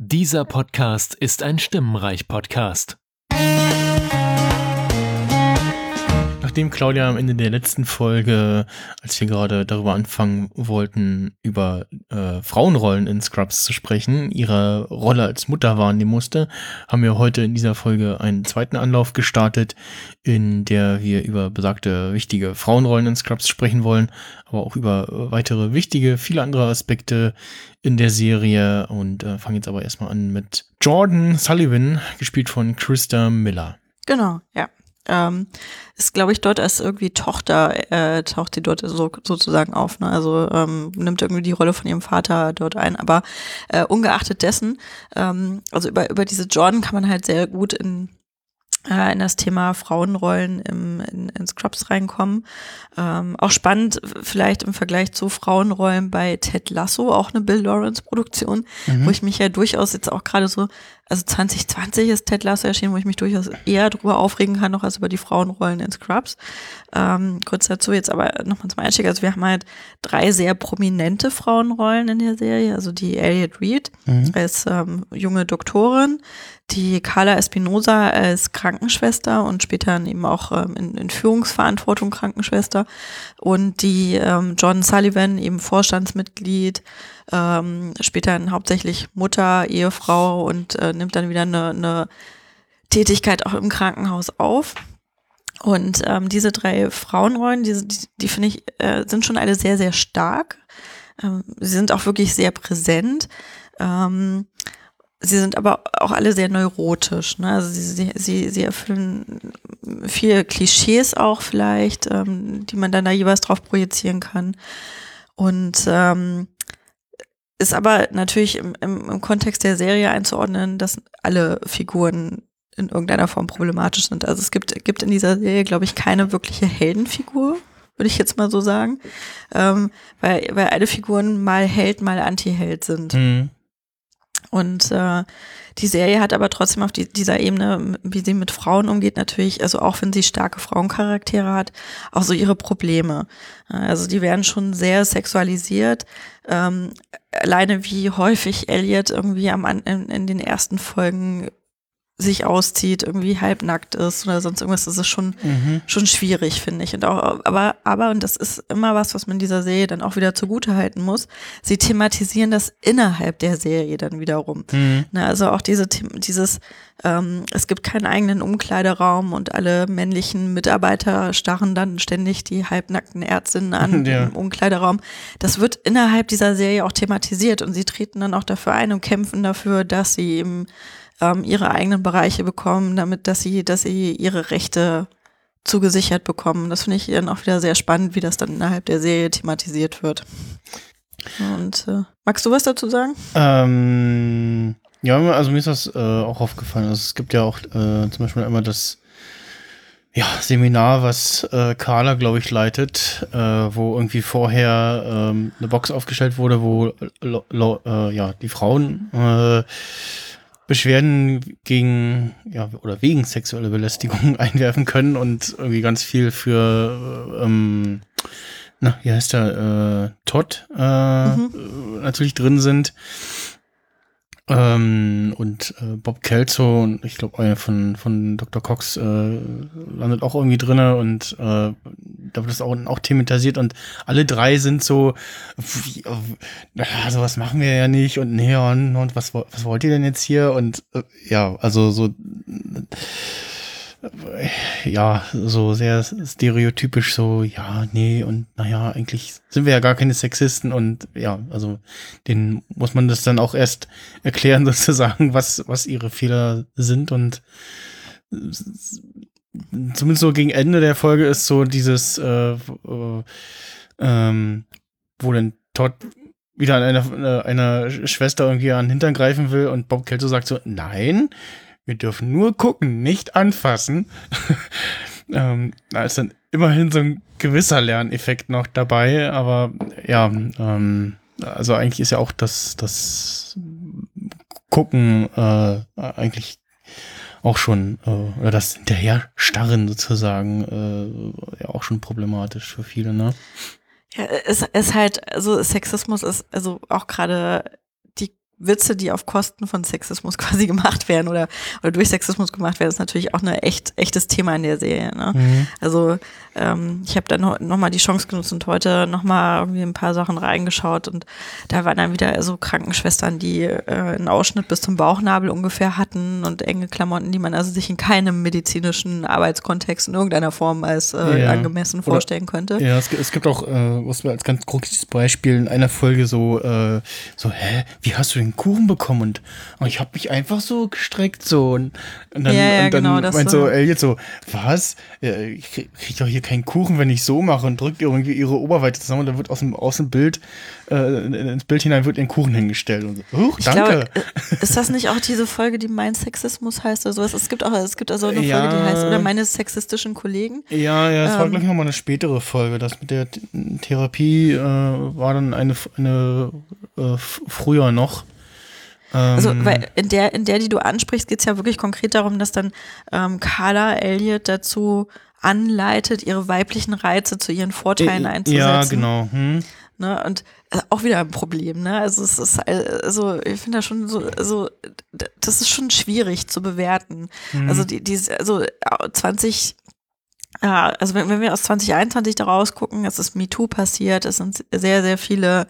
Dieser Podcast ist ein Stimmenreich-Podcast. Nachdem Claudia am Ende der letzten Folge, als wir gerade darüber anfangen wollten, über äh, Frauenrollen in Scrubs zu sprechen, ihre Rolle als Mutter wahrnehmen musste, haben wir heute in dieser Folge einen zweiten Anlauf gestartet, in der wir über besagte wichtige Frauenrollen in Scrubs sprechen wollen, aber auch über weitere wichtige, viele andere Aspekte in der Serie und äh, fangen jetzt aber erstmal an mit Jordan Sullivan, gespielt von Krista Miller. Genau, ja ähm, ist, glaube ich, dort als irgendwie Tochter, äh, taucht sie dort so, sozusagen auf. Ne? Also ähm, nimmt irgendwie die Rolle von ihrem Vater dort ein. Aber äh, ungeachtet dessen, ähm, also über, über diese Jordan kann man halt sehr gut in äh, in das Thema Frauenrollen im, in, in Scrubs reinkommen. Ähm, auch spannend vielleicht im Vergleich zu Frauenrollen bei Ted Lasso, auch eine Bill Lawrence Produktion, mhm. wo ich mich ja durchaus jetzt auch gerade so, also 2020 ist Ted Lasso erschienen, wo ich mich durchaus eher drüber aufregen kann, noch als über die Frauenrollen in Scrubs. Ähm, kurz dazu jetzt aber nochmal zum Einstieg. Also wir haben halt drei sehr prominente Frauenrollen in der Serie. Also die Elliot Reed mhm. als ähm, junge Doktorin, die Carla Espinosa als Krankenschwester und später eben auch ähm, in, in, Führungsverantwortung Krankenschwester und die ähm, John Sullivan, eben Vorstandsmitglied, ähm, später hauptsächlich Mutter, Ehefrau und äh, nimmt dann wieder eine, eine Tätigkeit auch im Krankenhaus auf. Und ähm, diese drei Frauenrollen, die, die, die finde ich, äh, sind schon alle sehr, sehr stark. Ähm, sie sind auch wirklich sehr präsent. Ähm, Sie sind aber auch alle sehr neurotisch. Ne? Also sie, sie, sie erfüllen viele Klischees auch vielleicht, ähm, die man dann da jeweils drauf projizieren kann. Und ähm, ist aber natürlich im, im, im Kontext der Serie einzuordnen, dass alle Figuren in irgendeiner Form problematisch sind. Also es gibt, gibt in dieser Serie, glaube ich, keine wirkliche Heldenfigur, würde ich jetzt mal so sagen. Ähm, weil, weil alle Figuren mal Held, mal Anti-Held sind. Mhm. Und äh, die Serie hat aber trotzdem auf die, dieser Ebene, wie sie mit Frauen umgeht, natürlich, also auch wenn sie starke Frauencharaktere hat, auch so ihre Probleme. Also die werden schon sehr sexualisiert. Ähm, alleine wie häufig Elliot irgendwie am, in, in den ersten Folgen sich auszieht, irgendwie halbnackt ist oder sonst irgendwas, das ist schon, mhm. schon schwierig, finde ich. Und auch, aber, aber, und das ist immer was, was man dieser Serie dann auch wieder zugute halten muss, sie thematisieren das innerhalb der Serie dann wiederum. Mhm. Na, also auch diese, dieses, ähm, es gibt keinen eigenen Umkleideraum und alle männlichen Mitarbeiter starren dann ständig die halbnackten Ärztinnen an ja. im Umkleideraum. Das wird innerhalb dieser Serie auch thematisiert und sie treten dann auch dafür ein und kämpfen dafür, dass sie eben ähm, ihre eigenen Bereiche bekommen, damit, dass sie, dass sie ihre Rechte zugesichert bekommen. Das finde ich dann auch wieder sehr spannend, wie das dann innerhalb der Serie thematisiert wird. Und äh, magst du was dazu sagen? Ähm, ja, also mir ist das äh, auch aufgefallen. Also es gibt ja auch äh, zum Beispiel immer das ja, Seminar, was äh, Carla, glaube ich, leitet, äh, wo irgendwie vorher ähm, eine Box aufgestellt wurde, wo äh, ja, die Frauen äh, Beschwerden gegen, ja, oder wegen sexueller Belästigung einwerfen können und irgendwie ganz viel für, ähm, na, wie heißt der, äh, Todd äh, mhm. natürlich drin sind. Ähm, und äh, Bob Kelso und ich glaube von von Dr. Cox äh, landet auch irgendwie drinne und äh, da wird das auch, auch thematisiert und alle drei sind so wie, äh, sowas machen wir ja nicht und nee und, und was was wollt ihr denn jetzt hier und äh, ja also so ja, so sehr stereotypisch so, ja, nee, und naja, eigentlich sind wir ja gar keine Sexisten und ja, also den muss man das dann auch erst erklären, sozusagen, was, was ihre Fehler sind und zumindest so gegen Ende der Folge ist so dieses, äh, äh, ähm, wo denn Todd wieder an einer, einer Schwester irgendwie an den Hintern greifen will und Bob Kelso sagt so, nein, wir dürfen nur gucken, nicht anfassen. ähm, da ist dann immerhin so ein gewisser Lerneffekt noch dabei, aber ja, ähm, also eigentlich ist ja auch das, das Gucken äh, eigentlich auch schon, äh, oder das Hinterherstarren sozusagen, äh, ja auch schon problematisch für viele, ne? Ja, es ist halt, also Sexismus ist, also auch gerade Witze, die auf Kosten von Sexismus quasi gemacht werden oder, oder durch Sexismus gemacht werden, ist natürlich auch ein echt, echtes Thema in der Serie. Ne? Mhm. Also ähm, ich habe dann noch, noch mal die Chance genutzt und heute noch mal irgendwie ein paar Sachen reingeschaut und da waren dann wieder so Krankenschwestern, die äh, einen Ausschnitt bis zum Bauchnabel ungefähr hatten und enge Klamotten, die man also sich in keinem medizinischen Arbeitskontext in irgendeiner Form als äh, Ja. angemessen Oder- vorstellen könnte. Ja, es, es gibt auch, äh, was wir als ganz großes Beispiel in einer Folge so, äh, so, hä, wie hast du den Kuchen bekommen? Und oh, ich habe mich einfach so gestreckt, so. Und, und dann, Ja, ja, und dann genau, das, meint so äh, Elliot so, was? Ich krieg, doch hier keinen Kuchen, wenn ich so mache und drückt irgendwie ihre Oberweite zusammen und dann wird aus dem, aus dem Bild, äh, in- ins Bild hinein wird ihr ein Kuchen hingestellt und so, huch, danke. glaube, äh, ist das nicht auch diese Folge, die Mein Sexismus heißt oder sowas? Es gibt auch, es gibt also eine Ja. Folge, die heißt, oder meine sexistischen Kollegen. Ja, ja, es war, Ähm. glaube ich, nochmal eine spätere Folge. Das mit der Therapie äh, war dann eine, eine äh, früher noch. Ähm, Also, weil in der, in der, die du ansprichst, geht es ja wirklich konkret darum, dass dann ähm, Carla Elliot dazu anleitet, ihre weiblichen Reize zu ihren Vorteilen äh, einzusetzen. Ja, genau. Hm. Ne? Und äh, auch wieder ein Problem, ne? Also es ist äh, also ich finde das schon so, also das ist schon schwierig zu bewerten. Mhm. Also die, die also äh, 20 ja, also wenn, wenn wir aus 2021 da rausgucken, es ist MeToo passiert, es sind sehr, sehr viele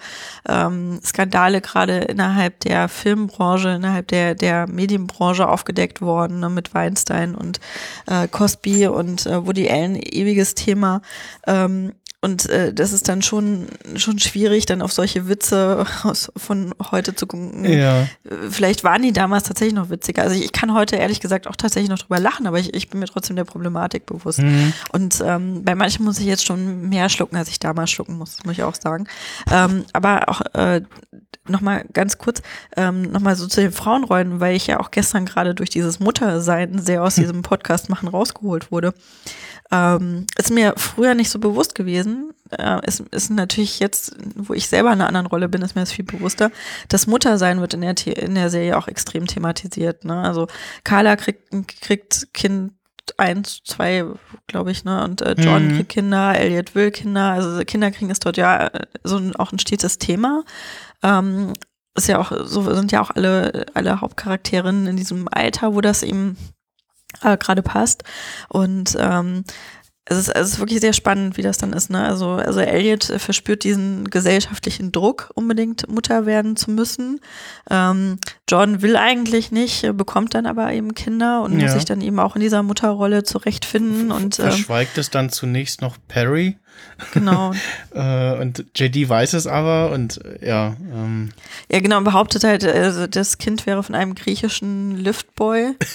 ähm, Skandale gerade innerhalb der Filmbranche, innerhalb der, der Medienbranche aufgedeckt worden, ne, mit Weinstein und äh, Cosby und äh, Woody Allen, ewiges Thema. Ähm, und äh, das ist dann schon, schon schwierig, dann auf solche Witze aus, von heute zu gucken. Ja. Äh, Vielleicht waren die damals tatsächlich noch witziger. Also ich, ich kann heute ehrlich gesagt auch tatsächlich noch drüber lachen, aber ich, ich bin mir trotzdem der Problematik bewusst. Mhm. Und ähm, bei manchen muss ich jetzt schon mehr schlucken, als ich damals schlucken muss, muss ich auch sagen. Ähm, aber auch äh, nochmal ganz kurz, ähm, nochmal so zu den Frauenrollen, weil ich ja auch gestern gerade durch dieses Muttersein sehr aus diesem Podcast machen rausgeholt wurde. Ähm, ist mir früher nicht so bewusst gewesen. Äh, ist, ist natürlich jetzt, wo ich selber in einer anderen Rolle bin, ist mir das viel bewusster. Das Muttersein wird in der, The- in der Serie auch extrem thematisiert. Ne? Also Carla kriegt, kriegt Kind eins, zwei, glaube ich, ne? Und äh, John Mhm. kriegt Kinder, Elliot will Kinder. Also Kinder kriegen ist dort ja äh, so ein, auch ein stetes Thema. Ähm, ist ja auch, so sind ja auch alle, alle Hauptcharakterinnen in diesem Alter, wo das eben äh, gerade passt. Und ähm, es ist, es ist wirklich sehr spannend, wie das dann ist. Ne? Also, also Elliot verspürt diesen gesellschaftlichen Druck, unbedingt Mutter werden zu müssen. Ähm, John will eigentlich nicht, bekommt dann aber eben Kinder und Ja. muss sich dann eben auch in dieser Mutterrolle zurechtfinden. Und ähm, Verschweigt es dann zunächst noch Perry genau. äh, und JD weiß es aber und ja, ähm, Ja, genau, und behauptet halt, also das Kind wäre von einem griechischen Liftboy.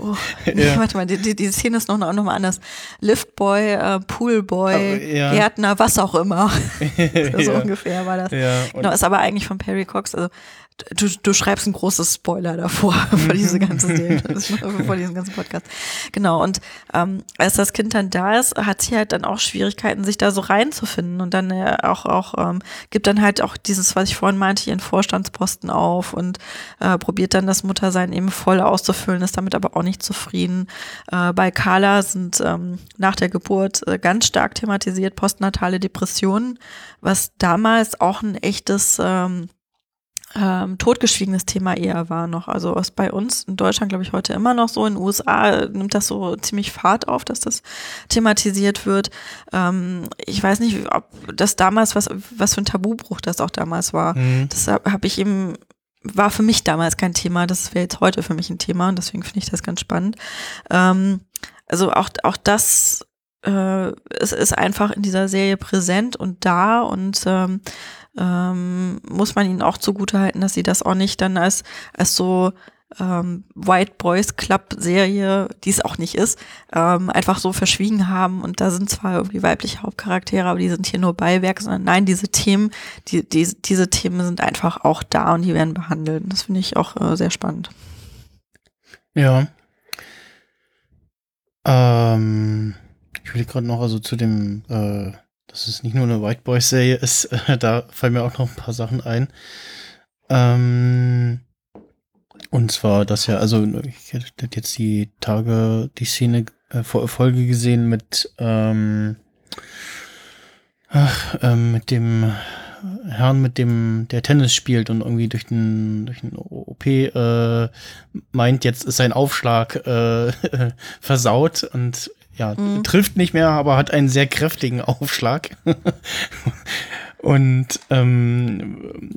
Oh, nee, Ja. Warte mal, die, die, Szene ist noch, noch mal anders. Liftboy, äh, Poolboy, Aber, ja. Gärtner, was auch immer. so ja, ungefähr war das. ja, Genau, ist aber eigentlich von Perry Cox. Also du, du schreibst ein großes Spoiler davor, vor diese ganze Serie, vor diesem ganzen Podcast. Genau, und ähm, als das Kind dann da ist, hat sie halt dann auch Schwierigkeiten, sich da so reinzufinden und dann äh, auch, auch ähm, gibt dann halt auch dieses, was ich vorhin meinte, ihren Vorstandsposten auf und äh, probiert dann das Muttersein eben voll auszufüllen, ist damit aber auch nicht zufrieden. Äh, bei Carla sind ähm, nach der Geburt äh, ganz stark thematisiert postnatale Depressionen, was damals auch ein echtes ähm, ähm, totgeschwiegenes Thema eher war noch. Also was bei uns in Deutschland, glaube ich, heute immer noch so. In den USA nimmt das so ziemlich Fahrt auf, dass das thematisiert wird. Ähm, ich weiß nicht, ob das damals, was, was für ein Tabubruch das auch damals war. Mhm. Deshalb habe ich eben, war für mich damals kein Thema. Das wäre jetzt heute für mich ein Thema und deswegen finde ich das ganz spannend. Ähm, also auch, auch das äh, es ist einfach in dieser Serie präsent und da und ähm, ähm, muss man ihnen auch zugutehalten, dass sie das auch nicht dann als, als so ähm, White Boys Club Serie, die es auch nicht ist, ähm, einfach so verschwiegen haben und da sind zwar irgendwie weibliche Hauptcharaktere, aber die sind hier nur Beiwerk, sondern nein, diese Themen, die, die, diese Themen sind einfach auch da und die werden behandelt. Das finde ich auch äh, sehr spannend. Ja. Ähm, ich will gerade noch also zu dem, äh, dass es nicht nur eine White Boys Serie ist, äh, da fallen mir auch noch ein paar Sachen ein. Ähm, und zwar, dass ja, also ich hätte jetzt die Tage, die Szene, äh, Fol- Folge gesehen mit, ähm, ach, ähm, mit dem Herrn mit dem, der Tennis spielt und irgendwie durch den, durch den OP äh, meint, jetzt ist sein Aufschlag äh, versaut und ja, mhm. trifft nicht mehr, aber hat einen sehr kräftigen Aufschlag. und ähm,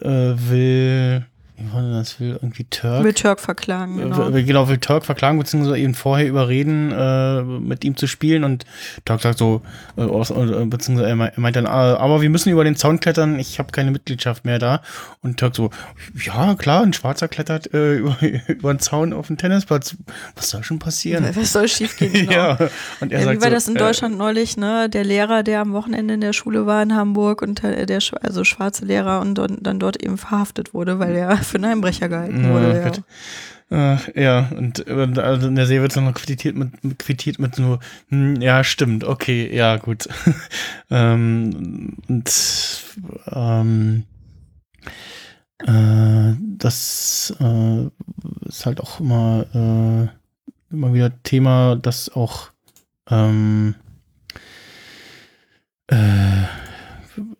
äh, will wie denn das? Will irgendwie Turk. Will Turk verklagen, genau. Will, genau, will Turk verklagen, beziehungsweise ihn vorher überreden, äh, mit ihm zu spielen. Und Turk sagt so, äh, äh beziehungsweise er meint dann, ah, aber wir müssen über den Zaun klettern, ich habe keine Mitgliedschaft mehr da. Und Turk so, ja, klar, ein Schwarzer klettert äh, über, über den Zaun auf den Tennisplatz. Was soll schon passieren? Was soll schief gehen? Genau. ja. Und er ja, sagt wie war so, das in äh, Deutschland äh, neulich, ne? Der Lehrer, der am Wochenende in der Schule war in Hamburg und der, also schwarze Lehrer und, und dann dort eben verhaftet wurde, weil er für einen Einbrecher gehalten ja, wurde. Ja. Äh, ja, und, also in der Serie wird es noch quittiert mit, quittiert mit so, hm, ja, stimmt, okay, ja, gut. ähm, und ähm, äh, das äh, ist halt auch immer, äh, immer wieder Thema, dass auch ähm, äh,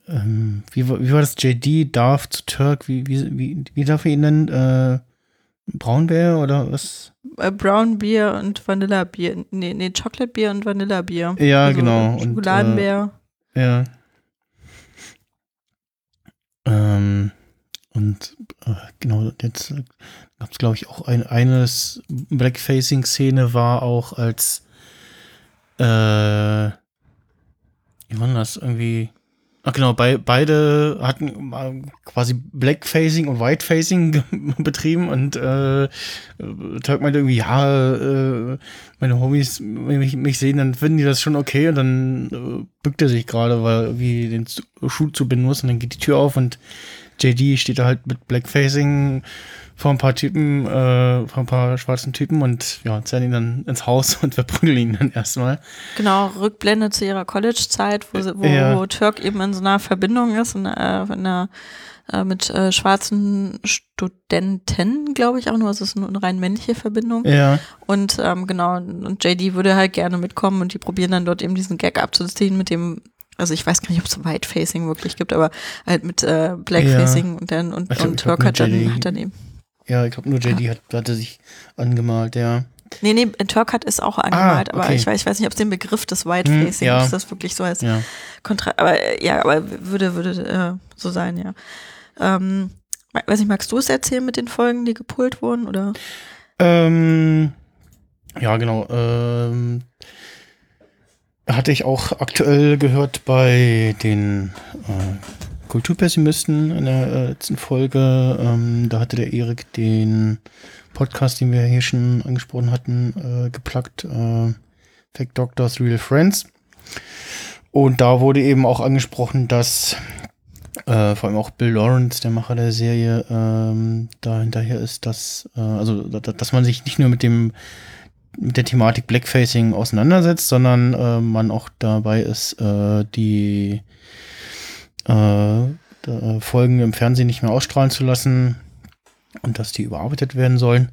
ähm, wie, wie war das? JD, Darf zu Turk, wie, wie, wie, wie darf er ihn nennen? Äh, Braunbär oder was? Äh, Brown Beer und Vanilla Bier. Nee, nee, Chocolate Beer und Vanilla Bier. Ja, also genau. Schokoladenbär. Und, äh, ja. Ähm, und äh, genau, jetzt gab es, glaube ich, auch ein, eine Blackfacing-Szene war auch als äh, wie war das? Irgendwie Ach genau, bei, beide hatten quasi Blackfacing und Whitefacing betrieben und äh, Turk meinte irgendwie, ja, äh, meine Homies, mich, mich sehen, dann finden die das schon okay und dann äh, bückt er sich gerade, weil irgendwie den Schuh zu binden muss und dann geht die Tür auf und JD steht da halt mit Blackfacing vor ein paar Typen, äh, vor ein paar schwarzen Typen und ja, zerren ihn dann ins Haus und verprügeln ihn dann erstmal. Genau, Rückblende zu ihrer College-Zeit, wo, wo, ja. wo Turk eben in so einer Verbindung ist, in, äh, in einer äh, mit äh, schwarzen Studenten, glaube ich auch nur. Es ist eine rein männliche Verbindung. Ja. Und ähm, genau, und JD würde halt gerne mitkommen und die probieren dann dort eben diesen Gag abzuziehen mit dem also ich weiß gar nicht, ob es White-Facing wirklich gibt, aber halt mit äh, Black-Facing ja. und dann und, glaub, und Turk hat dann, hat dann eben ja, ich glaube nur JD ja. hat, hatte sich angemalt, ja. Nee, nee, Turk hat es auch angemalt, ah, okay. aber ich weiß, ich weiß nicht, ob es den Begriff des Whitefacing, hm, ja. ist das wirklich so als ja. Kontra aber äh, ja, aber würde, würde äh, so sein, ja. Ähm, weiß nicht, magst du es erzählen mit den Folgen, die gepult wurden, oder? Ähm, ja, genau. Ähm, hatte ich auch aktuell gehört bei den äh, Kulturpessimisten in der äh, letzten Folge. Ähm, da hatte der Erik den Podcast, den wir hier schon angesprochen hatten, äh, geplagt. Äh, Fake Doctors, Real Friends. Und da wurde eben auch angesprochen, dass äh, vor allem auch Bill Lawrence, der Macher der Serie, ähm, da hinterher ist, dass, äh, also, dass man sich nicht nur mit dem mit der Thematik Blackfacing auseinandersetzt, sondern äh, man auch dabei ist, äh, die äh, Folgen im Fernsehen nicht mehr ausstrahlen zu lassen und dass die überarbeitet werden sollen.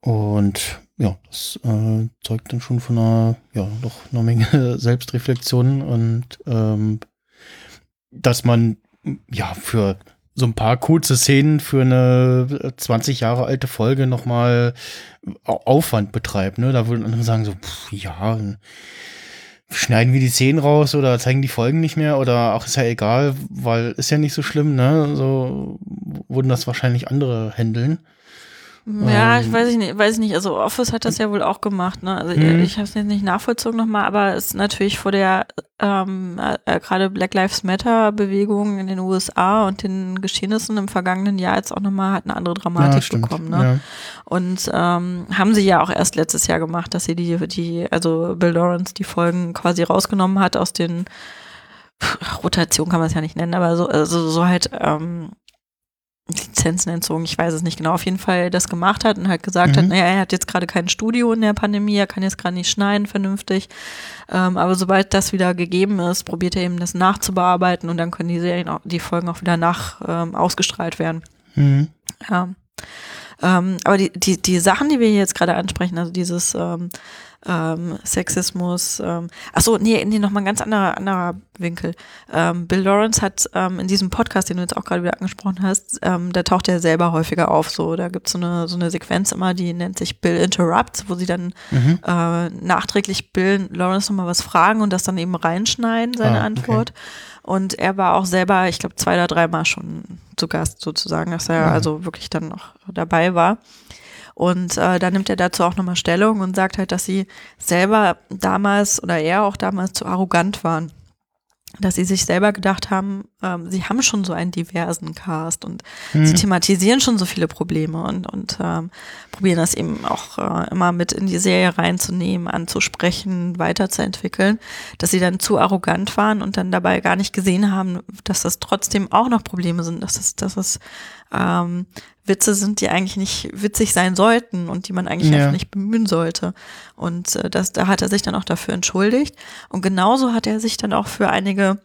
Und ja, das äh, zeugt dann schon von einer, ja, doch einer Menge Selbstreflexion und ähm, dass man ja für so ein paar kurze Szenen für eine 20 Jahre alte Folge nochmal Aufwand betreibt. Ne? Da würden andere sagen so, pff, ja, schneiden wir die Szenen raus oder zeigen die Folgen nicht mehr oder auch ist ja egal, weil ist ja nicht so schlimm, ne? So würden das wahrscheinlich andere handeln. Ja, ähm, ich weiß nicht, weiß nicht. Also Office hat das ja wohl auch gemacht. Ne? Also mhm. ich habe es jetzt nicht nachvollzogen nochmal, aber es ist natürlich vor der ähm, äh, gerade Black Lives Matter Bewegung in den USA und den Geschehnissen im vergangenen Jahr jetzt auch nochmal hat eine andere Dramatik ja, bekommen. Ne? Ja. Und ähm, haben sie ja auch erst letztes Jahr gemacht, dass sie die, die, also Bill Lawrence die Folgen quasi rausgenommen hat aus den Rotation kann man es ja nicht nennen, aber so, also so halt ähm, Lizenzen entzogen, ich weiß es nicht genau, auf jeden Fall das gemacht hat und halt gesagt mhm. hat, naja, er hat jetzt gerade kein Studio in der Pandemie, er kann jetzt gerade nicht schneiden vernünftig, ähm, aber sobald das wieder gegeben ist, probiert er eben das nachzubearbeiten und dann können die Serien auch, die Folgen auch wieder nach ähm, ausgestrahlt werden. Mhm. Ja. Ähm, aber die, die, die Sachen, die wir hier jetzt gerade ansprechen, also dieses ähm, ähm, Sexismus. Ähm, achso, nee, nee, nochmal ein ganz anderer, anderer Winkel. Ähm, Bill Lawrence hat ähm, in diesem Podcast, den du jetzt auch gerade wieder angesprochen hast, ähm, da taucht er selber häufiger auf. So, da gibt's so eine, so eine Sequenz immer, die nennt sich Bill Interrupts, wo sie dann Mhm. äh, nachträglich Bill Lawrence nochmal was fragen und das dann eben reinschneiden, seine Ah, okay. Antwort. Und er war auch selber, ich glaube, zwei oder dreimal schon zu Gast sozusagen, dass er Mhm. also wirklich dann noch dabei war. Und äh, da nimmt er dazu auch nochmal Stellung und sagt halt, dass sie selber damals oder er auch damals zu arrogant waren. Dass sie sich selber gedacht haben, ähm, sie haben schon so einen diversen Cast und Hm. sie thematisieren schon so viele Probleme und, und ähm, probieren das eben auch äh, immer mit in die Serie reinzunehmen, anzusprechen, weiterzuentwickeln, dass sie dann zu arrogant waren und dann dabei gar nicht gesehen haben, dass das trotzdem auch noch Probleme sind, dass es, dass es ähm, Witze sind, die eigentlich nicht witzig sein sollten und die man eigentlich Ja. einfach nicht bemühen sollte. Und äh, das, da hat er sich dann auch dafür entschuldigt. Und genauso hat er sich dann auch für einige,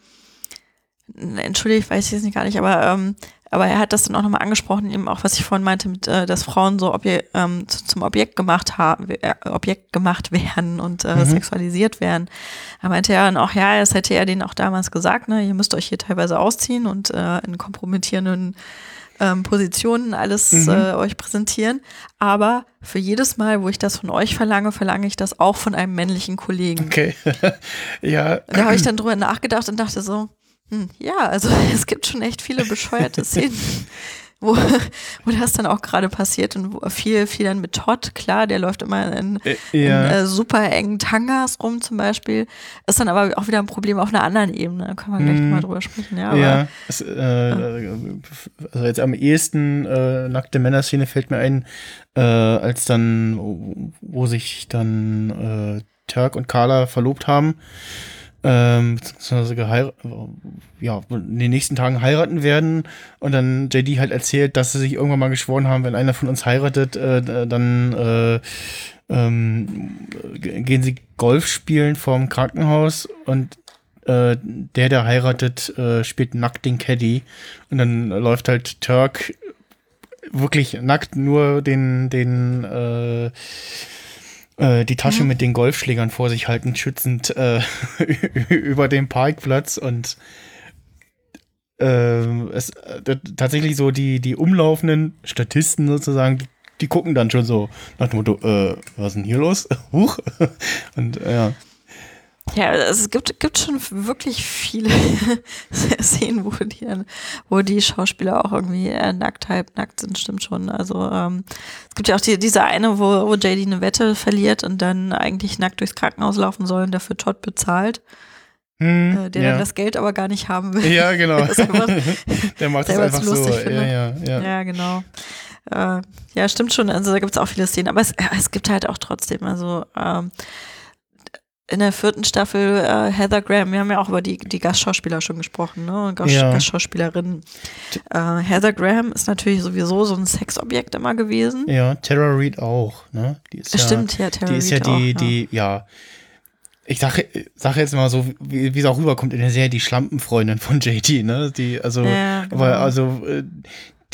entschuldigt, weiß ich jetzt nicht gar nicht, aber ähm, aber er hat das dann auch nochmal angesprochen, eben auch, was ich vorhin meinte, mit, äh, dass Frauen so Obje ähm, zu- zum Objekt gemacht haben, äh, Objekt gemacht werden und äh, Mhm. sexualisiert werden. Er meinte ja dann auch, ja, das hätte er denen auch damals gesagt, ne, ihr müsst euch hier teilweise ausziehen und äh, in kompromittierenden ähm, Positionen alles Mhm. äh, euch präsentieren. Aber für jedes Mal, wo ich das von euch verlange, verlange ich das auch von einem männlichen Kollegen. Okay. ja. Da habe ich dann drüber nachgedacht und dachte so, hm, ja, also es gibt schon echt viele bescheuerte Szenen, wo, wo das dann auch gerade passiert und wo viel, viel dann mit Todd, klar, der läuft immer in, Äh, in ja. äh, super engen Tangas rum zum Beispiel. Ist dann aber auch wieder ein Problem auf einer anderen Ebene. Da können wir gleich Mhm. nochmal drüber sprechen. Ja, aber ja, es, äh, also jetzt am ehesten äh, nackte Männerszene fällt mir ein, äh, als dann, wo- sich dann äh, Turk und Carla verlobt haben, ähm, beziehungsweise ja, in den nächsten Tagen heiraten werden. Und dann JD halt erzählt, dass sie sich irgendwann mal geschworen haben, wenn einer von uns heiratet, äh, dann äh, ähm, gehen sie Golf spielen vorm Krankenhaus und äh, der, der heiratet, äh, spielt nackt den Caddy. Und dann läuft halt Turk wirklich nackt nur den, den, äh, die Tasche mit den Golfschlägern vor sich halten, schützend äh, über dem Parkplatz und ähm, es äh, tatsächlich so die, die umlaufenden Statisten sozusagen, die, die gucken dann schon so nach dem Motto, äh, was ist denn hier los? Huch. Und äh, ja. Ja, also es gibt, gibt schon wirklich viele Szenen, wo die, wo die Schauspieler auch irgendwie äh, nackt, halb nackt sind, stimmt schon. Also ähm, es gibt ja auch die, diese eine, wo, wo JD eine Wette verliert und dann eigentlich nackt durchs Krankenhaus laufen soll und dafür Todd bezahlt, Hm, äh, der ja. dann das Geld aber gar nicht haben will. Ja, genau. Einfach- Der macht es einfach so. finde. Ja, ja, ja. Ja, genau. Äh, ja, stimmt schon. Also da gibt es auch viele Szenen. Aber es, ja, es gibt halt auch trotzdem, also ähm, in der vierten Staffel äh, Heather Graham, wir haben ja auch über die, die Gastschauspieler schon gesprochen, ne? Gast, Ja. Gastschauspielerinnen. Äh, Heather Graham ist natürlich sowieso so ein Sexobjekt immer gewesen. Ja, Tara Reid auch, ne? Die ist ja, Stimmt, ja, Tara Die ist ja Reid die, auch, ja. die, ja. Ich sage sag jetzt mal so, wie wie es auch rüberkommt in der Serie, die Schlampenfreundin von JD, ne? Die, also, Ja, genau. aber also, äh,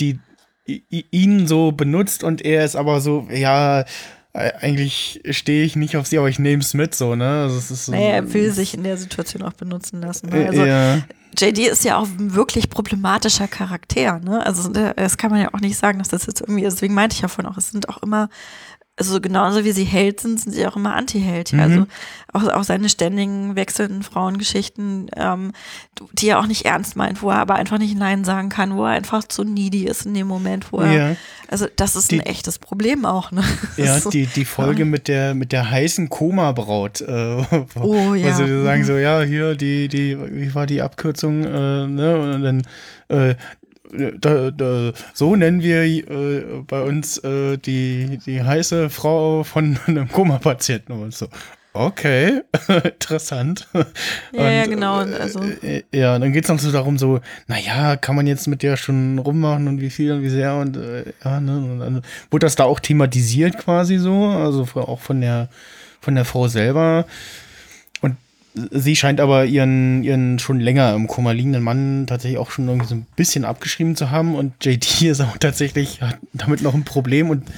die ihn so benutzt und er ist aber so, ja, eigentlich stehe ich nicht auf sie, aber ich nehme es mit, so, ne? Also, so, Naja, er will sich in der Situation auch benutzen lassen. Ne? äh, Also ja. JD ist ja auch ein wirklich problematischer Charakter, ne? Also äh, das kann man ja auch nicht sagen, dass das jetzt irgendwie, deswegen meinte ich ja vorhin auch, es sind auch immer, also genauso wie sie Held sind, sind sie auch immer Anti-Held. Ja? Mhm. Also auch, auch seine ständigen wechselnden Frauengeschichten, ähm, die er auch nicht ernst meint, wo er aber einfach nicht Nein sagen kann, wo er einfach zu needy ist in dem Moment, wo er, Ja. also das ist Die- ein echtes Problem auch, ne? Ja, so- die, die Folge mit der, mit der heißen Koma-Braut. Äh, wo, Oh, ja. Sie sagen Mhm. so, ja, hier, die, die, wie war die Abkürzung, äh, ne? Und dann, äh, da, da, so nennen wir äh, bei uns äh, die, die heiße Frau von einem Koma-Patienten. Und so, okay, interessant. Ja, ja, Und, genau, äh, also- äh, ja, dann geht es noch so darum, so, naja, kann man jetzt mit der schon rummachen und wie viel und wie sehr und äh, ja, ne, und dann wurde das da auch thematisiert quasi so, also auch von der von der Frau selber. Sie scheint aber ihren, ihren schon länger im Koma liegenden Mann tatsächlich auch schon irgendwie so ein bisschen abgeschrieben zu haben und JD ist auch tatsächlich hat damit noch ein Problem und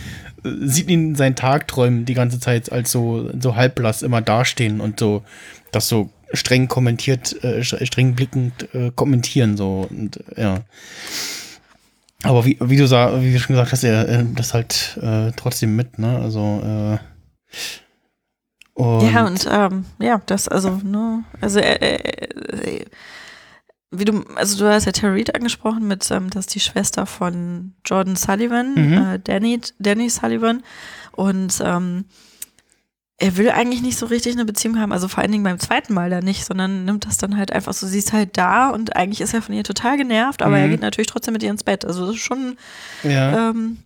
äh, sieht ihn in seinen Tagträumen die ganze Zeit als so, so halbblass immer dastehen und so das so streng kommentiert, äh, streng blickend äh, kommentieren so und ja. Aber wie, wie du sag, wie du schon gesagt hast, er äh, das halt äh, trotzdem mit, ne? Also äh, und ja, und ähm, ja, das, also, ne, also äh, äh, wie du, also du hast ja Terry Reid angesprochen mit, ähm, das ist die Schwester von Jordan Sullivan, mhm. äh, Danny, Danny Sullivan. Und ähm, er will eigentlich nicht so richtig eine Beziehung haben, also vor allen Dingen beim zweiten Mal da nicht, sondern nimmt das dann halt einfach so, sie ist halt da und eigentlich ist er von ihr total genervt, aber mhm. er geht natürlich trotzdem mit ihr ins Bett. Also das ist schon ja. ähm,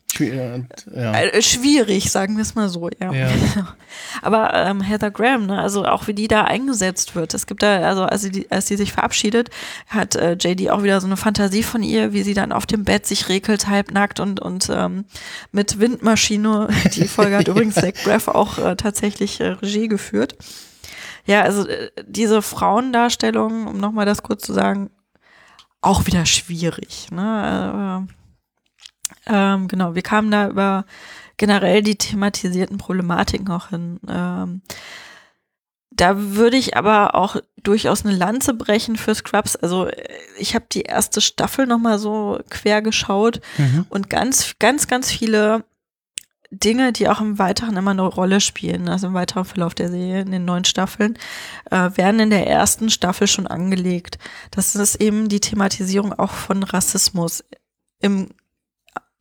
ja. Äh, schwierig, sagen wir es mal so, ja. ja. Aber ähm, Heather Graham, ne, also auch wie die da eingesetzt wird. Es gibt da, also als sie, als sie sich verabschiedet, hat äh, JD auch wieder so eine Fantasie von ihr, wie sie dann auf dem Bett sich regelt, halbnackt und, und ähm, mit Windmaschine. Die Folge hat übrigens Zach Braff auch äh, tatsächlich äh, Regie geführt. Ja, also äh, diese Frauendarstellung, um nochmal das kurz zu sagen, auch wieder schwierig. Ne? Äh, ähm, genau, wir kamen da über generell die thematisierten Problematiken auch hin. Ähm, da würde ich aber auch durchaus eine Lanze brechen für Scrubs. Also äh, ich habe die erste Staffel noch mal so quer geschaut mhm. und ganz, ganz, ganz viele Dinge, die auch im Weiteren immer eine Rolle spielen, also im weiteren Verlauf der Serie, in den neuen Staffeln, äh, werden in der ersten Staffel schon angelegt. Das ist eben die Thematisierung auch von Rassismus im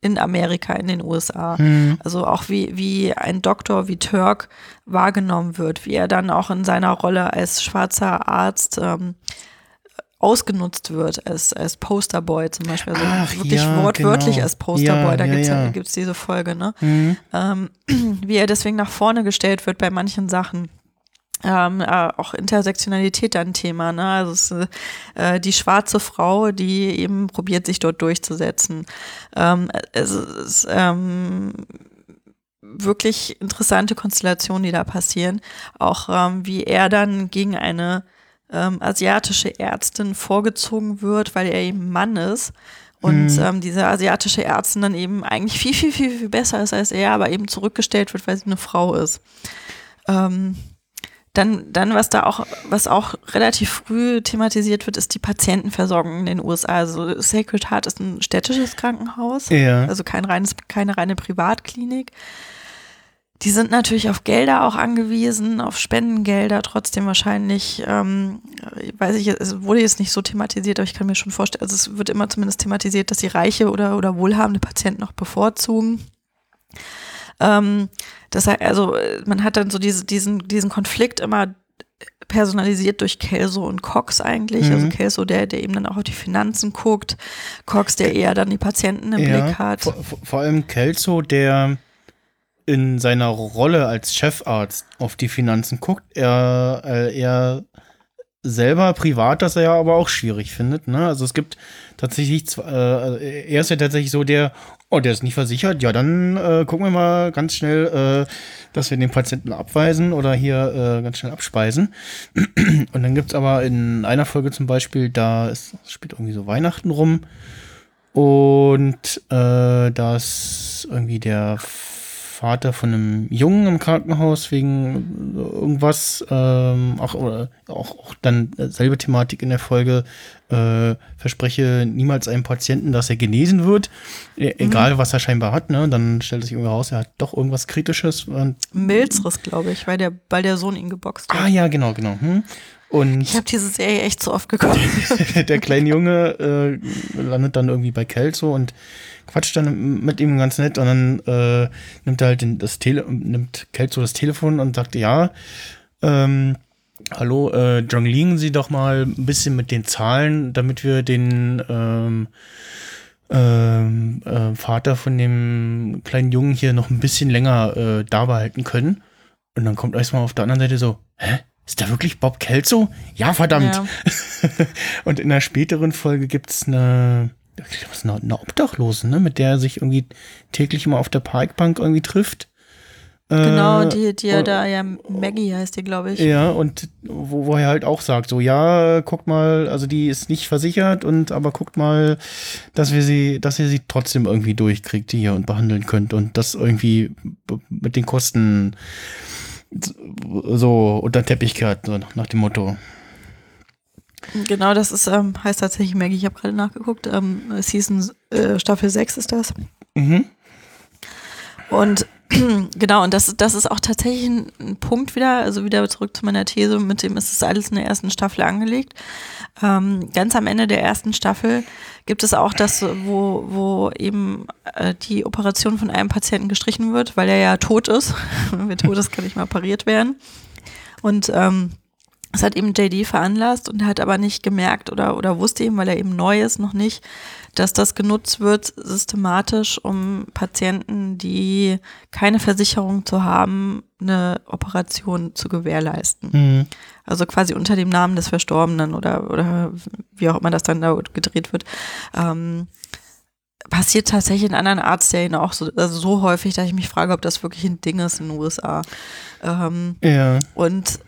in Amerika, in den USA. Mhm. Also auch wie, wie ein Doktor wie Turk wahrgenommen wird, wie er dann auch in seiner Rolle als schwarzer Arzt ähm, ausgenutzt wird, als, als Posterboy zum Beispiel. Also Ach, wirklich ja, wortwörtlich genau. als Posterboy, ja, da gibt's, ja, gibt's diese Folge, ne? Mhm. Ähm, wie er deswegen nach vorne gestellt wird bei manchen Sachen ähm, äh, auch Intersektionalität ein Thema. Ne? Also es ist äh, die schwarze Frau, die eben probiert, sich dort durchzusetzen. Ähm, es ist ähm, wirklich interessante Konstellationen, die da passieren. Auch ähm, wie er dann gegen eine ähm, asiatische Ärztin vorgezogen wird, weil er eben Mann ist. Und mhm. ähm, diese asiatische Ärztin dann eben eigentlich viel, viel, viel, viel besser ist als er, aber eben zurückgestellt wird, weil sie eine Frau ist. Ähm, dann, dann, was da auch, was auch relativ früh thematisiert wird, ist die Patientenversorgung in den USA. Also Sacred Heart ist ein städtisches Krankenhaus, ja. also kein reines, keine reine Privatklinik. Die sind natürlich auf Gelder auch angewiesen, auf Spendengelder, trotzdem wahrscheinlich, ähm, weiß ich, es wurde jetzt nicht so thematisiert, aber ich kann mir schon vorstellen, also es wird immer zumindest thematisiert, dass sie reiche oder, oder wohlhabende Patienten noch bevorzugen. Ähm, das also man hat dann so diese, diesen, diesen Konflikt immer personalisiert durch Kelso und Cox eigentlich. Also mhm. Also Kelso, der, der eben dann auch auf die Finanzen guckt, Cox, der eher dann die Patienten im ja, Blick hat. Vor, vor allem Kelso, der in seiner Rolle als Chefarzt auf die Finanzen guckt, er, äh, er selber privat das er ja aber auch schwierig findet. Ne? Also es gibt tatsächlich, äh, er ist ja tatsächlich so der, oh, der ist nicht versichert, ja, dann äh, gucken wir mal ganz schnell, äh, dass wir den Patienten abweisen oder hier äh, ganz schnell abspeisen. Und dann gibt's aber in einer Folge zum Beispiel, da ist, spielt irgendwie so Weihnachten rum und äh, da ist irgendwie der Vater von einem Jungen im Krankenhaus wegen irgendwas, ähm, auch, oder auch, auch dann selbe Thematik in der Folge, äh, verspreche niemals einem Patienten, dass er genesen wird, e mhm. egal was er scheinbar hat, ne? Dann stellt sich irgendwie raus, er hat doch irgendwas Kritisches. Milzres, glaube ich, weil der, weil der Sohn ihn geboxt hat. Ah ja, genau, genau. Hm. Und ich habe diese Serie echt zu oft geguckt. der kleine Junge äh, landet dann irgendwie bei Kelso und quatscht dann mit ihm ganz nett und dann äh, nimmt er halt den, das Tele nimmt Kelso das Telefon und sagt, ja, ähm, hallo, äh, jonglieren Sie doch mal ein bisschen mit den Zahlen, damit wir den ähm, ähm, äh, Vater von dem kleinen Jungen hier noch ein bisschen länger äh, da behalten können. Und dann kommt erstmal auf der anderen Seite so, hä? Ist da wirklich Bob Kelso? Ja, verdammt. Ja. und in einer späteren Folge gibt's eine, was, eine, eine Obdachlose, ne, mit der er sich irgendwie täglich immer auf der Parkbank irgendwie trifft. Genau, Äh, die, die und- da, ja, Maggie heißt die, glaube ich. Ja, und wo, wo er halt auch sagt, so, ja, guckt mal, also die ist nicht versichert und aber guckt mal, dass wir sie, dass ihr sie trotzdem irgendwie durchkriegt hier und behandeln könnt und das irgendwie mit den Kosten so unter Teppich kehrt, so nach dem Motto. Genau, das ist, ähm, heißt tatsächlich Maggie, ich habe gerade nachgeguckt. Ähm, Season äh, Staffel 6 ist das. Mhm. Und genau, und das, das ist auch tatsächlich ein, ein Punkt wieder, also wieder zurück zu meiner These, mit dem ist es alles in der ersten Staffel angelegt. Ähm, ganz am Ende der ersten Staffel gibt es auch das, wo, wo eben äh, die Operation von einem Patienten gestrichen wird, weil er ja tot ist. Wer tot ist, kann nicht mehr operiert werden. Und ähm, das hat eben JD veranlasst und er hat aber nicht gemerkt oder, oder wusste eben, weil er eben neu ist, noch nicht, dass das genutzt wird systematisch, um Patienten, die keine Versicherung zu haben, eine Operation zu gewährleisten. Mhm. Also quasi unter dem Namen des Verstorbenen oder, oder wie auch immer das dann da gedreht wird. Ähm, passiert tatsächlich in anderen Arztserien auch so, also so häufig, dass ich mich frage, ob das wirklich ein Ding ist in den USA. Ähm, Ja. und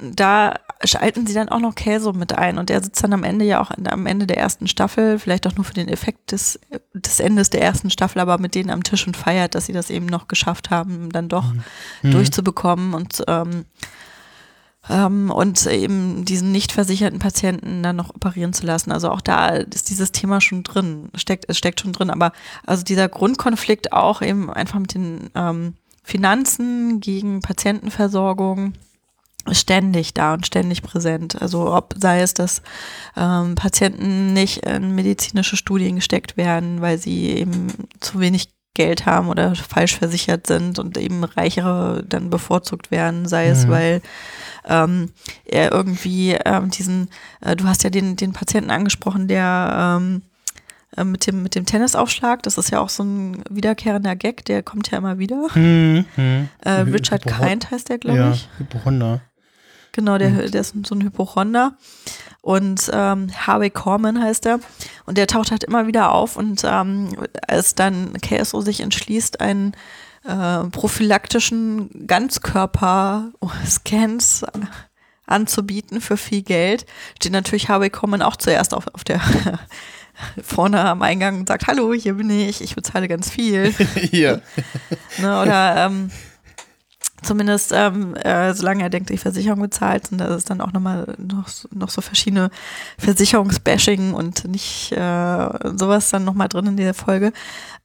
da schalten sie dann auch noch Käse mit ein und der sitzt dann am Ende ja auch am Ende der ersten Staffel, vielleicht auch nur für den Effekt des, des Endes der ersten Staffel, aber mit denen am Tisch und feiert, dass sie das eben noch geschafft haben, dann doch Mhm. durchzubekommen und ähm, ähm, und eben diesen nicht versicherten Patienten dann noch operieren zu lassen. Also auch da ist dieses Thema schon drin, steckt, es steckt schon drin, aber also dieser Grundkonflikt auch eben einfach mit den ähm, Finanzen gegen Patientenversorgung ständig da und ständig präsent. Also ob sei es, dass ähm, Patienten nicht in medizinische Studien gesteckt werden, weil sie eben zu wenig Geld haben oder falsch versichert sind und eben Reichere dann bevorzugt werden, sei es, Mhm. weil ähm, er irgendwie ähm, diesen, äh, du hast ja den, den Patienten angesprochen, der ähm, äh, mit dem, mit dem Tennisaufschlag, das ist ja auch so ein wiederkehrender Gag, der kommt ja immer wieder. Mhm. Mhm. Äh, Richard Hypo- Kind heißt der, glaube ja, ich. Hypochonder. Genau, der, der ist so ein Hypochonder. Und ähm, Harvey Corman heißt er. Und der taucht halt immer wieder auf. Und ähm, als dann KSO sich entschließt, einen äh, prophylaktischen Ganzkörper-Scans anzubieten für viel Geld, steht natürlich Harvey Corman auch zuerst auf, auf der vorne am Eingang und sagt, hallo, hier bin ich, ich bezahle ganz viel. Hier. Ne, oder ähm, zumindest, ähm, äh, solange er denkt, die Versicherung bezahlt, sind da ist dann auch nochmal noch, noch so verschiedene Versicherungsbashing und nicht äh, sowas dann nochmal drin in dieser Folge.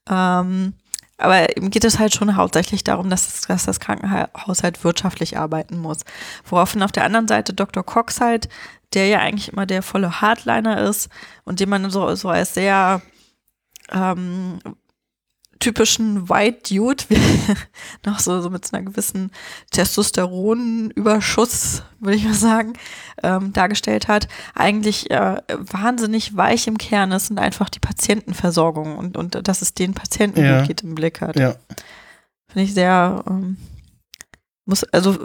Ähm, aber eben geht es halt schon hauptsächlich darum, dass, es, dass das Krankenhaus halt wirtschaftlich arbeiten muss. Woraufhin auf der anderen Seite Dr. Cox halt, der ja eigentlich immer der volle Hardliner ist und den man so, so als sehr ähm, typischen White Dude, wie, noch so, so mit so einer gewissen Testosteronüberschuss, würde ich mal sagen, ähm, dargestellt hat, eigentlich äh, wahnsinnig weich im Kern ist und einfach die Patientenversorgung und, und dass es den Patienten Ja. geht im Blick hat. Ja. Finde ich sehr, ähm, muss, also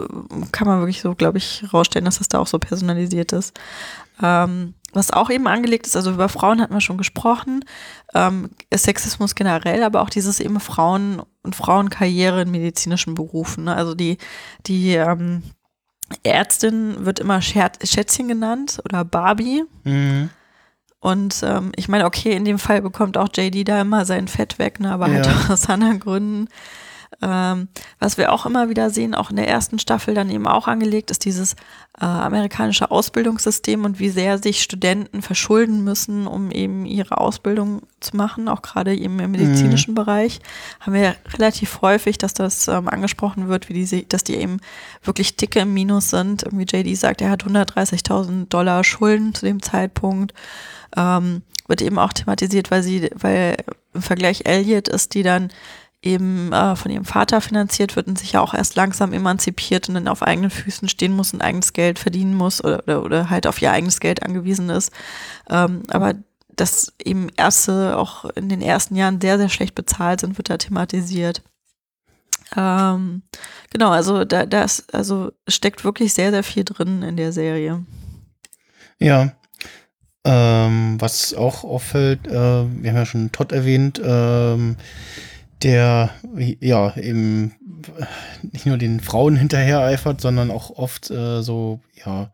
kann man wirklich so, glaube ich, rausstellen, dass das da auch so personalisiert ist. Ähm, was auch eben angelegt ist, also über Frauen hatten wir schon gesprochen, ähm, Sexismus generell, aber auch dieses eben Frauen und Frauenkarriere in medizinischen Berufen. Ne? Also die, die ähm, Ärztin wird immer Schätzchen genannt oder Barbie. Mhm. Und ähm, ich meine, okay, in dem Fall bekommt auch JD da immer sein Fett weg, ne, aber halt Ja. auch aus anderen Gründen. Ähm, was wir auch immer wieder sehen, auch in der ersten Staffel dann eben auch angelegt, ist dieses äh, amerikanische Ausbildungssystem und wie sehr sich Studenten verschulden müssen, um eben ihre Ausbildung zu machen, auch gerade eben im medizinischen Bereich. Haben wir relativ häufig, dass das ähm, angesprochen wird, wie die, dass die eben wirklich dicke im Minus sind. Irgendwie JD sagt, er hat 130.000 Dollar Schulden zu dem Zeitpunkt. Ähm, wird eben auch thematisiert, weil sie, weil im Vergleich Elliot ist, die dann eben äh, von ihrem Vater finanziert wird und sich ja auch erst langsam emanzipiert und dann auf eigenen Füßen stehen muss und eigenes Geld verdienen muss oder, oder, oder halt auf ihr eigenes Geld angewiesen ist. Ähm, aber dass eben Erste auch in den ersten Jahren sehr, sehr schlecht bezahlt sind, wird da thematisiert. Ähm, genau, also da, da ist, also steckt wirklich sehr, sehr viel drin in der Serie. Ja. Ähm, was auch auffällt, äh, wir haben ja schon Todd erwähnt, ähm, der ja eben nicht nur den Frauen hinterher eifert, sondern auch oft äh, so, ja,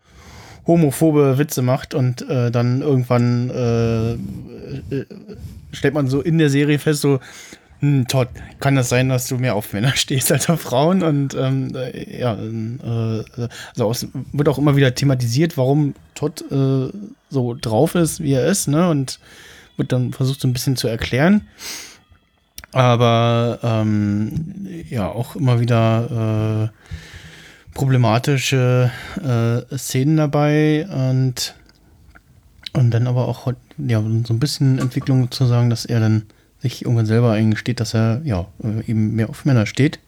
homophobe Witze macht und äh, dann irgendwann äh, äh, stellt man so in der Serie fest, so, hm, Todd, kann das sein, dass du mehr auf Männer stehst als auf Frauen? Und ähm, äh, ja, äh, also aus, wird auch immer wieder thematisiert, warum Todd äh, so drauf ist, wie er ist, ne? Und wird dann versucht, so ein bisschen zu erklären. Aber ähm, ja, auch immer wieder äh, problematische äh, Szenen dabei und, und dann aber auch ja, so ein bisschen Entwicklung zu sagen, dass er dann sich irgendwann selber eingesteht, dass er ja äh, eben mehr auf Männer steht.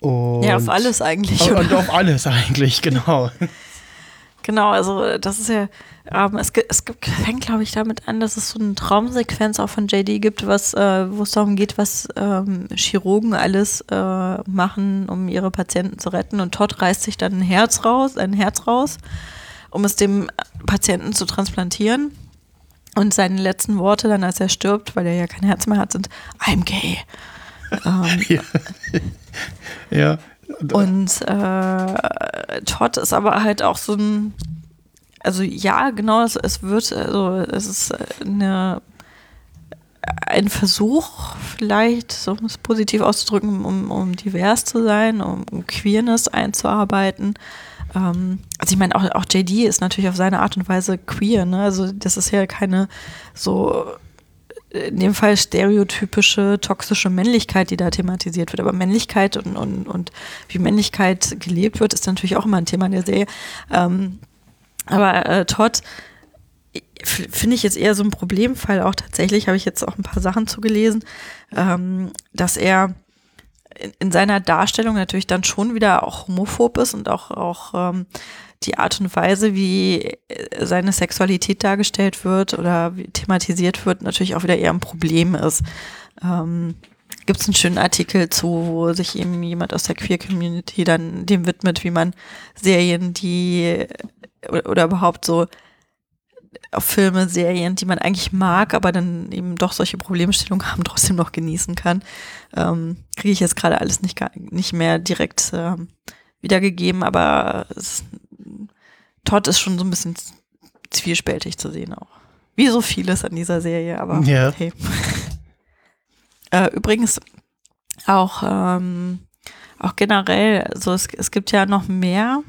Und ja, auf alles eigentlich. Und, und auf alles eigentlich, genau. Genau, also das ist ja, ähm, es, es fängt, glaube ich, damit an, dass es so eine Traumsequenz auch von JD gibt, was, äh, wo es darum geht, was ähm, Chirurgen alles äh, machen, um ihre Patienten zu retten. Und Todd reißt sich dann ein Herz raus, ein Herz raus, um es dem Patienten zu transplantieren. Und seine letzten Worte dann, als er stirbt, weil er ja kein Herz mehr hat, sind I'm gay. Ähm, ja. ja. Und äh, Todd ist aber halt auch so ein, also ja, genau, es, es wird, also es ist eine, ein Versuch, vielleicht, um es positiv auszudrücken, um, um divers zu sein, um, um Queerness einzuarbeiten. Ähm, also ich meine, auch, auch JD ist natürlich auf seine Art und Weise queer, ne? Also das ist ja keine so in dem Fall stereotypische toxische Männlichkeit, die da thematisiert wird. Aber Männlichkeit und, und, und wie Männlichkeit gelebt wird, ist natürlich auch immer ein Thema in der Serie. Ähm, aber äh, Todd finde ich jetzt eher so ein Problemfall auch tatsächlich, habe ich jetzt auch ein paar Sachen zugelesen, ähm, dass er in, in, seiner Darstellung natürlich dann schon wieder auch homophob ist und auch, auch ähm, die Art und Weise, wie äh, seine Sexualität dargestellt wird oder thematisiert wird, natürlich auch wieder eher ein Problem ist. Ähm, Gibt es einen schönen Artikel zu, wo sich eben jemand aus der Queer-Community dann dem widmet, wie man Serien, die oder, oder überhaupt so auf Filme, Serien, die man eigentlich mag, aber dann eben doch solche Problemstellungen haben, trotzdem noch genießen kann. Ähm, Kriege ich jetzt gerade alles nicht, nicht mehr direkt äh, wiedergegeben, aber es Todd ist schon so ein bisschen zwiespältig zu sehen auch. Wie so vieles an dieser Serie, aber ja. hey. äh, übrigens auch, ähm, auch generell, also es, es gibt ja noch mehr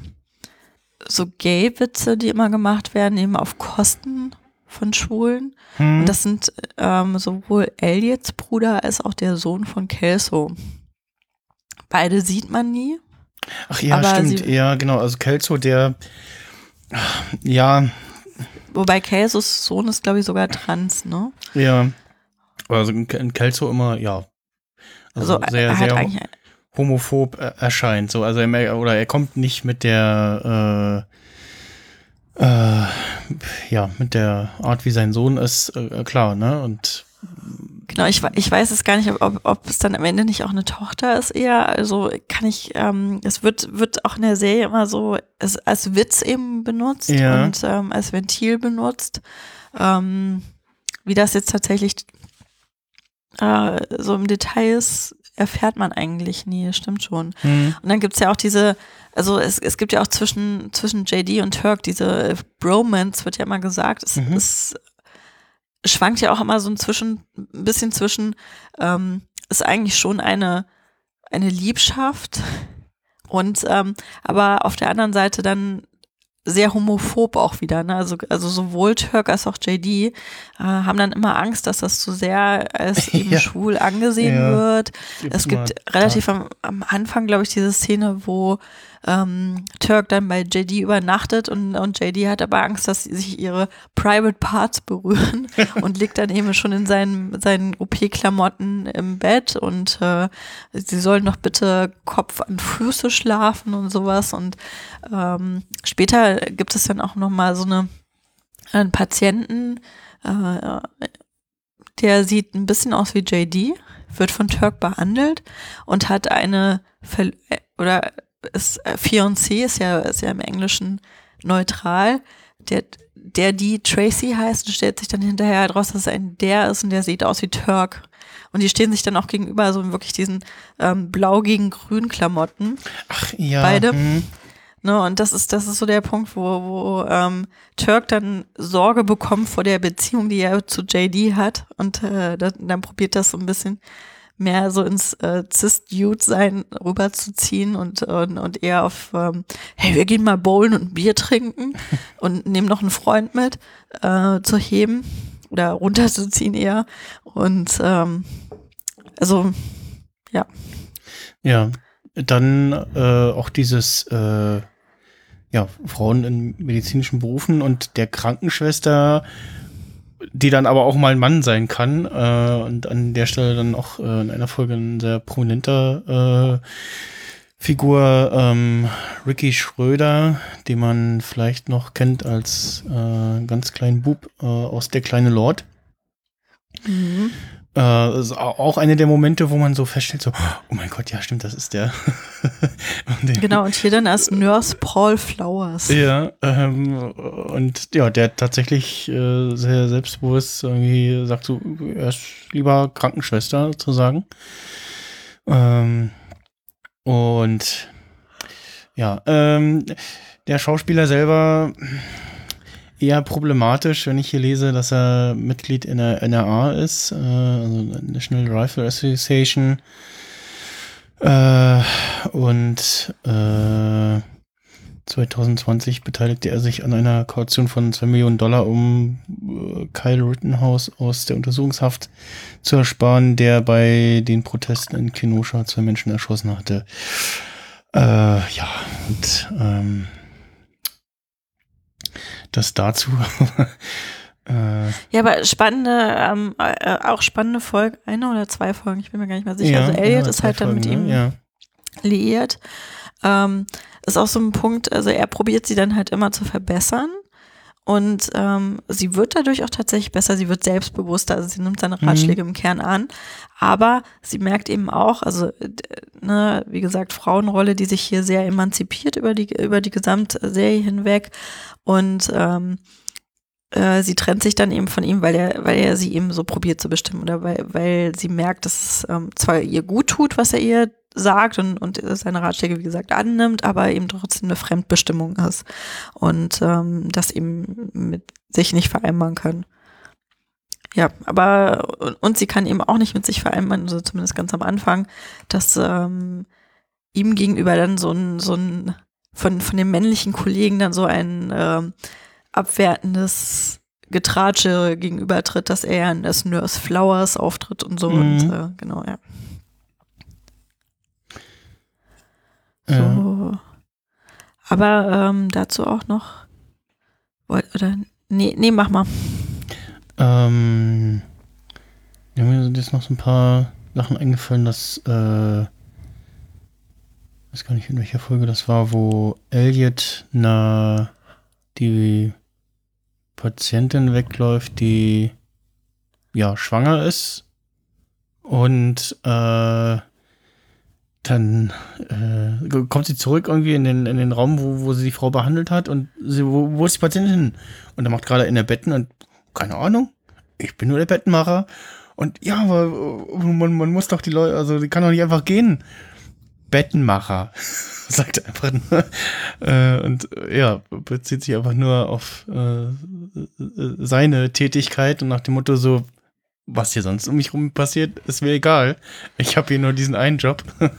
so Gay-Witze, die immer gemacht werden, eben auf Kosten von Schwulen. Hm. Und das sind ähm, sowohl Elliots Bruder als auch der Sohn von Kelso. Beide sieht man nie. Ach ja, stimmt. Ja, genau. Also Kelso, der ja. Wobei Kelsos Sohn ist, glaube ich, sogar trans, ne? Ja. Also in Kelso immer, ja. Also, also sehr, sehr homophob erscheint. So, also er, oder er kommt nicht mit der äh, äh, ja, mit der Art, wie sein Sohn ist, äh, klar, ne? Und Genau, ich, ich weiß es gar nicht, ob, ob es dann am Ende nicht auch eine Tochter ist eher. Also kann ich, ähm, es wird, wird auch in der Serie immer so als, als Witz eben benutzt ja. und ähm, als Ventil benutzt. Ähm, wie das jetzt tatsächlich äh, so im Detail ist, erfährt man eigentlich nie, stimmt schon. Mhm. Und dann gibt's ja auch diese, also es, es gibt ja auch zwischen, zwischen JD und Turk diese Bromance, wird ja immer gesagt. Es mhm. ist schwankt ja auch immer so ein, zwischen, ein bisschen zwischen, ähm, ist eigentlich schon eine, eine Liebschaft und ähm, aber auf der anderen Seite dann sehr homophob auch wieder. Ne? Also, also sowohl Turk als auch JD äh, haben dann immer Angst, dass das zu sehr als eben ja. schwul angesehen ja. wird. es gibt relativ am, am Anfang, glaube ich, diese Szene, wo ähm, Turk dann bei JD übernachtet und, und JD hat aber Angst, dass sie sich ihre Private Parts berühren und liegt dann eben schon in seinen, seinen OP-Klamotten im Bett und äh, sie sollen doch bitte Kopf an Füße schlafen und sowas und ähm, später gibt es dann auch nochmal so eine einen Patienten, äh, der sieht ein bisschen aus wie JD, wird von Turk behandelt und hat eine Ver oder ist äh, Fiancé ist ja, ist ja im Englischen neutral. Der, der die Tracy heißt und stellt sich dann hinterher raus, dass es ein der ist und der sieht aus wie Turk. Und die stehen sich dann auch gegenüber, so in wirklich diesen ähm, blau gegen grün Klamotten. Ach ja. Beide. hm. Ne, und das ist, das ist so der Punkt, wo, wo ähm, Turk dann Sorge bekommt vor der Beziehung, die er zu JD hat. Und äh, dann, dann probiert das so ein bisschen mehr so ins äh, Cis-Dude-Sein rüberzuziehen und, und, und eher auf, ähm, hey, wir gehen mal bowlen und Bier trinken und nehmen noch einen Freund mit, äh, zu heben oder runterzuziehen eher. Und ähm, also, ja. Ja, dann äh, auch dieses äh, ja, Frauen in medizinischen Berufen und der Krankenschwester, die dann aber auch mal ein Mann sein kann äh, und an der Stelle dann auch äh, in einer Folge ein sehr prominenter äh, Figur ähm, Ricky Schröder, den man vielleicht noch kennt als äh, ganz kleinen Bub äh, aus Der kleine Lord. Mhm. Äh, ist au- auch eine der Momente, wo man so feststellt, so, oh mein Gott, ja, stimmt, das ist der. Und Genau, und hier dann als Nurse Paul Flowers. Ja, ähm, und ja, der tatsächlich äh, sehr selbstbewusst irgendwie sagt so, er ist lieber Krankenschwester sozusagen. Ähm, und ja, ähm, der Schauspieler selber eher problematisch, wenn ich hier lese, dass er Mitglied in der NRA ist, äh, also National Rifle Association. Äh, und äh, 2020 beteiligte er sich an einer Kaution von 2 Millionen Dollar, um äh, Kyle Rittenhouse aus der Untersuchungshaft zu ersparen, der bei den Protesten in Kenosha zwei Menschen erschossen hatte. Äh, ja, und ähm, das dazu. äh, Ja, aber spannende, ähm, äh, auch spannende Folge, eine oder zwei Folgen, ich bin mir gar nicht mehr sicher. ja, also Elliot ja, ist halt dann mit Folgen, ihm ne? Ja. liiert. Ähm, ist auch so ein Punkt, also er probiert sie dann halt immer zu verbessern. Und ähm, sie wird dadurch auch tatsächlich besser, sie wird selbstbewusster, also sie nimmt seine Mhm. Ratschläge im Kern an. Aber sie merkt eben auch, also ne, wie gesagt, Frauenrolle, die sich hier sehr emanzipiert über die, über die Gesamtserie hinweg. Und ähm, äh, sie trennt sich dann eben von ihm, weil er, weil er sie eben so probiert zu bestimmen oder weil, weil sie merkt, dass es ähm, zwar ihr gut tut, was er ihr sagt und, und seine Ratschläge, wie gesagt, annimmt, aber eben trotzdem eine Fremdbestimmung ist und ähm, das eben mit sich nicht vereinbaren kann. Ja, aber und, sie kann eben auch nicht mit sich vereinbaren, also zumindest ganz am Anfang, dass ähm, ihm gegenüber dann so ein, so ein von, von den männlichen Kollegen dann so ein ähm, abwertendes Getratsche gegenübertritt, dass er als Nurse Flowers auftritt und so. Mhm. Und äh, genau, ja. Ja. So. Aber ähm, dazu auch noch. Oder. Nee, nee, mach mal. Ähm, ja, mir sind jetzt noch so ein paar Sachen eingefallen, dass, äh, weiß gar nicht, in welcher Folge das war, wo Elliot na die Patientin wegläuft, die ja schwanger ist und äh, dann äh, kommt sie zurück irgendwie in den, in den Raum, wo, wo sie die Frau behandelt hat und sie, wo, wo ist die Patientin? Und er macht gerade in der Betten und keine Ahnung, ich bin nur der Bettenmacher. Und ja, aber äh, man, man muss doch die Leute, also die kann doch nicht einfach gehen. Bettenmacher, sagt er einfach nur. Äh, und ja, bezieht sich einfach nur auf äh, äh, seine Tätigkeit und nach dem Motto so, was hier sonst um mich rum passiert, ist mir egal. Ich habe hier nur diesen einen Job.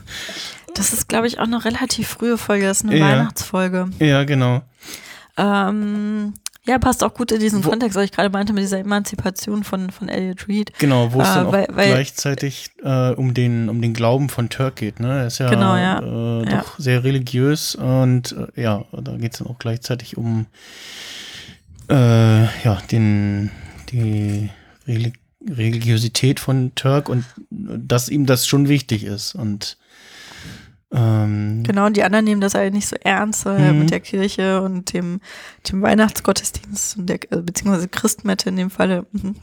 Das ist, glaube ich, auch eine relativ frühe Folge. Das ist eine Ja. Weihnachtsfolge. ja, genau. Ähm, ja, passt auch gut in diesen Wo- Kontext, was ich gerade meinte mit dieser Emanzipation von, von Elliot Reed. Genau, wo es Äh, dann auch weil- weil- gleichzeitig äh, um, den, um den Glauben von Turk geht. Ne? Er ist ja, Genau, ja. Äh, Ja. doch sehr religiös und äh, ja, da geht es dann auch gleichzeitig um äh, ja, den, die Reli Religiosität von Turk und dass ihm das schon wichtig ist. Und ähm, Genau, und die anderen nehmen das halt nicht so ernst äh, Mhm. mit der Kirche und dem, dem Weihnachtsgottesdienst und der, äh, beziehungsweise Christmette in dem Falle. Mhm.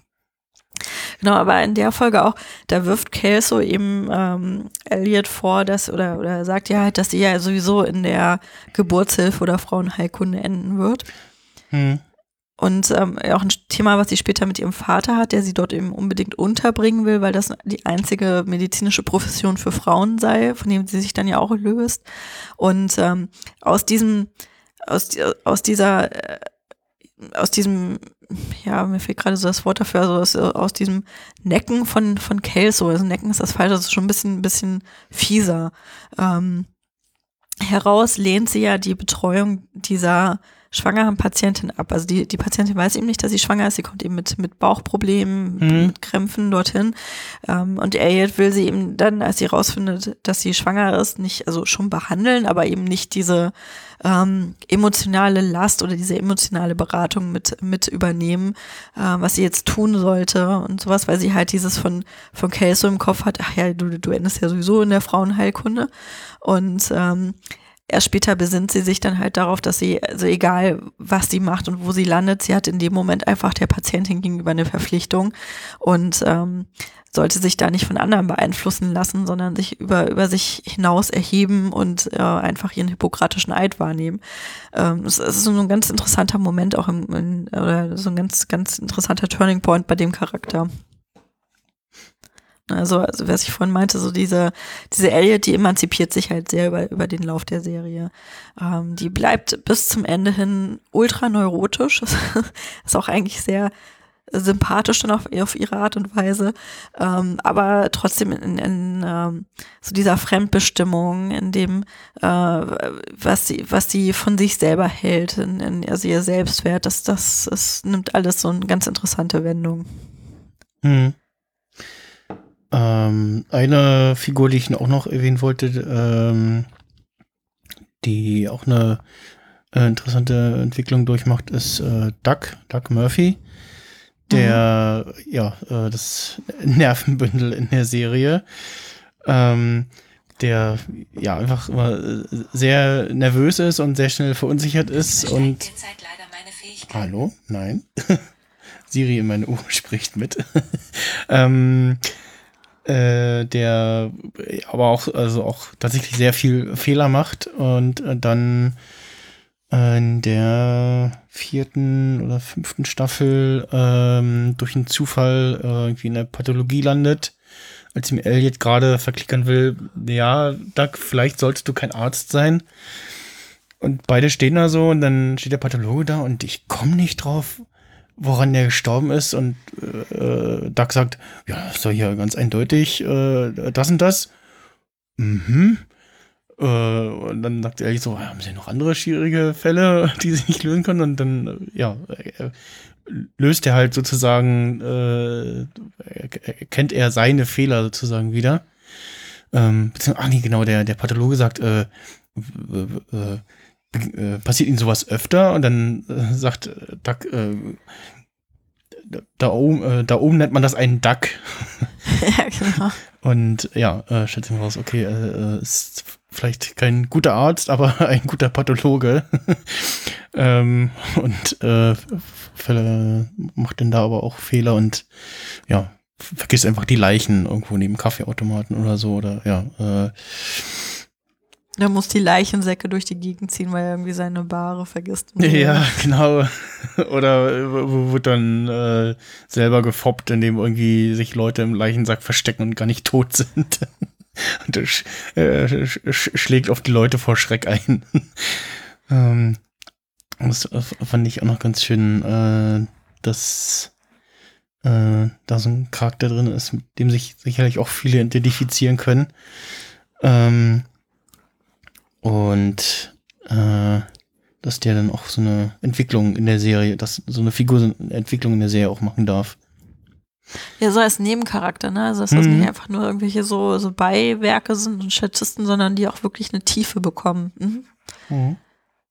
Genau, aber in der Folge auch, da wirft Kelso eben ähm, Elliot vor, dass, oder, oder sagt ja halt, dass sie ja sowieso in der Geburtshilfe oder Frauenheilkunde enden wird. hm, und ähm, auch ein Thema, was sie später mit ihrem Vater hat, der sie dort eben unbedingt unterbringen will, weil das die einzige medizinische Profession für Frauen sei, von dem sie sich dann ja auch löst. Und ähm, aus diesem, aus, aus dieser, äh, aus diesem, ja, mir fehlt gerade so das Wort dafür, also aus, aus diesem Necken von, von Kelso, also Necken ist das falsch, das ist schon ein bisschen, ein bisschen fieser. Ähm, heraus lehnt sie ja die Betreuung dieser schwangeren Patientin ab. Also die, die Patientin weiß eben nicht, dass sie schwanger ist. Sie kommt eben mit, mit Bauchproblemen, mhm. mit Krämpfen dorthin. Ähm, und Elliot will sie eben dann, als sie rausfindet, dass sie schwanger ist, nicht, also schon behandeln, aber eben nicht diese ähm, emotionale Last oder diese emotionale Beratung mit, mit übernehmen, äh, was sie jetzt tun sollte und sowas, weil sie halt dieses von, von Case so im Kopf hat, ach ja, du, du endest ja sowieso in der Frauenheilkunde. Und ähm, erst später besinnt sie sich dann halt darauf, dass sie, also egal was sie macht und wo sie landet, sie hat in dem Moment einfach der Patientin gegenüber eine Verpflichtung und ähm, sollte sich da nicht von anderen beeinflussen lassen, sondern sich über, über sich hinaus erheben und äh, einfach ihren hippokratischen Eid wahrnehmen. Ähm, es, es ist so ein ganz interessanter Moment auch im, in, oder so ein ganz, ganz interessanter Turning Point bei dem Charakter. Also, also was ich vorhin meinte, so diese, diese Elliot, die emanzipiert sich halt sehr über, über den Lauf der Serie. Ähm, die bleibt bis zum Ende hin ultra neurotisch. ist auch eigentlich sehr sympathisch dann auf, auf ihre Art und Weise. Ähm, aber trotzdem in, in ähm, so dieser Fremdbestimmung, in dem, äh, was sie, was sie von sich selber hält, in, in also ihr Selbstwert, das, das, das nimmt alles so eine ganz interessante Wendung. Mhm. Ähm, eine Figur, die ich auch noch erwähnen wollte, ähm, die auch eine äh, interessante Entwicklung durchmacht, ist äh, Doug, Doug Murphy, der mhm. ja äh, das Nervenbündel in der Serie, ähm, der ja einfach immer sehr nervös ist und sehr schnell verunsichert ist und Hallo, nein. Siri in meine Uhr spricht mit. ähm, äh, der aber auch, also auch tatsächlich sehr viel Fehler macht und äh, dann in der vierten oder fünften Staffel ähm, durch einen Zufall äh, irgendwie in der Pathologie landet, als ihm Elliot gerade verklickern will, ja, Doug, vielleicht solltest du kein Arzt sein. Und beide stehen da so und dann steht der Pathologe da und ich komme nicht drauf, woran der gestorben ist. Und äh, Doug sagt, ja, das doch hier ganz eindeutig äh, das und das. Mhm. Äh, und dann sagt er so, haben Sie noch andere schwierige Fälle, die Sie nicht lösen können? Und dann, äh, ja, äh, löst er halt sozusagen, äh, erkennt er seine Fehler sozusagen wieder. Ähm, ach nee, genau, der, der Pathologe sagt, äh, äh, äh, passiert ihnen sowas öfter und dann äh, sagt Duck, äh, da, oben, äh, da oben nennt man das einen Duck. ja, genau. Und ja, äh, schätze ich mal raus, okay, äh, ist vielleicht kein guter Arzt, aber ein guter Pathologe. ähm, und äh, macht denn da aber auch Fehler und ja, vergisst einfach die Leichen irgendwo neben Kaffeeautomaten oder so oder ja, äh, er muss die Leichensäcke durch die Gegend ziehen, weil er irgendwie seine Bahre vergisst. Ja, genau. Oder äh, wird dann äh, selber gefoppt, indem irgendwie sich Leute im Leichensack verstecken und gar nicht tot sind. und er sch äh, sch schlägt auf die Leute vor Schreck ein. ähm, das fand ich auch noch ganz schön, äh, dass äh, da so ein Charakter drin ist, mit dem sich sicherlich auch viele identifizieren können. Ähm, und äh, dass der dann auch so eine Entwicklung in der Serie, dass so eine Figur so eine Entwicklung in der Serie auch machen darf. Ja, so als Nebencharakter, ne? Also dass das mhm. nicht einfach nur irgendwelche so, so Beiwerke sind und Statisten, sondern die auch wirklich eine Tiefe bekommen. Mhm. Mhm.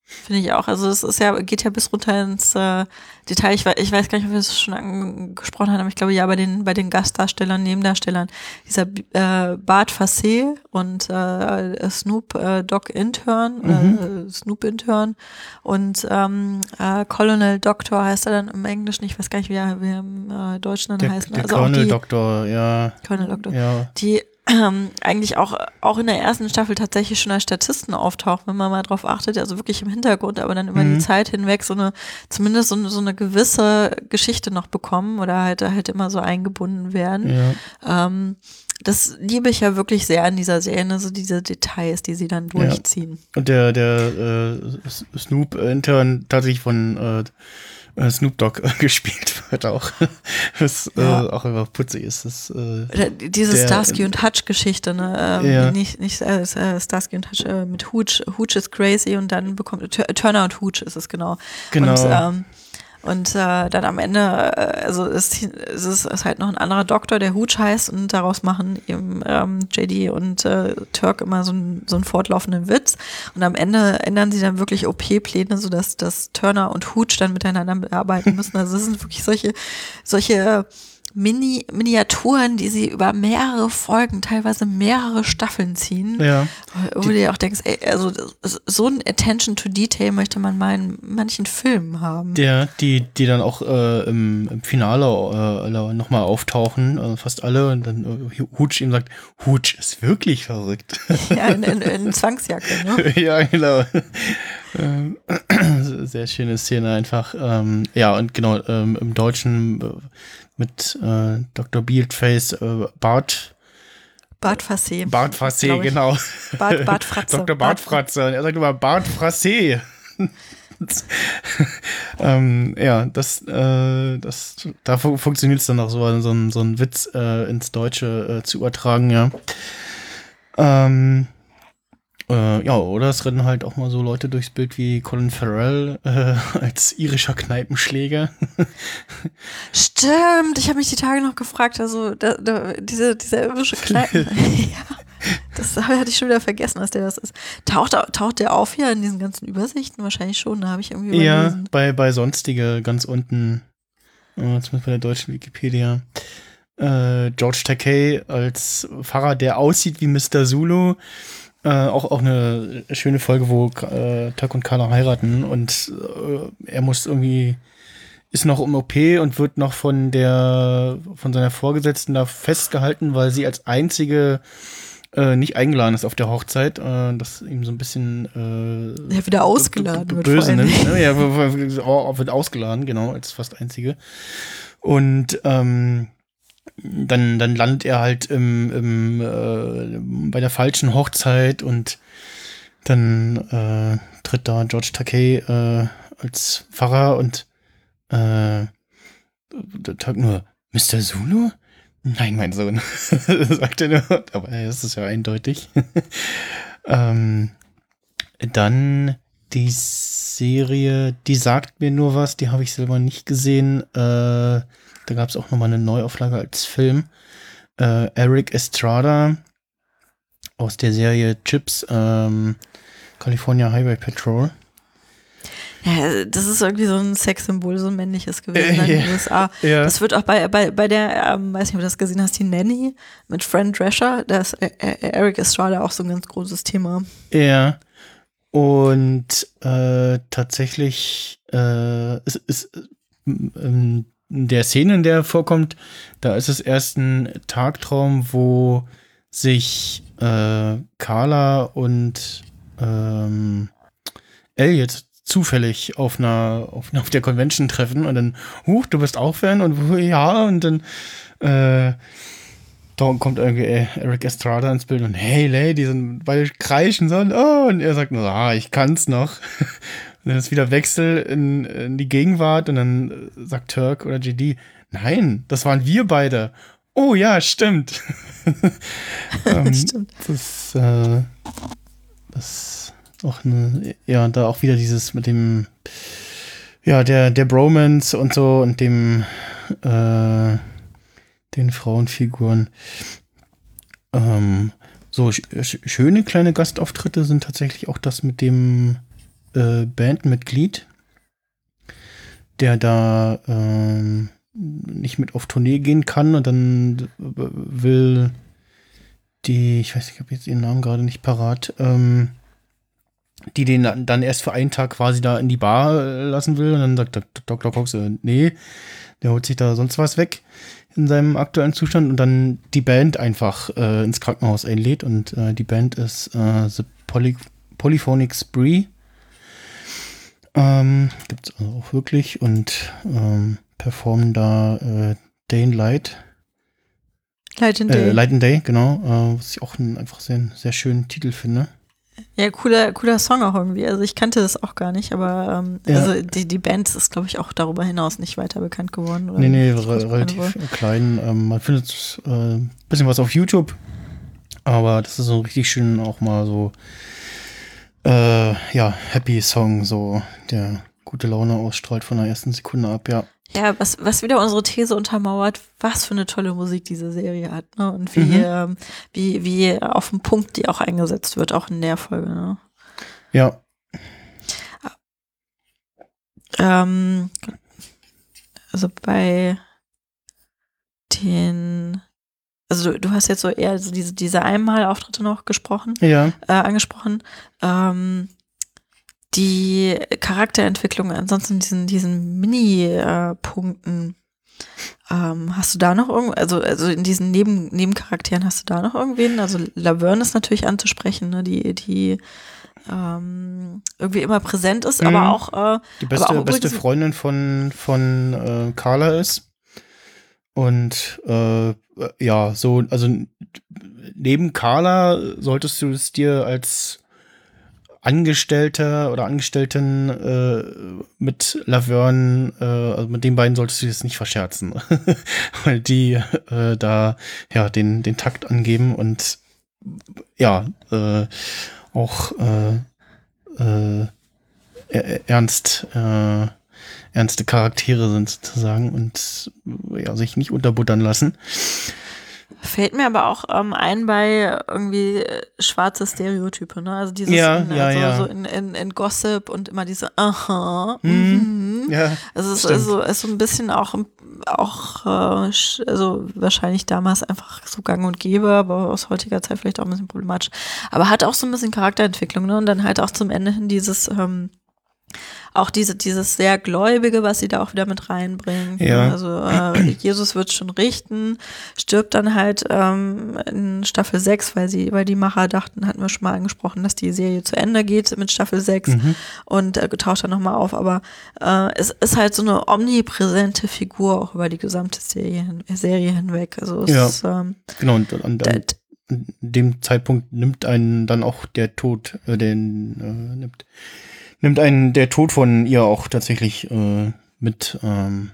Finde ich auch. Also es ist ja, geht ja bis runter ins äh, Detail. Ich weiß, ich weiß gar nicht, ob wir es schon angesprochen haben, aber ich glaube ja bei den, bei den Gastdarstellern, Nebendarstellern, dieser äh, Bart Fassé und äh, Snoop äh, Doc Intern, mhm. äh, Snoop Intern und ähm, äh, Colonel Doctor heißt er dann im Englischen, ich weiß gar nicht, wie er, wie er im äh, Deutschen dann der, heißt. Der also Colonel Doctor, ja. Colonel Doctor. Ja. Die ähm, eigentlich auch, auch in der ersten Staffel tatsächlich schon als Statisten auftaucht, wenn man mal drauf achtet, also wirklich im Hintergrund, aber dann über Mhm. die Zeit hinweg so eine, zumindest so eine, so eine gewisse Geschichte noch bekommen oder halt, halt immer so eingebunden werden. Ja. Ähm, das liebe ich ja wirklich sehr an dieser Serie, ne? so diese Details, die sie dann Ja. durchziehen. Und der, der äh, Snoop-Intern tatsächlich von äh, äh, Snoop Dogg äh, gespielt wird auch. Was Ja. äh, auch einfach putzig ist. Das, äh, Diese Der- Starsky und Hutch-Geschichte, ne? Ähm, Ja. Nicht, nicht äh, Starsky und Hutch mit Hooch. Hooch ist crazy und dann bekommt Tur- Turner und Hooch ist es genau. genau. Und, ähm, und äh, dann am Ende, äh, also es, es ist, ist halt noch ein anderer Doktor, der Hooch heißt und daraus machen eben ähm, JD und äh, Turk immer so, ein, so einen fortlaufenden Witz. Und am Ende ändern sie dann wirklich OP-Pläne, sodass dass Turner und Hooch dann miteinander arbeiten müssen. Also es sind wirklich solche, solche Mini Miniaturen, die sie über mehrere Folgen, teilweise mehrere Staffeln ziehen. ja. Wo du dir auch denkst, ey, also so ein Attention to Detail möchte man mal in manchen Filmen haben. Der, die, die dann auch äh, im, im Finale äh, nochmal auftauchen, äh, fast alle, und dann äh, Hutsch ihm sagt, Hutsch ist wirklich verrückt. ja, in, in, in Zwangsjacke, ne? ja, genau. Ähm, Sehr schöne Szene einfach. Ähm, ja, und genau, ähm, im Deutschen äh, mit äh, Dr. Beardface, äh, Bart, Bart Fassé. Bart Frassé, genau. Bart, Bart Fratze. Dr. Bart Fratze. Und er sagt immer Bart Frassé. ähm, ja, das, äh, das, da fu funktioniert es dann auch so, so, ein- so einen Witz äh, ins Deutsche äh, zu übertragen, ja. Ähm, äh, ja, oder es rennen halt auch mal so Leute durchs Bild wie Colin Farrell äh, als irischer Kneipenschläger. Stimmt, ich habe mich die Tage noch gefragt, also da, da, diese, diese irische Kneipen. ja, das hatte ich schon wieder vergessen, dass der das ist. Taucht, taucht der auf hier in diesen ganzen Übersichten? Wahrscheinlich schon, da habe ich irgendwie Ja, überlesen. bei, bei sonstige ganz unten, äh, zumindest bei der deutschen Wikipedia. Äh, George Takei als Pfarrer, der aussieht wie Mr. Zulu. Äh, auch, auch eine schöne Folge, wo äh, Tuck und Carla heiraten und äh, er muss irgendwie, ist noch im OP und wird noch von der, von seiner Vorgesetzten da festgehalten, weil sie als einzige äh, nicht eingeladen ist auf der Hochzeit. Äh, das ihm so ein bisschen äh, Der wieder ausgeladen wird. böse nimmt. Ne? Ja, wird ausgeladen, genau, als fast einzige. Und ähm, dann, dann landet er halt im, im, äh, bei der falschen Hochzeit und dann äh, tritt da George Takei äh, als Pfarrer und äh, sagt nur, Mr. Zulu? Nein, mein Sohn, sagt er nur, aber das ist ja eindeutig. ähm, dann die Serie, die sagt mir nur was, die habe ich selber nicht gesehen. Äh, da gab es auch nochmal eine Neuauflage als Film. Äh, Eric Estrada aus der Serie Chips, ähm, California Highway Patrol. Ja, das ist irgendwie so ein Sexsymbol, so ein männliches gewesen in Äh, den USA. Ja. Das wird auch bei, bei, bei der, ähm, weiß nicht, ob du das gesehen hast, die Nanny mit Fran Drescher, da ist äh, äh, Eric Estrada auch so ein ganz großes Thema. Ja. Und äh, tatsächlich äh, ist, ist ähm, in der Szene, in der er vorkommt, da ist es erst ein Tagtraum, wo sich äh, Carla und ähm, Elliot zufällig auf einer, auf, auf der Convention treffen und dann, huch, du bist auch Fan? Und ja, und dann äh, da kommt irgendwie äh, Eric Estrada ins Bild und hey Lady, und beide kreischen so und, oh, und er sagt nur, ah, ich kann's noch. Und dann ist wieder Wechsel in, in die Gegenwart und dann sagt Turk oder GD, nein, das waren wir beide. Oh ja, stimmt. ähm, Stimmt. Das, äh, das ist auch eine, ja, da auch wieder dieses mit dem, ja, der, der Bromance und so und dem, äh, den Frauenfiguren. Ähm, so, sch sch schöne kleine Gastauftritte sind tatsächlich auch das mit dem äh, Bandmitglied, der da ähm, nicht mit auf Tournee gehen kann und dann will die, ich weiß ich habe jetzt ihren Namen gerade nicht parat, ähm, die den dann erst für einen Tag quasi da in die Bar äh, lassen will. Und dann sagt Dr. Cox, äh, nee, der holt sich da sonst was weg in seinem aktuellen Zustand und dann die Band einfach äh, ins Krankenhaus einlädt. Und äh, die Band ist äh, The Poly Polyphonic Spree. Ähm, Gibt es also auch wirklich und ähm, performen da äh, Day and Light. Light and Äh, Day. Light and Day, genau. Äh, was ich auch einen einfach sehr, sehr schönen Titel finde. Ja, cooler, cooler Song auch irgendwie. Also ich kannte das auch gar nicht, aber ähm, Ja. also die, die Band ist, glaube ich, auch darüber hinaus nicht weiter bekannt geworden. Oder Nee, nee, re relativ klein. Ähm, man findet äh, ein bisschen was auf YouTube, aber das ist so richtig schön auch mal so, äh, ja, Happy Song, so, der gute Laune ausstrahlt von der ersten Sekunde ab, ja. Ja, was, was wieder unsere These untermauert, was für eine tolle Musik diese Serie hat, ne? Und wie, Mhm. ähm, wie, wie auf den Punkt die auch eingesetzt wird, auch in der Folge, ne? Ja, Ähm, also bei den, also du, du hast jetzt so eher so diese, diese Einmalauftritte noch gesprochen, ja, äh, angesprochen. Ähm, die Charakterentwicklung ansonsten diesen, diesen Mini-Punkten. ähm, hast du da noch irgendwo, also, also in diesen Neben, Nebencharakteren hast du da noch irgendwen? Also Laverne ist natürlich anzusprechen, ne, die, die ähm, irgendwie immer präsent ist, Mhm. aber auch äh, die beste, auch beste Freundin von, von äh, Carla ist. Und äh, ja, so, also neben Carla solltest du es dir als Angestellter oder Angestellten äh, mit Laverne, äh, also mit den beiden solltest du das nicht verscherzen, weil die äh, da ja den, den Takt angeben und ja, äh, auch äh, äh, er- ernst, ernste Charaktere sind sozusagen und ja, sich nicht unterbuttern lassen. Fällt mir aber auch ähm, ein bei irgendwie äh, schwarze Stereotype, ne? Also dieses Ja, in, ja, also, ja. so in, in, in Gossip und immer diese Aha. Mhm. Mhm. Ja, Also es ist so, ist so ein bisschen auch, auch äh, also wahrscheinlich damals einfach so gang und gäbe, aber aus heutiger Zeit vielleicht auch ein bisschen problematisch. Aber hat auch so ein bisschen Charakterentwicklung, ne? Und dann halt auch zum Ende hin dieses, ähm, auch diese, dieses sehr Gläubige, was sie da auch wieder mit reinbringt. ne? Ja. Also äh, Jesus wird schon richten, stirbt dann halt ähm, in Staffel 6, weil sie, weil die Macher dachten, hatten wir schon mal angesprochen, dass die Serie zu Ende geht mit Staffel 6 Mhm. und äh, taucht dann nochmal auf. Aber äh, es ist halt so eine omnipräsente Figur auch über die gesamte Serie, hin- Serie hinweg. Also es Ja. ist, ähm, Genau, und an, da- an dem Zeitpunkt nimmt einen dann auch der Tod, äh, den äh, nimmt, nimmt einen der Tod von ihr auch tatsächlich äh, mit. Ähm,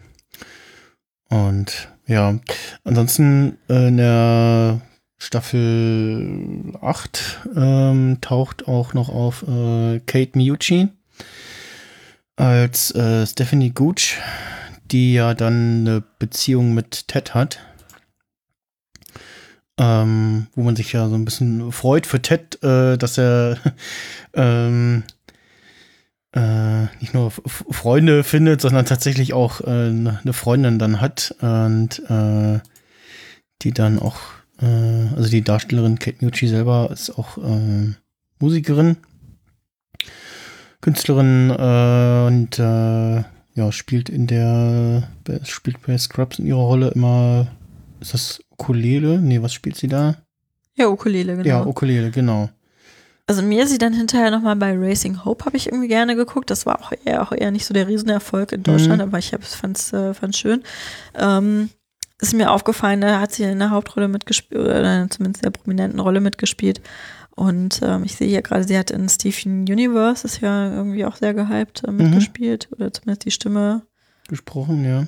und ja, ansonsten äh, in der Staffel 8 ähm, taucht auch noch auf äh, Kate Miucci als äh, Stephanie Gooch, die ja dann eine Beziehung mit Ted hat ähm, wo man sich ja so ein bisschen freut für Ted, äh, dass er ähm, äh, nicht nur Freunde findet, sondern tatsächlich auch äh, eine Freundin dann hat und äh, die dann auch, äh, also die Darstellerin Kate Miucci selber ist auch äh, Musikerin, Künstlerin äh, und äh, ja, spielt in der, spielt bei Scrubs in ihrer Rolle immer, ist das Ukulele? Nee, was spielt sie da? ja, Ukulele, genau. Ja, Ukulele, genau. Also mir ist sie dann hinterher nochmal bei Racing Hope, habe ich irgendwie gerne geguckt. Das war auch eher, auch eher nicht so der Riesenerfolg in Deutschland, Mhm. aber ich fand es äh, fand's schön. Ähm, ist mir aufgefallen, da hat sie in der Hauptrolle mitgespielt, oder zumindest in der prominenten Rolle mitgespielt. Und ähm, ich sehe hier gerade, sie hat in Steven Universe, ist ja irgendwie auch sehr gehypt, äh, Mhm. mitgespielt. Oder zumindest die Stimme Gesprochen, ja.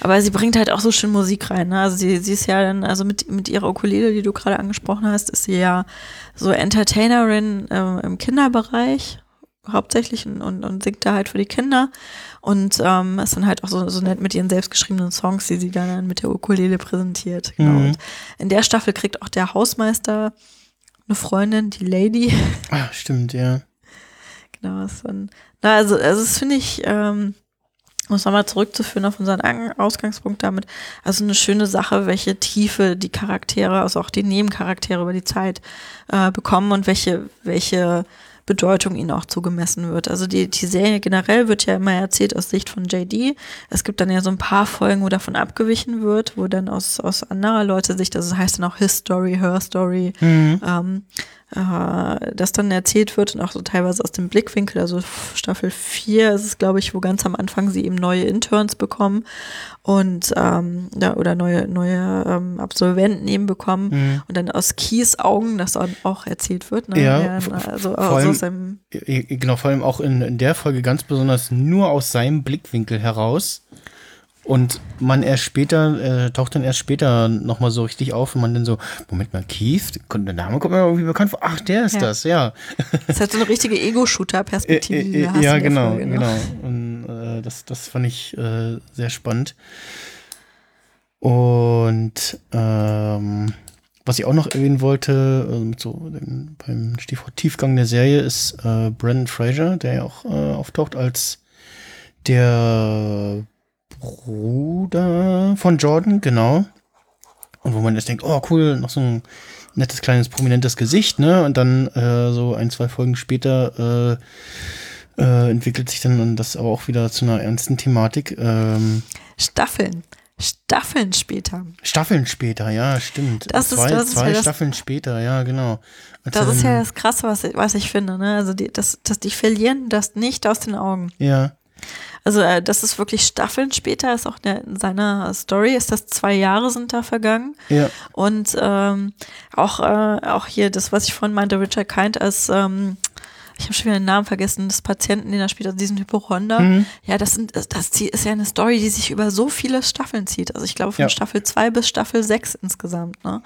Aber sie bringt halt auch so schön Musik rein. Ne? Also sie, sie ist ja dann, also mit, mit ihrer Ukulele, die du gerade angesprochen hast, ist sie ja so Entertainerin äh, im Kinderbereich hauptsächlich und, und, und singt da halt für die Kinder und ähm, ist dann halt auch so, so nett mit ihren selbstgeschriebenen Songs, die sie dann mit der Ukulele präsentiert. Genau. Mhm. Und in der Staffel kriegt auch der Hausmeister eine Freundin, die Lady. Ah, stimmt, ja. Genau, ist dann, na, also, also das finde ich, ähm, um es nochmal zurückzuführen auf unseren An- Ausgangspunkt damit, also eine schöne Sache, welche Tiefe die Charaktere, also auch die Nebencharaktere über die Zeit äh, bekommen und welche, welche Bedeutung ihnen auch zugemessen wird. Also die, die Serie generell wird ja immer erzählt aus Sicht von JD. Es gibt dann ja so ein paar Folgen, wo davon abgewichen wird, wo dann aus, aus anderer Leute Sicht, also das heißt dann auch His Story, Her Story, Mhm. ähm, äh, das dann erzählt wird und auch so teilweise aus dem Blickwinkel, also Staffel 4 ist es, glaube ich, wo ganz am Anfang sie eben neue Interns bekommen und ähm, ja, oder neue, neue ähm, Absolventen eben bekommen Mhm. und dann aus Kies Augen das dann auch erzählt wird. Ne? Ja, Ja, also vor also allem- aus Äh, Genau, vor allem auch in, in der Folge ganz besonders nur aus seinem Blickwinkel heraus. Und man erst später, äh, taucht dann erst später nochmal so richtig auf und man dann so, Moment mal, Keith, der Name kommt mir irgendwie bekannt vor. Ach, der ist Ja. das, ja. das halt so eine richtige Äh, Ego-Shooter-Perspektive, äh, hast ja, genau, Folge, ne? genau. Und äh, das, das fand ich äh, sehr spannend. Und ähm, was ich auch noch erwähnen wollte, äh, mit so dem, beim Stichwort Tiefgang der Serie, ist äh, Brandon Fraser, der ja auch äh, auftaucht als der Bruder von Jordan, genau. Und wo man jetzt denkt, oh cool, noch so ein nettes, kleines, prominentes Gesicht, ne? Und dann äh, so ein, zwei Folgen später äh, äh, entwickelt sich dann das aber auch wieder zu einer ernsten Thematik. Ähm, Staffeln. Staffeln später. Staffeln später, ja, stimmt. Das ist- zwei das ist zwei ja das- Staffeln später, ja, genau. Als Das ist ja das Krasse, was, ich- was ich finde. Ne? Also die, das, das, die verlieren das nicht aus den Augen. Ja, Also äh, das ist wirklich Staffeln später, ist auch der, in seiner Story, ist das zwei Jahre sind da vergangen. ja, Und ähm, auch, äh, auch hier das, was ich vorhin meinte, Richard Kind als, ähm, ich habe schon wieder den Namen vergessen, des Patienten, den er spielt, also diesen Hypochonder. Mhm. Ja, das, sind, das, das ist ja eine Story, die sich über so viele Staffeln zieht. Also ich glaube von Ja. Staffel 2 bis Staffel 6 insgesamt. Ne?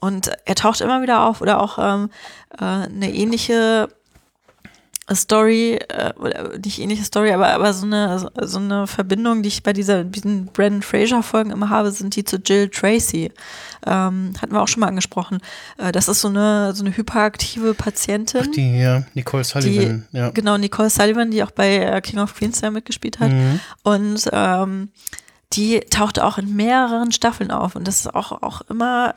Und er taucht immer wieder auf oder auch ähm, äh, eine ähnliche Story, äh, oder nicht ähnliche Story, aber, aber so eine, so, eine Verbindung, die ich bei dieser, diesen Brandon Fraser Folgen immer habe, sind die zu Jill Tracy. Ähm, hatten wir auch schon mal angesprochen. Äh, das ist so eine, so eine hyperaktive Patientin. ach die, ja, Nicole Sullivan, ja. Genau, Nicole Sullivan, die auch bei äh, King of Queens mitgespielt hat. Mhm. Und ähm, die tauchte auch in mehreren Staffeln auf. Und das ist auch, auch immer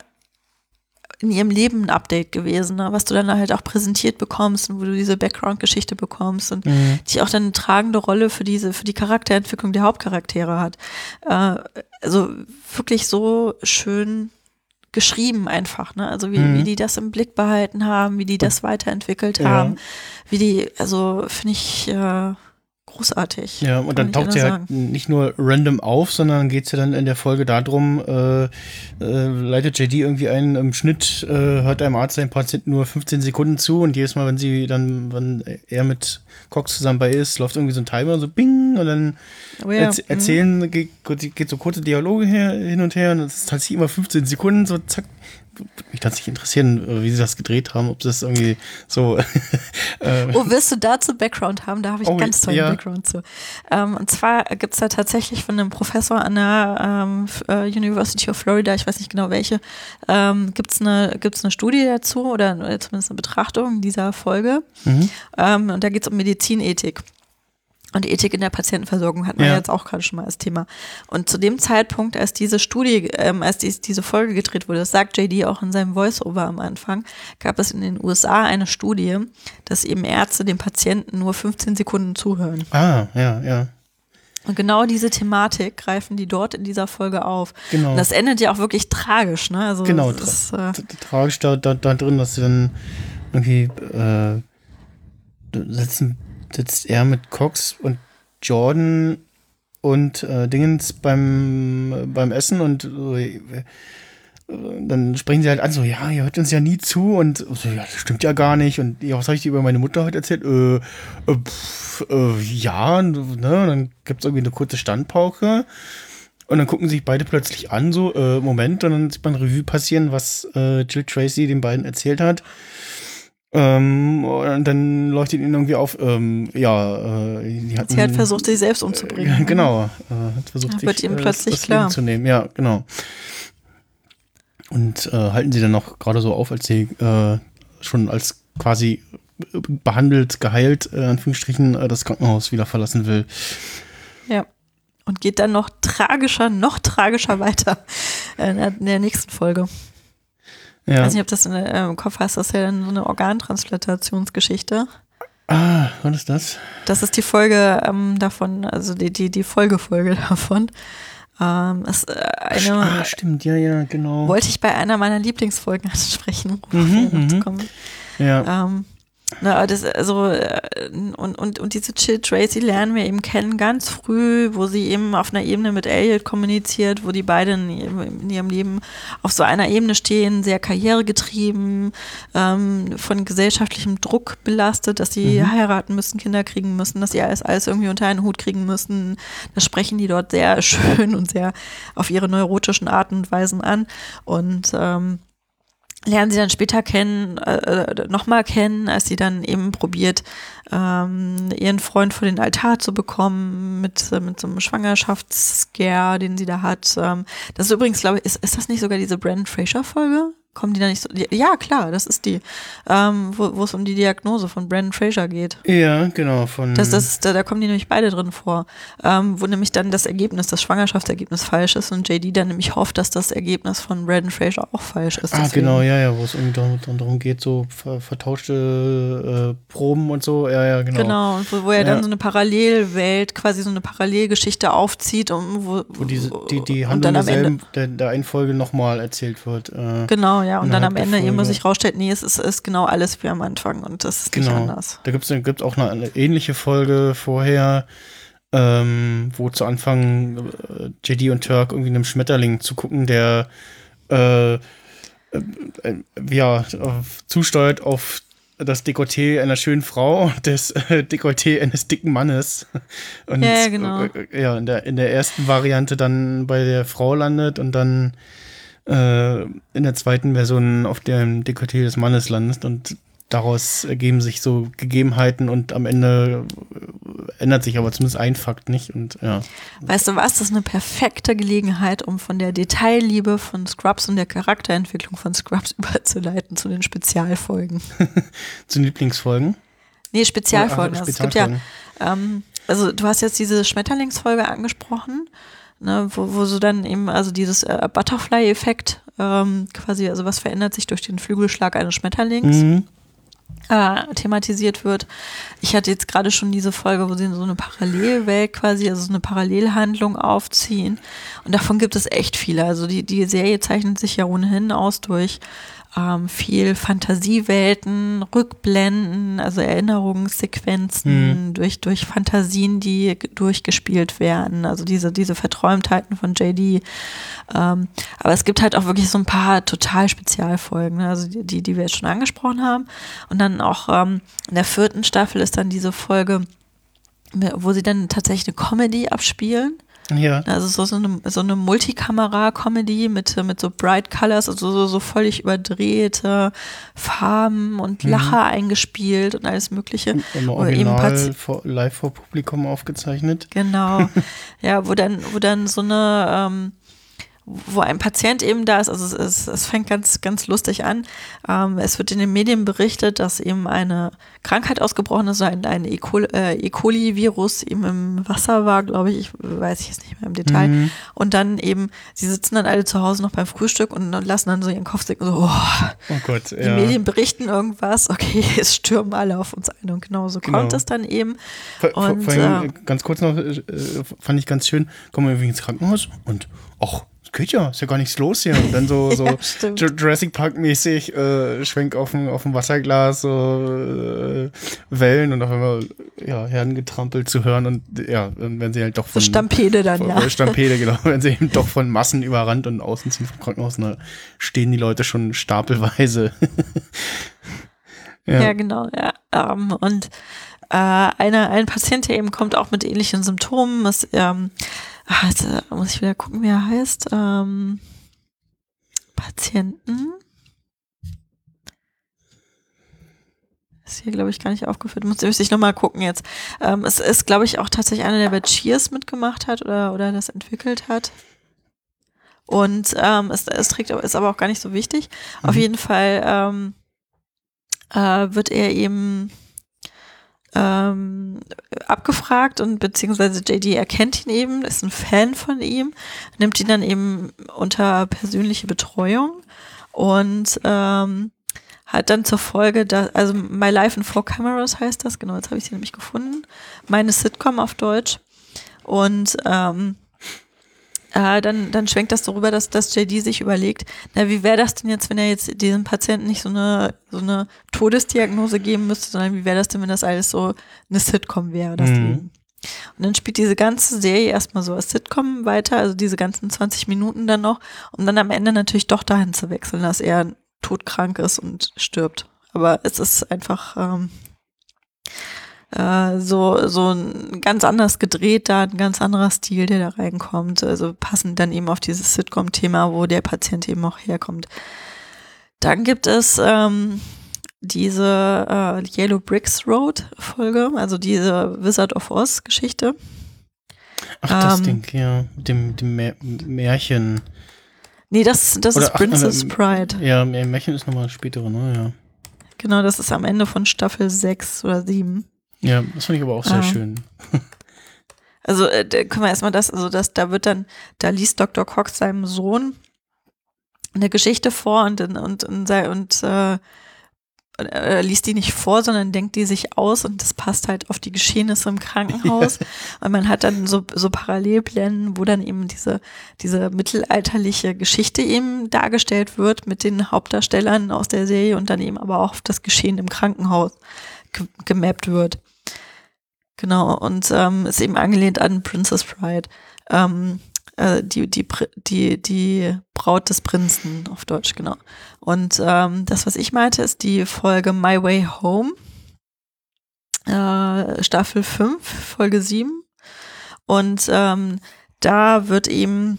in ihrem Leben ein Update gewesen, ne? was du dann halt auch präsentiert bekommst und wo du diese Background-Geschichte bekommst und Mhm. die auch dann eine tragende Rolle für diese, für die Charakterentwicklung der Hauptcharaktere hat. Äh, also wirklich so schön geschrieben einfach, ne? Also wie, Mhm. wie die das im Blick behalten haben, wie die das weiterentwickelt Ja. haben, wie die, also finde ich äh, großartig. Ja, und dann taucht sie halt sagen. nicht nur random auf, sondern geht es ja dann in der Folge darum, äh, äh, leitet JD irgendwie ein, im Schnitt äh, hört einem Arzt seinen Patienten nur 15 Sekunden zu und jedes Mal, wenn sie dann, wenn er mit Cox zusammen bei ist, läuft irgendwie so ein Timer, so bing, und dann Oh ja, erz erzählen, geht, geht so kurze Dialoge her, hin und her und das ist tatsächlich immer 15 Sekunden, so zack. Würde mich tatsächlich interessieren, äh, wie sie das gedreht haben, ob das irgendwie so äh, Oh, willst du dazu Background haben? Da habe ich Oh, ganz tollen ja. Background zu. Ähm, und zwar gibt's da tatsächlich von einem Professor an der ähm, äh, University of Florida, ich weiß nicht genau welche, ähm, gibt's eine, gibt's eine Studie dazu oder, oder zumindest eine Betrachtung dieser Folge. mhm. Ähm, und da geht's um Medizinethik. Und Ethik in der Patientenversorgung hatten wir Ja. jetzt auch gerade schon mal als Thema. Und zu dem Zeitpunkt, als diese Studie, ähm, als dies, diese Folge gedreht wurde, das sagt JD auch in seinem Voiceover am Anfang, gab es in den USA eine Studie, dass eben Ärzte dem Patienten nur 15 Sekunden zuhören. Ah, ja, ja. Und genau diese Thematik greifen die dort in dieser Folge auf. Genau. Und das endet ja auch wirklich tragisch, ne? Also Genau, das ist, äh, tragisch da, da, da drin, dass sie dann irgendwie äh, sitzen, sitzt er mit Cox und Jordan und äh, Dingens beim, beim Essen und äh, dann sprechen sie halt an, so, ja, ihr hört uns ja nie zu und so, ja, das stimmt ja gar nicht und ja, was habe ich dir über meine Mutter heute erzählt? Äh, äh, äh, ja, ne, und dann gibt es irgendwie eine kurze Standpauke und dann gucken sich beide plötzlich an, so, äh, Moment, und dann sieht man Revue passieren, was äh, Jill Tracy den beiden erzählt hat. Ähm, und dann leuchtet ihnen irgendwie auf, ähm, ja, äh, die hatten, sie hat versucht, sich selbst umzubringen. äh, genau, äh, hat versucht, sich, wird ihm äh, plötzlich das klar. Leben zu nehmen. Ja, genau. Und äh, halten sie dann noch gerade so auf, als sie äh, schon als quasi behandelt, geheilt, äh, Anführungsstrichen, das Krankenhaus wieder verlassen will. Ja. Und geht dann noch tragischer, noch tragischer weiter in der, in der nächsten Folge. Ich Ja, weiß nicht, ob das in, äh, im Kopf hast, das ist ja dann so eine Organtransplantationsgeschichte. Ah, was ist das? Das ist die Folge ähm, davon, also die, die, die Folgefolge davon. Ähm, ist äh, eine, ah, stimmt, ja, ja, genau. wollte ich bei einer meiner Lieblingsfolgen ansprechen, um Mhm, noch zu mhm. kommen. Ja. Ähm, na, das, also, äh, und, und, und diese Chill Tracy lernen wir eben kennen ganz früh, wo sie eben auf einer Ebene mit Elliot kommuniziert, wo die beiden in ihrem, in ihrem Leben auf so einer Ebene stehen, sehr karrieregetrieben, ähm, von gesellschaftlichem Druck belastet, dass sie Mhm. heiraten müssen, Kinder kriegen müssen, dass sie alles, alles irgendwie unter einen Hut kriegen müssen. Das sprechen die dort sehr schön und sehr auf ihre neurotischen Arten und Weisen an. Und ähm, lernen sie dann später kennen, äh, nochmal kennen, als sie dann eben probiert, ähm, ihren Freund vor den Altar zu bekommen mit, äh, mit so einem Schwangerschaftsscare, den sie da hat. Ähm, das ist übrigens, glaube ich, ist, ist das nicht sogar diese Brandon Fraser-Folge? Kommen die da nicht so? Ja, klar, das ist die, ähm, wo es um die Diagnose von Brandon Fraser geht. Ja, genau, von. Das, das, da, da kommen die nämlich beide drin vor, ähm, wo nämlich dann das Ergebnis, das Schwangerschaftsergebnis falsch ist und JD dann nämlich hofft, dass das Ergebnis von Brandon Fraser auch falsch ist. Ah, Deswegen- genau, ja, ja, wo es irgendwie darum, darum geht, so ver vertauschte äh, Proben und so. Ja, ja, genau. Genau, und wo, wo er Ja. dann so eine Parallelwelt, quasi so eine Parallelgeschichte aufzieht, um, wo, Wo diese, die, die und Handlung derselben, der, der einen Folge nochmal erzählt wird. Äh, genau, ja, und dann am Ende eben Folge. sich rausstellt, nee, es ist, ist genau alles wie am Anfang und das ist nicht Genau. anders. Da gibt es gibt's auch eine, eine ähnliche Folge vorher, ähm, wo zu Anfang äh, JD und Turk irgendwie einem Schmetterling zu gucken, der äh, äh, äh, ja, zusteuert auf das Dekolleté einer schönen Frau und das äh, Dekolleté eines dicken Mannes. Und, Ja, genau. Äh, ja, in der, in der ersten Variante dann bei der Frau landet und dann äh, in der zweiten Version auf dem Dekolleté des Mannes landet und daraus ergeben sich so Gegebenheiten und am Ende äh, ändert sich aber zumindest ein Fakt nicht und ja. Weißt du was, das ist eine perfekte Gelegenheit, um von der Detailliebe von Scrubs und der Charakterentwicklung von Scrubs überzuleiten zu den Spezialfolgen. Zu den Lieblingsfolgen. Nee, Spezialfolgen. Ah, Also es gibt ja, Spezialfolgen. ähm, also du hast jetzt diese Schmetterlingsfolge angesprochen, ne, wo, wo so dann eben, also dieses äh, Butterfly-Effekt ähm, quasi, also was verändert sich durch den Flügelschlag eines Schmetterlings, Mhm. äh, thematisiert wird. Ich hatte jetzt gerade schon diese Folge, wo sie in so eine Parallelwelt quasi, also so eine Parallelhandlung aufziehen. Und davon gibt es echt viele. Also die, die Serie zeichnet sich ja ohnehin aus durch ähm, viel Fantasiewelten, Rückblenden, also Erinnerungssequenzen, durch, durch Fantasien, die durchgespielt werden. Also diese, diese Verträumtheiten von JD. Ähm, aber es gibt halt auch wirklich so ein paar total Spezialfolgen, ne? also die, die, die wir jetzt schon angesprochen haben. Und dann auch ähm, in der vierten Staffel ist dann diese Folge, wo sie dann tatsächlich eine Comedy abspielen. Ja. Also so, so eine, so eine Multikamera-Comedy mit, mit so Bright Colors, also so, so völlig überdrehte Farben und Lacher eingespielt und alles Mögliche. Im Oder eben Original Paz- vor, live vor Publikum aufgezeichnet. Genau. ja, wo dann, wo dann so eine, ähm, wo ein Patient eben da ist, also es, es, es fängt ganz, ganz lustig an. Ähm, es wird in den Medien berichtet, dass eben eine Krankheit ausgebrochen ist, ein, ein E. coli- äh, E. coli-Virus eben im Wasser war, glaube ich, ich weiß ich jetzt nicht mehr im Detail. Mhm. Und dann eben, sie sitzen dann alle zu Hause noch beim Frühstück und, und lassen dann so ihren Kopf sinken, so, oh, Oh Gott, die ja. Medien berichten irgendwas, okay, es stürmen alle auf uns ein. Und genau so Genau. kommt es dann eben. Vor, vor, Und, vor allem, äh, äh, ganz kurz noch, äh, fand ich ganz schön, kommen wir irgendwie ins Krankenhaus und ach, es geht ja, ist ja gar nichts los hier. Und dann so, so Ja, Jurassic Park mäßig, äh, Schwenk auf dem, auf dem Wasserglas, so äh, Wellen und auf einmal ja, Herdengetrampel zu hören und ja, dann werden sie halt doch So von Stampede dann, von, ja. Stampede, genau, werden sie eben doch von Massen überrannt und außen ziehen vom Krankenhaus da stehen die Leute schon stapelweise. Ja, genau, ja. Ähm, und äh, eine, ein Patient, der eben kommt auch mit ähnlichen Symptomen, ist, ähm, ach, jetzt äh, muss ich wieder gucken, wie er heißt. Ähm, Patienten. Ist hier, glaube ich, gar nicht aufgeführt. Muss müsste ich nochmal gucken jetzt. Ähm, es ist, glaube ich, auch tatsächlich einer, der bei Cheers mitgemacht hat oder, oder das entwickelt hat. Und ähm, es, es trägt, ist aber auch gar nicht so wichtig. Auf Mhm. jeden Fall ähm, äh, wird er eben ähm, abgefragt und beziehungsweise JD erkennt ihn eben, ist ein Fan von ihm, nimmt ihn dann eben unter persönliche Betreuung und ähm, hat dann zur Folge, dass, also My Life in Four Cameras heißt das, genau, jetzt habe ich sie nämlich gefunden. Meine Sitcom auf Deutsch. Und ähm, äh, dann, dann schwenkt das darüber, dass, dass JD sich überlegt, na, wie wäre das denn jetzt, wenn er jetzt diesem Patienten nicht so eine, so eine Todesdiagnose geben müsste, sondern wie wäre das denn, wenn das alles so eine Sitcom wäre, das Mhm. Leben. Und dann spielt diese ganze Serie erstmal so als Sitcom weiter, also diese ganzen 20 Minuten dann noch, um dann am Ende natürlich doch dahin zu wechseln, dass er todkrank ist und stirbt. Aber es ist einfach ähm, äh, so, so ein ganz anders gedreht da, ein ganz anderer Stil, der da reinkommt. Also passend dann eben auf dieses Sitcom-Thema, wo der Patient eben auch herkommt. Dann gibt es ähm, diese äh, Yellow Bricks Road Folge, also diese Wizard of Oz Geschichte. Ach, das Ähm, Ding, ja. Mit dem, dem Mä- Märchen. Nee, das, das Oder, ist ach, Princess ähm, Pride. Ja, Mä- Märchen ist nochmal spätere, ne? Genau, das ist am Ende von Staffel 6 oder 7. Ja. Ja, das fand ich aber auch sehr Ah. schön. Also äh, können wir erstmal das, also das, da wird dann, da liest Dr. Cox seinem Sohn eine Geschichte vor und und und und, und äh, äh, liest die nicht vor, sondern denkt die sich aus und das passt halt auf die Geschehnisse im Krankenhaus. Und man hat dann so, so Parallelblenden, wo dann eben diese, diese mittelalterliche Geschichte eben dargestellt wird mit den Hauptdarstellern aus der Serie und dann eben aber auch auf das Geschehen im Krankenhaus ge gemappt wird. Genau, und ähm, ist eben angelehnt an Princess Bride. Ähm, äh, die, die, die, die Braut des Prinzen auf Deutsch, genau. Und ähm, das, was ich meinte, ist die Folge My Way Home, äh, Staffel 5, Folge 7. Und ähm, da wird eben,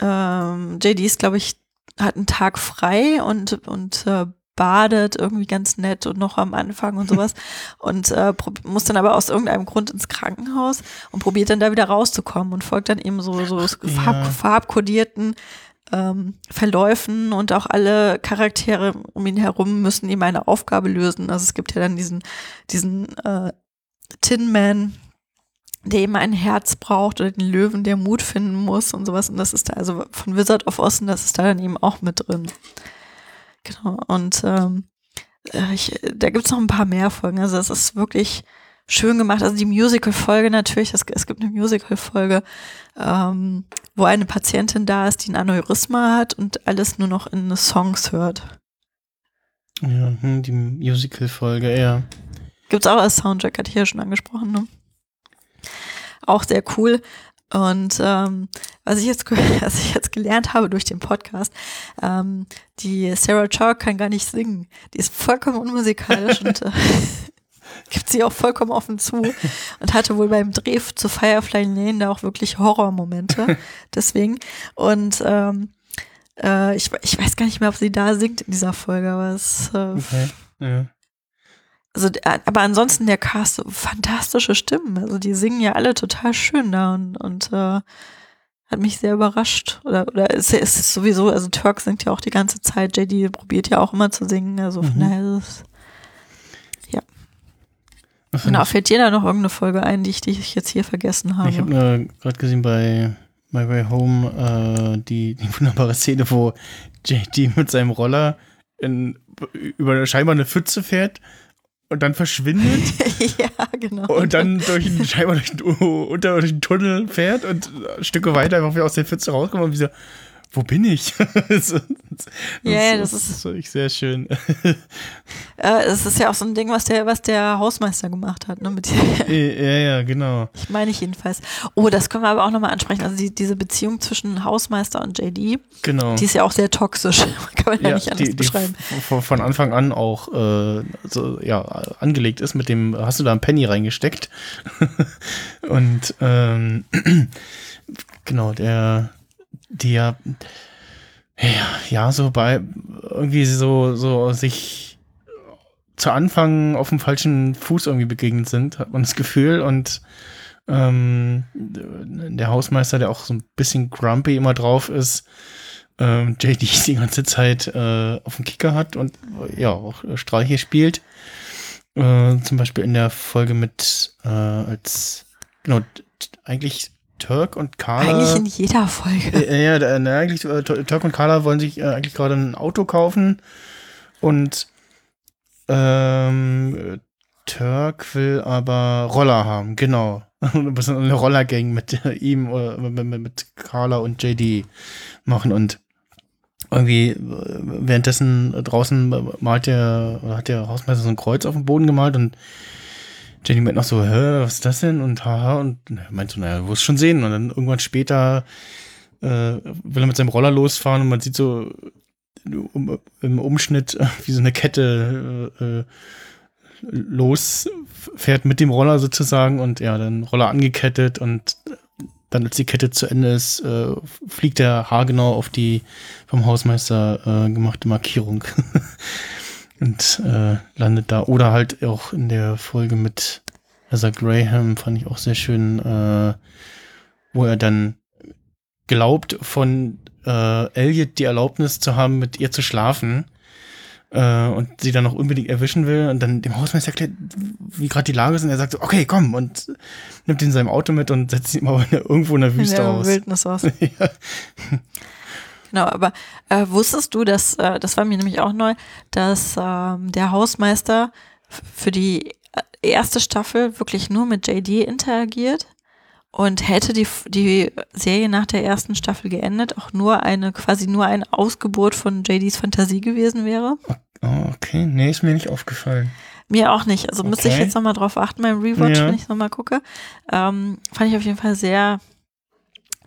ähm, JD ist, glaube ich, hat einen Tag frei und, und äh, badet irgendwie ganz nett und noch am Anfang und sowas und äh, muss dann aber aus irgendeinem Grund ins Krankenhaus und probiert dann da wieder rauszukommen und folgt dann eben so, so farb, ja. farbkodierten ähm, Verläufen und auch alle Charaktere um ihn herum müssen eben eine Aufgabe lösen. Also es gibt ja dann diesen, diesen äh, Tin Man, der eben ein Herz braucht oder den Löwen, der Mut finden muss und sowas. Und das ist da, also von Wizard of Oz, und das ist da dann eben auch mit drin. Genau. Und ähm, äh, ich, da gibt's noch ein paar mehr Folgen. Also es ist wirklich schön gemacht. Also die Musical-Folge natürlich, es, es gibt eine Musical-Folge, ähm, wo eine Patientin da ist, die ein Aneurysma hat und alles nur noch in Songs hört. Ja, hm, die Musical-Folge, ja. Gibt's auch als Soundtrack, hatte ich ja schon angesprochen, ne? Auch sehr cool. Und ähm, was ich jetzt was ich jetzt gelernt habe durch den Podcast, ähm, die Sarah Chalk kann gar nicht singen. Die ist vollkommen unmusikalisch und äh, gibt sie auch vollkommen offen zu und hatte wohl beim Dreh zu Firefly Lane da auch wirklich Horrormomente. Deswegen. Und ähm, äh, ich, ich weiß gar nicht mehr, ob sie da singt in dieser Folge, aber es äh, Okay. Ja. Also, äh, aber ansonsten der Cast, so fantastische Stimmen. Also die singen ja alle total schön da und, und äh, hat mich sehr überrascht. Oder, oder es, es ist sowieso, also Turk singt ja auch die ganze Zeit, JD probiert ja auch immer zu singen. Also von Mhm. daher ist es. Was fand Genau, fällt dir da noch irgendeine Folge ein, die ich, die ich jetzt hier vergessen habe? Ich habe nur gerade gesehen bei My Way Home äh, die, die wunderbare Szene, wo JD mit seinem Roller in, über scheinbar eine Pfütze fährt und dann verschwindet ja, genau. und dann durch einen, scheinbar durch den, unter durch den Tunnel fährt und Stücke weiter einfach wieder aus der Pfütze rauskommt und wieder, wo bin ich? das, das, Ja, ja, das ist- das wirklich sehr schön. Es ist ja auch so ein Ding, was der, was der Hausmeister gemacht hat, ne? Mit ja, ja, genau. Ich meine ich jedenfalls. Oh, das können wir aber auch nochmal ansprechen. Also die, diese Beziehung zwischen Hausmeister und JD, Genau. die ist ja auch sehr toxisch. Kann man ja, nicht anders die, die beschreiben. von, von Anfang an auch äh, so, ja, angelegt ist mit dem, hast du da einen Penny reingesteckt? Und ähm, genau, der, der ja, ja, so bei irgendwie so, so sich zu Anfang auf dem falschen Fuß irgendwie begegnet sind, hat man das Gefühl. Und ähm, der Hausmeister, der auch so ein bisschen grumpy immer drauf ist, ähm, JD die ganze Zeit äh, auf dem Kicker hat und äh, ja, auch Streiche spielt. Äh, zum Beispiel in der Folge mit äh, als genau, eigentlich Turk und Carla. Eigentlich in jeder Folge. Äh, ja, da- na, eigentlich, äh, Turk und Carla wollen sich äh, eigentlich gerade ein Auto kaufen und ähm, Turk will aber Roller haben, genau. Eine Rollergang mit ihm oder mit, mit, mit Carla und JD machen und irgendwie äh, währenddessen draußen malt der, hat der Hausmeister so ein Kreuz auf dem Boden gemalt und Jenny meint noch so, hä, was ist das denn? Und haha, und er meint so, naja, wirst schon sehen. Und dann irgendwann später äh, will er mit seinem Roller losfahren und man sieht so um, im Umschnitt, wie so eine Kette äh, äh losfährt mit dem Roller sozusagen und ja, dann Roller angekettet und dann, als die Kette zu Ende ist, äh, fliegt der haargenau auf die vom Hausmeister äh, gemachte Markierung und äh, landet da. Oder halt auch in der Folge mit Ezra Graham fand ich auch sehr schön, äh, wo er dann glaubt, von äh, Elliot die Erlaubnis zu haben, mit ihr zu schlafen äh, und sie dann noch unbedingt erwischen will und dann dem Hausmeister erklärt, wie gerade die Lage ist und er sagt so, okay, komm und nimmt ihn in seinem Auto mit und setzt ihn mal irgendwo in der Wüste in der aus. Wildnis aus. ja. Genau, aber äh, wusstest du, dass, äh, das war mir nämlich auch neu, dass ähm, der Hausmeister für die äh, erste Staffel wirklich nur mit JD interagiert? Und hätte die, die Serie nach der ersten Staffel geendet, auch nur eine, quasi nur eine Ausgeburt von JDs Fantasie gewesen wäre. Oh, okay, nee, ist mir nicht aufgefallen. Mir auch nicht. Also okay. müsste ich jetzt nochmal drauf achten beim Rewatch, ja. wenn ich nochmal gucke. Ähm, fand ich auf jeden Fall sehr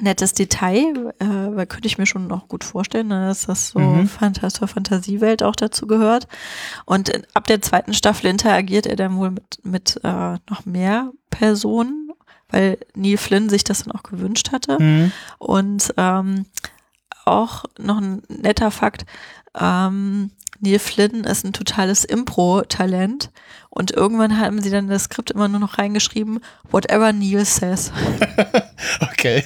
nettes Detail, äh, weil könnte ich mir schon noch gut vorstellen, ne, dass das so mhm. Fantas zur Fantasiewelt auch dazu gehört. Und ab der zweiten Staffel interagiert er dann wohl mit, mit äh, noch mehr Personen weil Neil Flynn sich das dann auch gewünscht hatte. Mhm. Und ähm, auch noch ein netter Fakt, ähm, Neil Flynn ist ein totales Impro-Talent und irgendwann haben sie dann das Skript immer nur noch reingeschrieben, whatever Neil says. okay.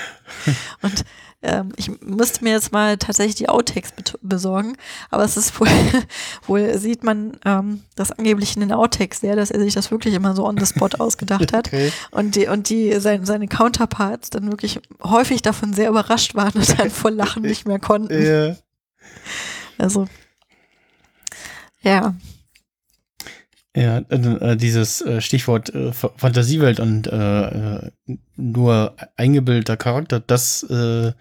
und ähm, ich müsste mir jetzt mal tatsächlich die Outtakes besorgen, aber es ist wohl, wohl sieht man ähm, das angeblich in den Outtakes sehr, dass er sich das wirklich immer so on the spot ausgedacht hat okay. und die und die sein, seine Counterparts dann wirklich häufig davon sehr überrascht waren und dann vor Lachen nicht mehr konnten. Yeah. Also ja. Ja, äh, dieses äh, Stichwort äh, Fantasiewelt und äh, äh, nur eingebildeter Charakter, das äh,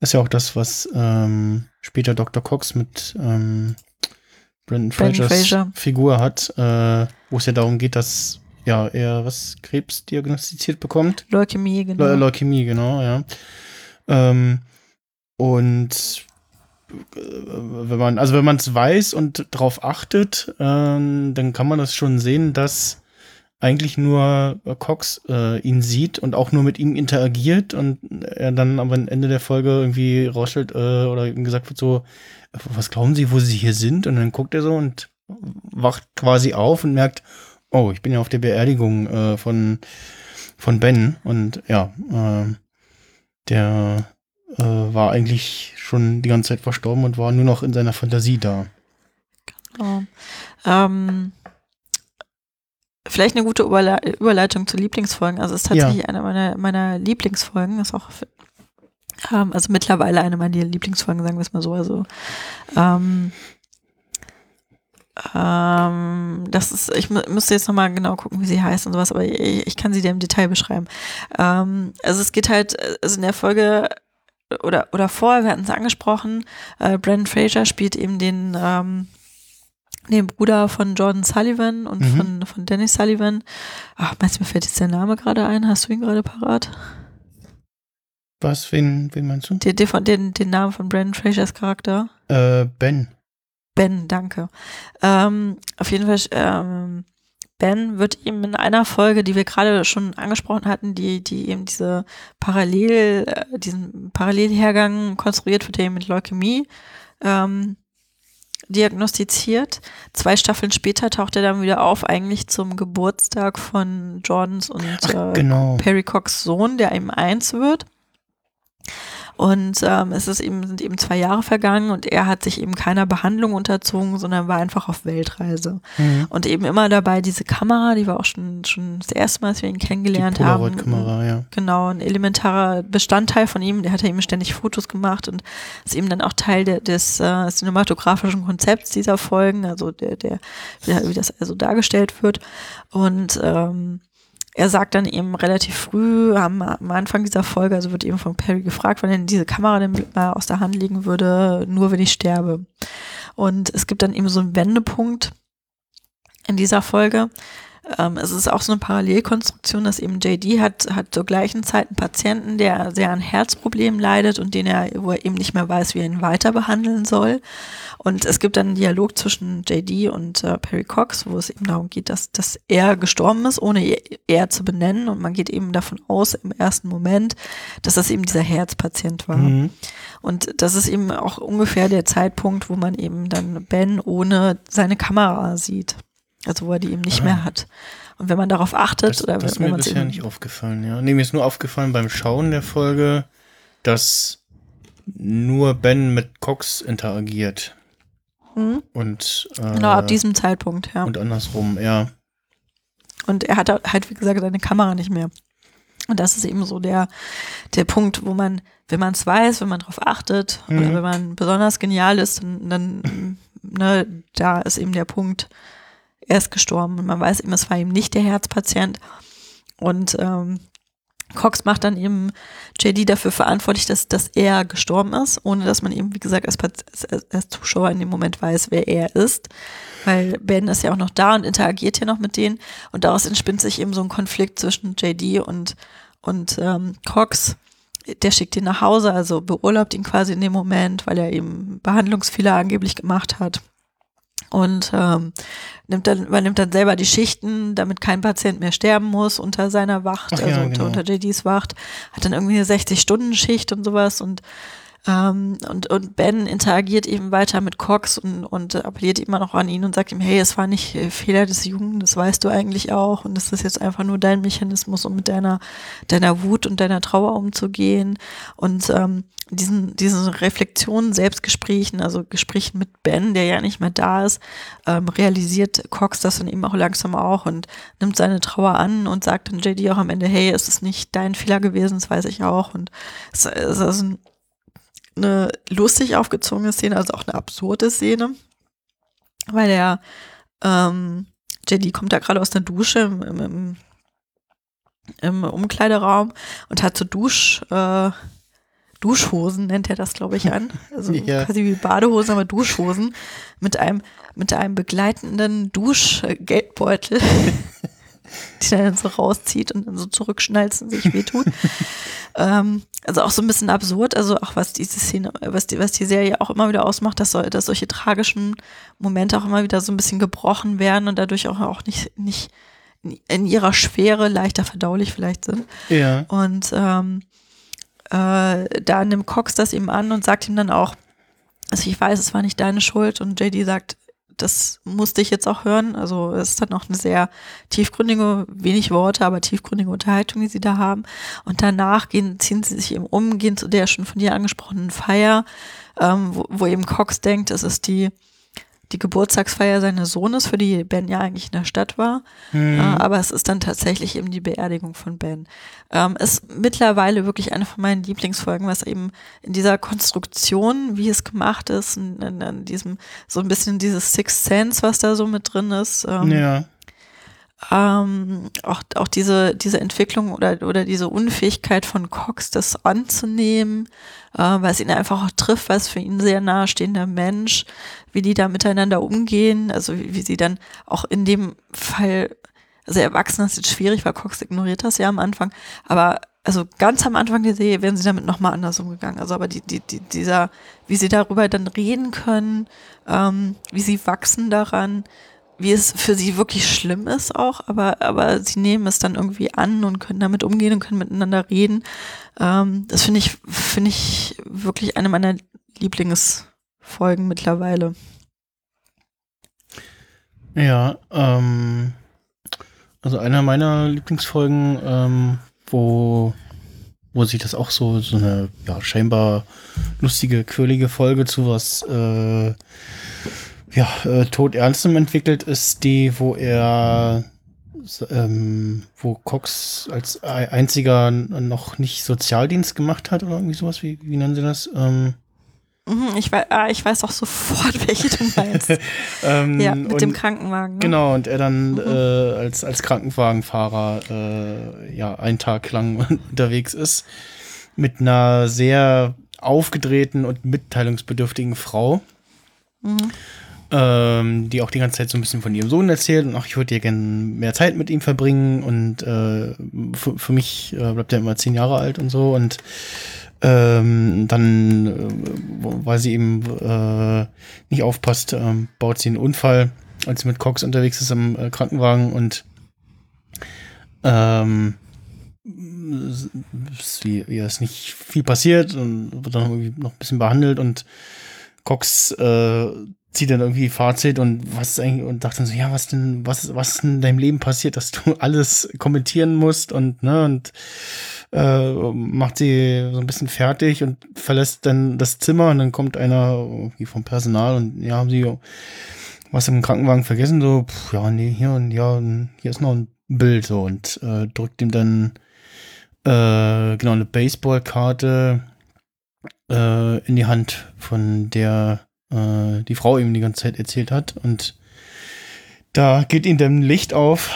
ist ja auch das, was ähm, später Dr. Cox mit ähm, Brandon Frasers Fraser. Figur hat, äh, wo es ja darum geht, dass ja er was Krebs diagnostiziert bekommt. Leukämie, genau. Le Leukämie, genau, ja. Ähm, und wenn man, also wenn man es weiß und darauf achtet, ähm, dann kann man das schon sehen, dass eigentlich nur Cox äh, ihn sieht und auch nur mit ihm interagiert und er dann am Ende der Folge irgendwie rausstellt äh, oder gesagt wird so, was glauben Sie, wo Sie hier sind? Und dann guckt er so und wacht quasi auf und merkt, oh, ich bin ja auf der Beerdigung äh, von, von Ben und ja, äh, der äh, war eigentlich schon die ganze Zeit verstorben und war nur noch in seiner Fantasie da. Genau. Ähm, vielleicht eine gute Überle Überleitung zu Lieblingsfolgen. Also es ist tatsächlich ja. eine meiner, meiner Lieblingsfolgen. Ist auch ähm, also mittlerweile eine meiner Lieblingsfolgen, sagen wir es mal so. Also ähm, ähm, das ist, ich müsste jetzt nochmal genau gucken, wie sie heißt und sowas, aber ich, ich kann sie dir im Detail beschreiben. Ähm, also es geht halt, also in der Folge oder, oder vorher, wir hatten es angesprochen, äh, Brandon Fraser spielt eben den, ähm, den Bruder von Jordan Sullivan und mhm. von, von Dennis Sullivan. Ach, meinst du, mir fällt jetzt der Name gerade ein? Hast du ihn gerade parat? Was, wen, wen meinst du? Den, den, den Namen von Brandon Frasers Charakter? Äh, Ben. Ben, danke. Ähm, auf jeden Fall ähm, Ben wird ihm in einer Folge, die wir gerade schon angesprochen hatten, die, die eben diese Parallel, äh, diesen Parallelhergang konstruiert wird, der eben mit Leukämie ähm, diagnostiziert. Zwei Staffeln später taucht er dann wieder auf, eigentlich zum Geburtstag von Jordans und äh, genau. Perry Cox Sohn, der ihm eins wird. Und ähm, es ist eben, sind eben zwei Jahre vergangen und er hat sich eben keiner Behandlung unterzogen, sondern war einfach auf Weltreise. Mhm. Und eben immer dabei diese Kamera, die war auch schon, schon das erste Mal, als wir ihn kennengelernt Die haben. Polaroid-Kamera, ja. Genau, ein elementarer Bestandteil von ihm. Der hat ja eben ständig Fotos gemacht und ist eben dann auch Teil der, des äh, cinematografischen Konzepts dieser Folgen, also der, der, wie, wie das also dargestellt wird. Und ähm, er sagt dann eben relativ früh am, am Anfang dieser Folge, also wird eben von Perry gefragt, wann denn diese Kamera denn mal aus der Hand liegen würde, nur wenn ich sterbe. Und es gibt dann eben so einen Wendepunkt in dieser Folge. Ähm, es ist auch so eine Parallelkonstruktion, dass eben JD hat, hat zur gleichen Zeit einen Patienten, der sehr an Herzproblemen leidet und den er, wo er eben nicht mehr weiß, wie er ihn weiter behandeln soll. Und es gibt dann einen Dialog zwischen JD und äh, Perry Cox, wo es eben darum geht, dass, dass er gestorben ist, ohne er, zu benennen. Und man geht eben davon aus, im ersten Moment, dass das eben dieser Herzpatient war. Mhm. Und das ist eben auch ungefähr der Zeitpunkt, wo man eben dann Ben ohne seine Kamera sieht. Also wo er die eben nicht Ah. mehr hat. Und wenn man darauf achtet, Das, oder das ist wenn mir man es bisher eben nicht aufgefallen, ja. Nee, mir ist nur aufgefallen beim Schauen der Folge, dass nur Ben mit Cox interagiert. Hm? Und, äh, genau ab diesem Zeitpunkt, ja. und andersrum, ja. Und er hat halt, wie gesagt, seine Kamera nicht mehr. Und das ist eben so der, der Punkt, wo man, wenn man es weiß, wenn man darauf achtet, oder Mhm. wenn man besonders genial ist, dann, dann ne, da ist eben der Punkt, er ist gestorben und man weiß eben, es war eben nicht der Herzpatient. Und ähm, Cox macht dann eben JD dafür verantwortlich, dass, dass er gestorben ist, ohne dass man eben, wie gesagt, als, als, als Zuschauer in dem Moment weiß, wer er ist. Weil Ben ist ja auch noch da und interagiert hier noch mit denen. Und daraus entspinnt sich eben so ein Konflikt zwischen JD und, und ähm, Cox. Der schickt ihn nach Hause, also beurlaubt ihn quasi in dem Moment, weil er eben Behandlungsfehler angeblich gemacht hat. Und ähm, nimmt dann, übernimmt dann selber die Schichten, damit kein Patient mehr sterben muss unter seiner Wacht, Ach ja, also unter, genau. unter JDs Wacht. Hat dann irgendwie eine 60-Stunden-Schicht und sowas und ähm, und, und Ben interagiert eben weiter mit Cox und, und appelliert immer noch an ihn und sagt ihm, hey, es war nicht äh, Fehler des Jungen, das weißt du eigentlich auch. Und es ist jetzt einfach nur dein Mechanismus, um mit deiner, deiner Wut und deiner Trauer umzugehen. Und ähm, diesen, diesen Reflexionen, Selbstgesprächen, also Gesprächen mit Ben, der ja nicht mehr da ist, ähm, realisiert Cox das dann eben auch langsam auch und nimmt seine Trauer an und sagt dann JD auch am Ende, hey, es ist nicht dein Fehler gewesen, das weiß ich auch. Und es, es ist ein eine lustig aufgezogene Szene, also auch eine absurde Szene, weil der ähm, JD kommt da gerade aus der Dusche im, im, im, im Umkleideraum und hat so Dusch, äh, Duschhosen, nennt er das, glaube ich, an. Also Ja. quasi wie Badehosen, aber Duschhosen mit einem, mit einem begleitenden Duschgeldbeutel, die dann so rauszieht und dann so zurückschnalzt und sich wehtut. ähm, also auch so ein bisschen absurd, also auch was diese Szene, was die, was die Serie auch immer wieder ausmacht, dass, so, dass solche tragischen Momente auch immer wieder so ein bisschen gebrochen werden und dadurch auch, auch nicht, nicht in ihrer Schwere leichter verdaulich vielleicht sind. Ja. Und ähm, äh, da nimmt Cox das ihm an und sagt ihm dann auch, also ich weiß, es war nicht deine Schuld und JD sagt, das musste ich jetzt auch hören. Also es ist dann auch eine sehr tiefgründige, wenig Worte, aber tiefgründige Unterhaltung, die sie da haben. Und danach gehen, ziehen sie sich eben um, gehen zu der schon von dir angesprochenen Feier, ähm, wo, wo eben Cox denkt, es ist die, die Geburtstagsfeier seines Sohnes, für die Ben ja eigentlich in der Stadt war. Mhm. Äh, aber es ist dann tatsächlich eben die Beerdigung von Ben. Ähm, ist mittlerweile wirklich eine von meinen Lieblingsfolgen, was eben in dieser Konstruktion, wie es gemacht ist, in, in, in diesem, so ein bisschen dieses Sixth Sense, was da so mit drin ist. Ähm, ja. Ähm, auch, auch diese, diese Entwicklung oder, oder diese Unfähigkeit von Cox, das anzunehmen, äh, weil es ihn einfach auch trifft, weil es für ihn sehr nahestehender Mensch, wie die da miteinander umgehen, also wie, wie sie dann auch in dem Fall, also erwachsen ist jetzt schwierig, weil Cox ignoriert das ja am Anfang, aber also ganz am Anfang der Serie wären sie damit nochmal anders umgegangen. Also aber die, die, die, dieser, wie sie darüber dann reden können, ähm, wie sie wachsen daran, wie es für sie wirklich schlimm ist auch, aber, aber sie nehmen es dann irgendwie an und können damit umgehen und können miteinander reden. Ähm, das finde ich, finde ich wirklich eine meiner Lieblingsfolgen mittlerweile. Ja, ähm, also einer meiner Lieblingsfolgen, ähm, wo wo sich das auch so, so eine ja, scheinbar lustige, quirlige Folge zu was äh, ja, äh, todernstem entwickelt, ist die, wo er ähm, wo Cox als einziger noch nicht Sozialdienst gemacht hat oder irgendwie sowas, wie, wie nennen sie das? Ähm, Mhm, ich, weiß, ah, ich weiß auch sofort, welche du meinst. ähm, ja, mit dem Krankenwagen. Ne? Genau, und er dann mhm. äh, als, als Krankenwagenfahrer äh, ja einen Tag lang unterwegs ist mit einer sehr aufgedrehten und mitteilungsbedürftigen Frau. Mhm. Ähm, die auch die ganze Zeit so ein bisschen von ihrem Sohn erzählt und ach, ich würde ja gerne mehr Zeit mit ihm verbringen und äh, für, für mich äh, bleibt er immer zehn Jahre alt und so und ähm, dann, äh, weil sie eben äh, nicht aufpasst, ähm, baut sie einen Unfall, als sie mit Cox unterwegs ist am äh, Krankenwagen und ähm, sie, ihr ist nicht viel passiert und wird dann irgendwie noch ein bisschen behandelt und Cox äh, zieht dann irgendwie Fazit und was eigentlich und dachte dann so, ja, was denn, was, was ist in deinem Leben passiert, dass du alles kommentieren musst und, ne, und äh, macht sie so ein bisschen fertig und verlässt dann das Zimmer und dann kommt einer irgendwie vom Personal und ja, haben sie was im Krankenwagen vergessen, so, pff, ja, nee, hier und ja, hier ist noch ein Bild so und äh, drückt ihm dann äh, genau eine Baseballkarte äh, in die Hand, von der äh, die Frau ihm die ganze Zeit erzählt hat und da geht ihm dann Licht auf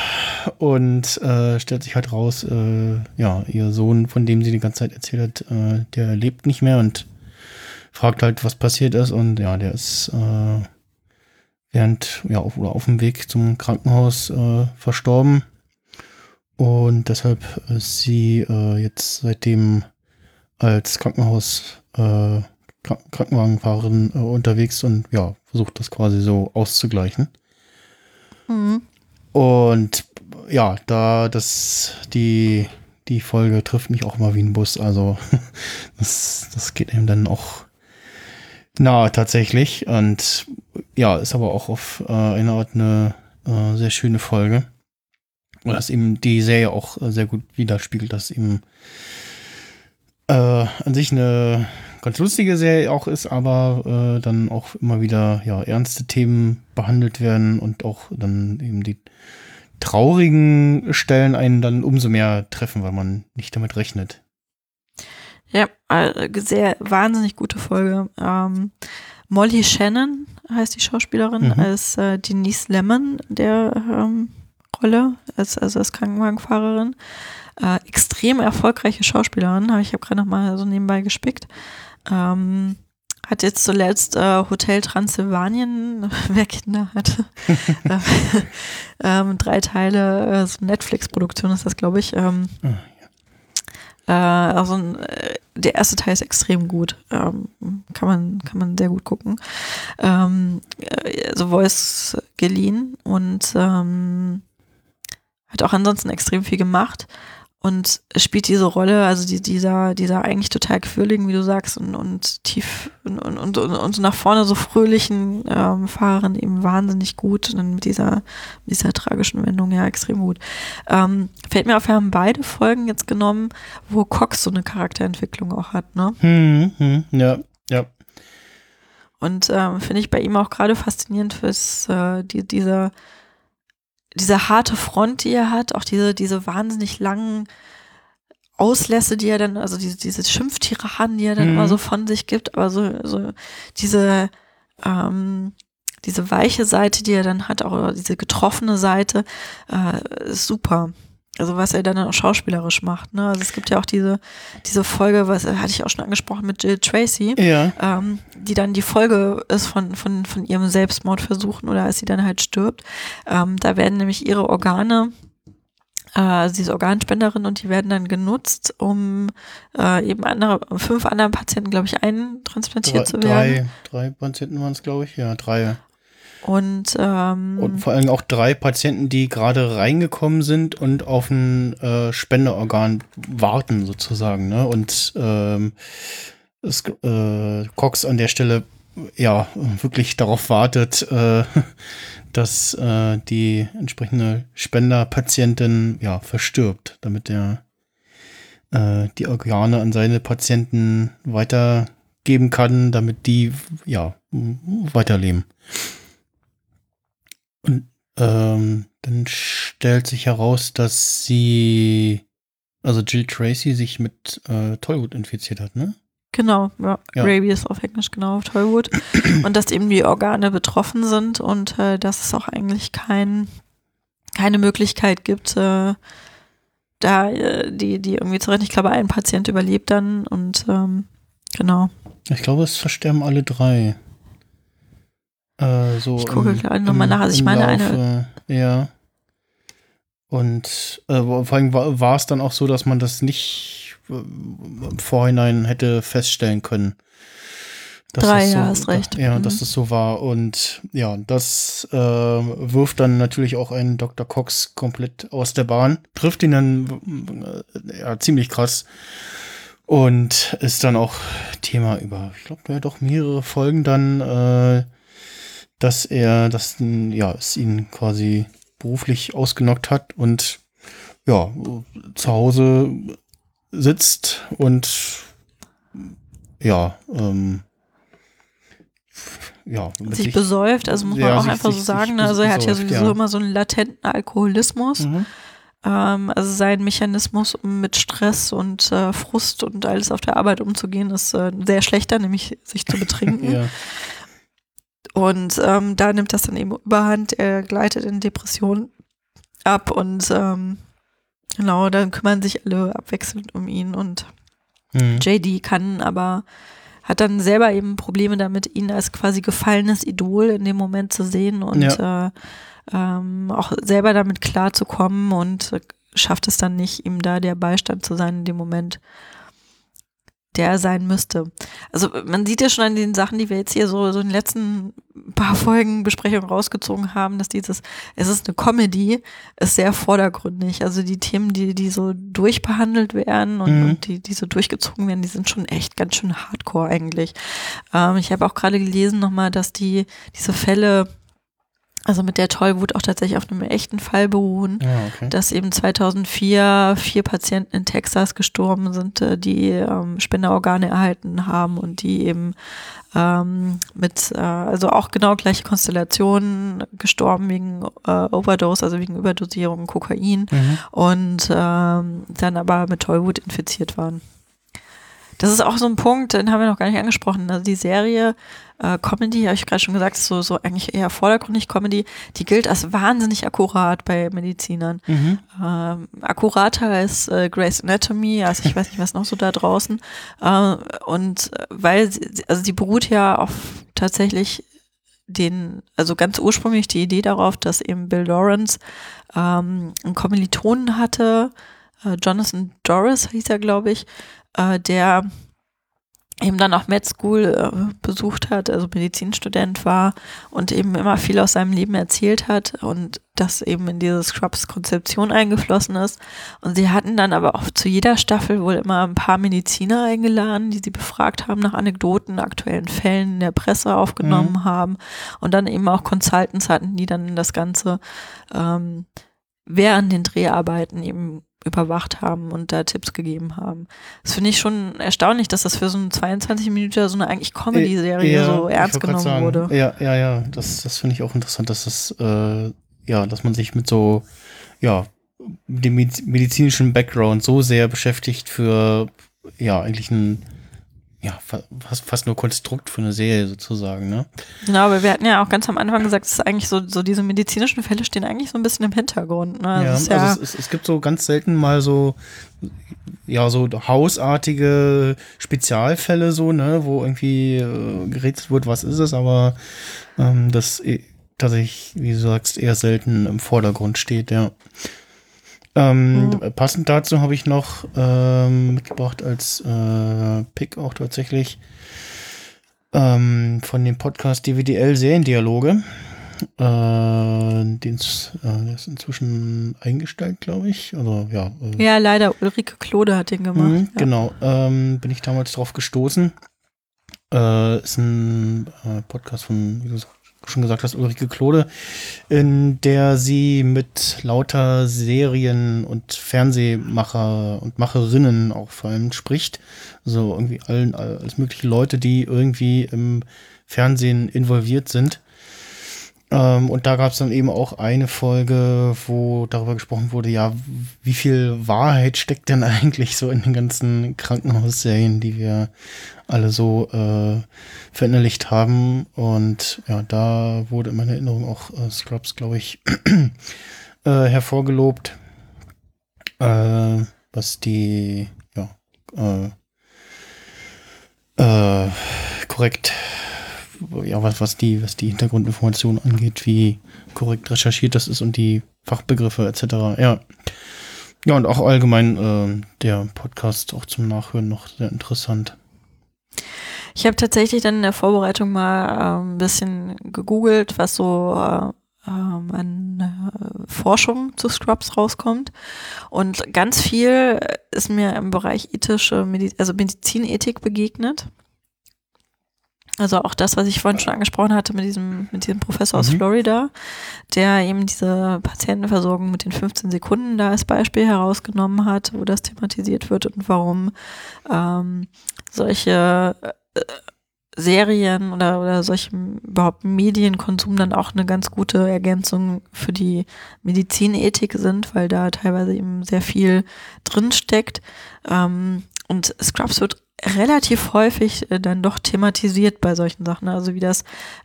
und äh, stellt sich halt raus, äh, ja, ihr Sohn, von dem sie die ganze Zeit erzählt hat, äh, der lebt nicht mehr und fragt halt, was passiert ist. Und ja, der ist äh, während, ja, auf, oder auf dem Weg zum Krankenhaus äh, verstorben. Und deshalb ist sie äh, jetzt seitdem als Krankenhaus äh, Krankenwagenfahrerin äh, unterwegs und ja, versucht das quasi so auszugleichen. Mhm. Und ja, da das die die Folge trifft mich auch immer wie ein Bus. Also das, das geht eben dann auch nahe tatsächlich. Und ja, ist aber auch auf äh, eine Art eine äh, sehr schöne Folge. Und das eben die Serie auch äh, sehr gut widerspiegelt, dass eben äh, an sich eine ganz lustige Serie auch ist, aber äh, dann auch immer wieder ja ernste Themen behandelt werden und auch dann eben die traurigen Stellen einen dann umso mehr treffen, weil man nicht damit rechnet. Ja, äh, sehr wahnsinnig gute Folge. Ähm, Molly Shannon heißt die Schauspielerin, mhm. als äh, Denise Lemon der ähm, Rolle, als, also als Krankenwagenfahrerin. Äh, extrem erfolgreiche Schauspielerin, habe ich habe gerade noch mal so nebenbei gespickt. Ähm, hat jetzt zuletzt äh, Hotel Transsilvanien, wer Kinder hat, äh, ähm, drei Teile, äh, so Netflix-Produktion ist das, glaube ich. Ähm, oh, ja. äh, also äh, der erste Teil ist extrem gut, ähm, kann man kann man sehr gut gucken. Ähm, äh, also Voice geliehen und ähm, hat auch ansonsten extrem viel gemacht und spielt diese Rolle, also die, dieser, dieser eigentlich total quirligen, wie du sagst, und, und tief und, und, und, und nach vorne so fröhlichen ähm, Fahrerin eben wahnsinnig gut und dann mit dieser, mit dieser tragischen Wendung ja extrem gut. Ähm, fällt mir auf, wir haben beide Folgen jetzt genommen, wo Cox so eine Charakterentwicklung auch hat, ne? Hm, hm, ja, ja. Und ähm, finde ich bei ihm auch gerade faszinierend fürs, äh, die, dieser diese harte Front, die er hat, auch diese, diese wahnsinnig langen Auslässe, die er dann, also diese, diese Schimpftiraden, die er dann mhm. immer so von sich gibt, aber so, so diese, ähm, diese weiche Seite, die er dann hat, auch diese getroffene Seite, äh, ist super. Also was er dann auch schauspielerisch macht. Ne? Also es gibt ja auch diese, diese Folge, was hatte ich auch schon angesprochen mit Jill Tracy, ja. ähm, die dann die Folge ist von, von, von ihrem Selbstmordversuchen oder als sie dann halt stirbt. Ähm, da werden nämlich ihre Organe äh, also diese Organspenderin und die werden dann genutzt, um äh, eben andere, fünf anderen Patienten, glaube ich, eintransplantiert drei, zu werden. Drei, drei Patienten waren es, glaube ich, ja, drei. Und, ähm, und vor allem auch drei Patienten, die gerade reingekommen sind und auf ein äh, Spenderorgan warten, sozusagen. Ne? Und ähm, es, äh, Cox an der Stelle ja wirklich darauf wartet, äh, dass äh, die entsprechende Spenderpatientin ja verstirbt, damit er äh, die Organe an seine Patienten weitergeben kann, damit die ja weiterleben. Und ähm, dann stellt sich heraus, dass sie, also Jill Tracy, sich mit äh, Tollwood infiziert hat, ne? Genau, ja. Ja. Rabies auf Englisch, genau, auf Tollwood. und dass eben die Organe betroffen sind und äh, dass es auch eigentlich kein, keine Möglichkeit gibt, äh, da äh, die, die irgendwie zu retten. Ich glaube, ein Patient überlebt dann und ähm, genau. Ich glaube, es versterben alle drei. Äh, so Ich gucke gerade noch mal im- nach. Also ich meine, eine- Laufe, Ja. Und äh, vor allem war, es dann auch so, dass man das nicht äh, im Vorhinein hätte feststellen können. Drei, das so, ja, hast recht. Ja, Mhm. dass das so war. Und ja, das äh, wirft dann natürlich auch einen Dr. Cox komplett aus der Bahn. Trifft ihn dann äh, ja, ziemlich krass. Und ist dann auch Thema über, ich glaube, ja, doch mehrere Folgen dann, äh, dass er, dass ja, es ihn quasi beruflich ausgenockt hat und ja, zu Hause sitzt und ja, ähm, ja, sich besäuft, also muss man Ja, auch sich- einfach sich- so sagen. ne? also er hat ja sowieso ja. immer so einen latenten Alkoholismus. Mhm. Ähm, also sein Mechanismus, um mit Stress und äh, Frust und alles auf der Arbeit umzugehen, ist äh, sehr schlechter, nämlich sich zu betrinken. Ja, Und ähm, da nimmt das dann eben überhand, er gleitet in Depression ab und ähm, genau, dann kümmern sich alle abwechselnd um ihn. Und mhm. JD kann aber, hat dann selber eben Probleme damit, ihn als quasi gefallenes Idol in dem Moment zu sehen und äh, ähm, auch selber damit klarzukommen und äh, schafft es dann nicht, ihm da der Beistand zu sein in dem Moment, der er sein müsste. Also man sieht ja schon an den Sachen, die wir jetzt hier so, so in den letzten paar Folgen Besprechungen rausgezogen haben, dass dieses, es ist eine Comedy, ist sehr vordergründig. Also die Themen, die, die so durchbehandelt werden und, Mhm. und die, die so durchgezogen werden, die sind schon echt ganz schön hardcore eigentlich. Ähm, ich habe auch gerade gelesen nochmal, dass die, diese Fälle, also mit der Tollwut auch tatsächlich auf einem echten Fall beruhen ja, okay. dass eben 2004 vier Patienten in Texas gestorben sind, äh, die ähm, Spenderorgane erhalten haben und die eben ähm, mit, äh, also auch genau gleiche Konstellationen gestorben wegen äh, Overdose, also wegen Überdosierung Kokain Mhm. und ähm, dann aber mit Tollwut infiziert waren. Das ist auch so ein Punkt, den haben wir noch gar nicht angesprochen. Also die Serie äh, Comedy, habe ich gerade schon gesagt, ist so, so eigentlich eher vordergründig Comedy, die gilt als wahnsinnig akkurat bei Medizinern. Mhm. Ähm, akkurater als äh, Grey's Anatomy, also ich weiß nicht, was noch so da draußen. Äh, und äh, weil, sie, also die beruht ja auf tatsächlich den, also ganz ursprünglich die Idee darauf, dass eben Bill Lawrence ähm, einen Kommilitonen hatte, äh, Jonathan Doris hieß er, glaube ich, äh, der eben dann auch Med School äh, besucht hat, also Medizinstudent war und eben immer viel aus seinem Leben erzählt hat und das eben in diese Scrubs-Konzeption eingeflossen ist. Und sie hatten dann aber auch zu jeder Staffel wohl immer ein paar Mediziner eingeladen, die sie befragt haben nach Anekdoten, aktuellen Fällen in der Presse aufgenommen Mhm. haben und dann eben auch Consultants hatten, die dann das Ganze ähm, während den Dreharbeiten eben überwacht haben und da Tipps gegeben haben. Das finde ich schon erstaunlich, dass das für so eine 22 Minuten so eine eigentlich Comedy-Serie Ja, so ernst genommen sagen, wurde. Ja, ja, ja. Das, das finde ich auch interessant, dass das, äh, ja, dass man sich mit so, ja, dem mediz- medizinischen Background so sehr beschäftigt für, ja, eigentlich ein, ja, fa- fast, fast nur Konstrukt für eine Serie sozusagen, ne? Genau, aber wir hatten ja auch ganz am Anfang gesagt, es ist eigentlich so, so diese medizinischen Fälle stehen eigentlich so ein bisschen im Hintergrund. Ne? ja, also es, es, es gibt so ganz selten mal so, ja, so hausartige Spezialfälle so, ne, wo irgendwie äh, gerätselt wird, was ist es, aber ähm, das eh- tatsächlich, wie du sagst, eher selten im Vordergrund steht, ja. Ähm, Mhm. Passend dazu habe ich noch ähm, mitgebracht als äh, Pick auch tatsächlich ähm, von dem Podcast DVDL Seriendialoge. Äh, den's, äh, der ist inzwischen eingestellt, glaube ich. Also ja. Äh, ja, leider, Ulrike Klode hat den gemacht. Mhm, ja. Genau, ähm, bin ich damals drauf gestoßen. Äh, ist ein äh, Podcast von, wie du schon gesagt hast, Ulrike Klode, in der sie mit lauter Serien und Fernsehmacher und Macherinnen auch vor allem spricht. So irgendwie allen, alles mögliche Leute, die irgendwie im Fernsehen involviert sind. Ähm, und da gab es dann eben auch eine Folge, wo darüber gesprochen wurde, ja, wie viel Wahrheit steckt denn eigentlich so in den ganzen Krankenhausserien, die wir alle so äh, verinnerlicht haben. Und ja, da wurde in meiner Erinnerung auch äh, Scrubs, glaube ich, äh, hervorgelobt, äh, was die, ja, äh, äh, korrekt ja, was, was die, was die Hintergrundinformationen angeht, wie korrekt recherchiert das ist und die Fachbegriffe etc. Ja. Ja, und auch allgemein äh, der Podcast auch zum Nachhören noch sehr interessant. Ich habe tatsächlich dann in der Vorbereitung mal äh, ein bisschen gegoogelt, was so äh, ähm, an äh, Forschung zu Scrubs rauskommt. Und ganz viel ist mir im Bereich ethische, Medi also Medizinethik begegnet. Also auch das, was ich vorhin schon angesprochen hatte mit diesem, mit diesem Professor aus mhm. Florida, der eben diese Patientenversorgung mit den 15 Sekunden da als Beispiel herausgenommen hat, wo das thematisiert wird und warum ähm, solche äh, Serien oder, oder solchen überhaupt Medienkonsum dann auch eine ganz gute Ergänzung für die Medizinethik sind, weil da teilweise eben sehr viel drinsteckt. Ähm, und Scrubs wird relativ häufig äh, dann doch thematisiert bei solchen Sachen. Also wie das,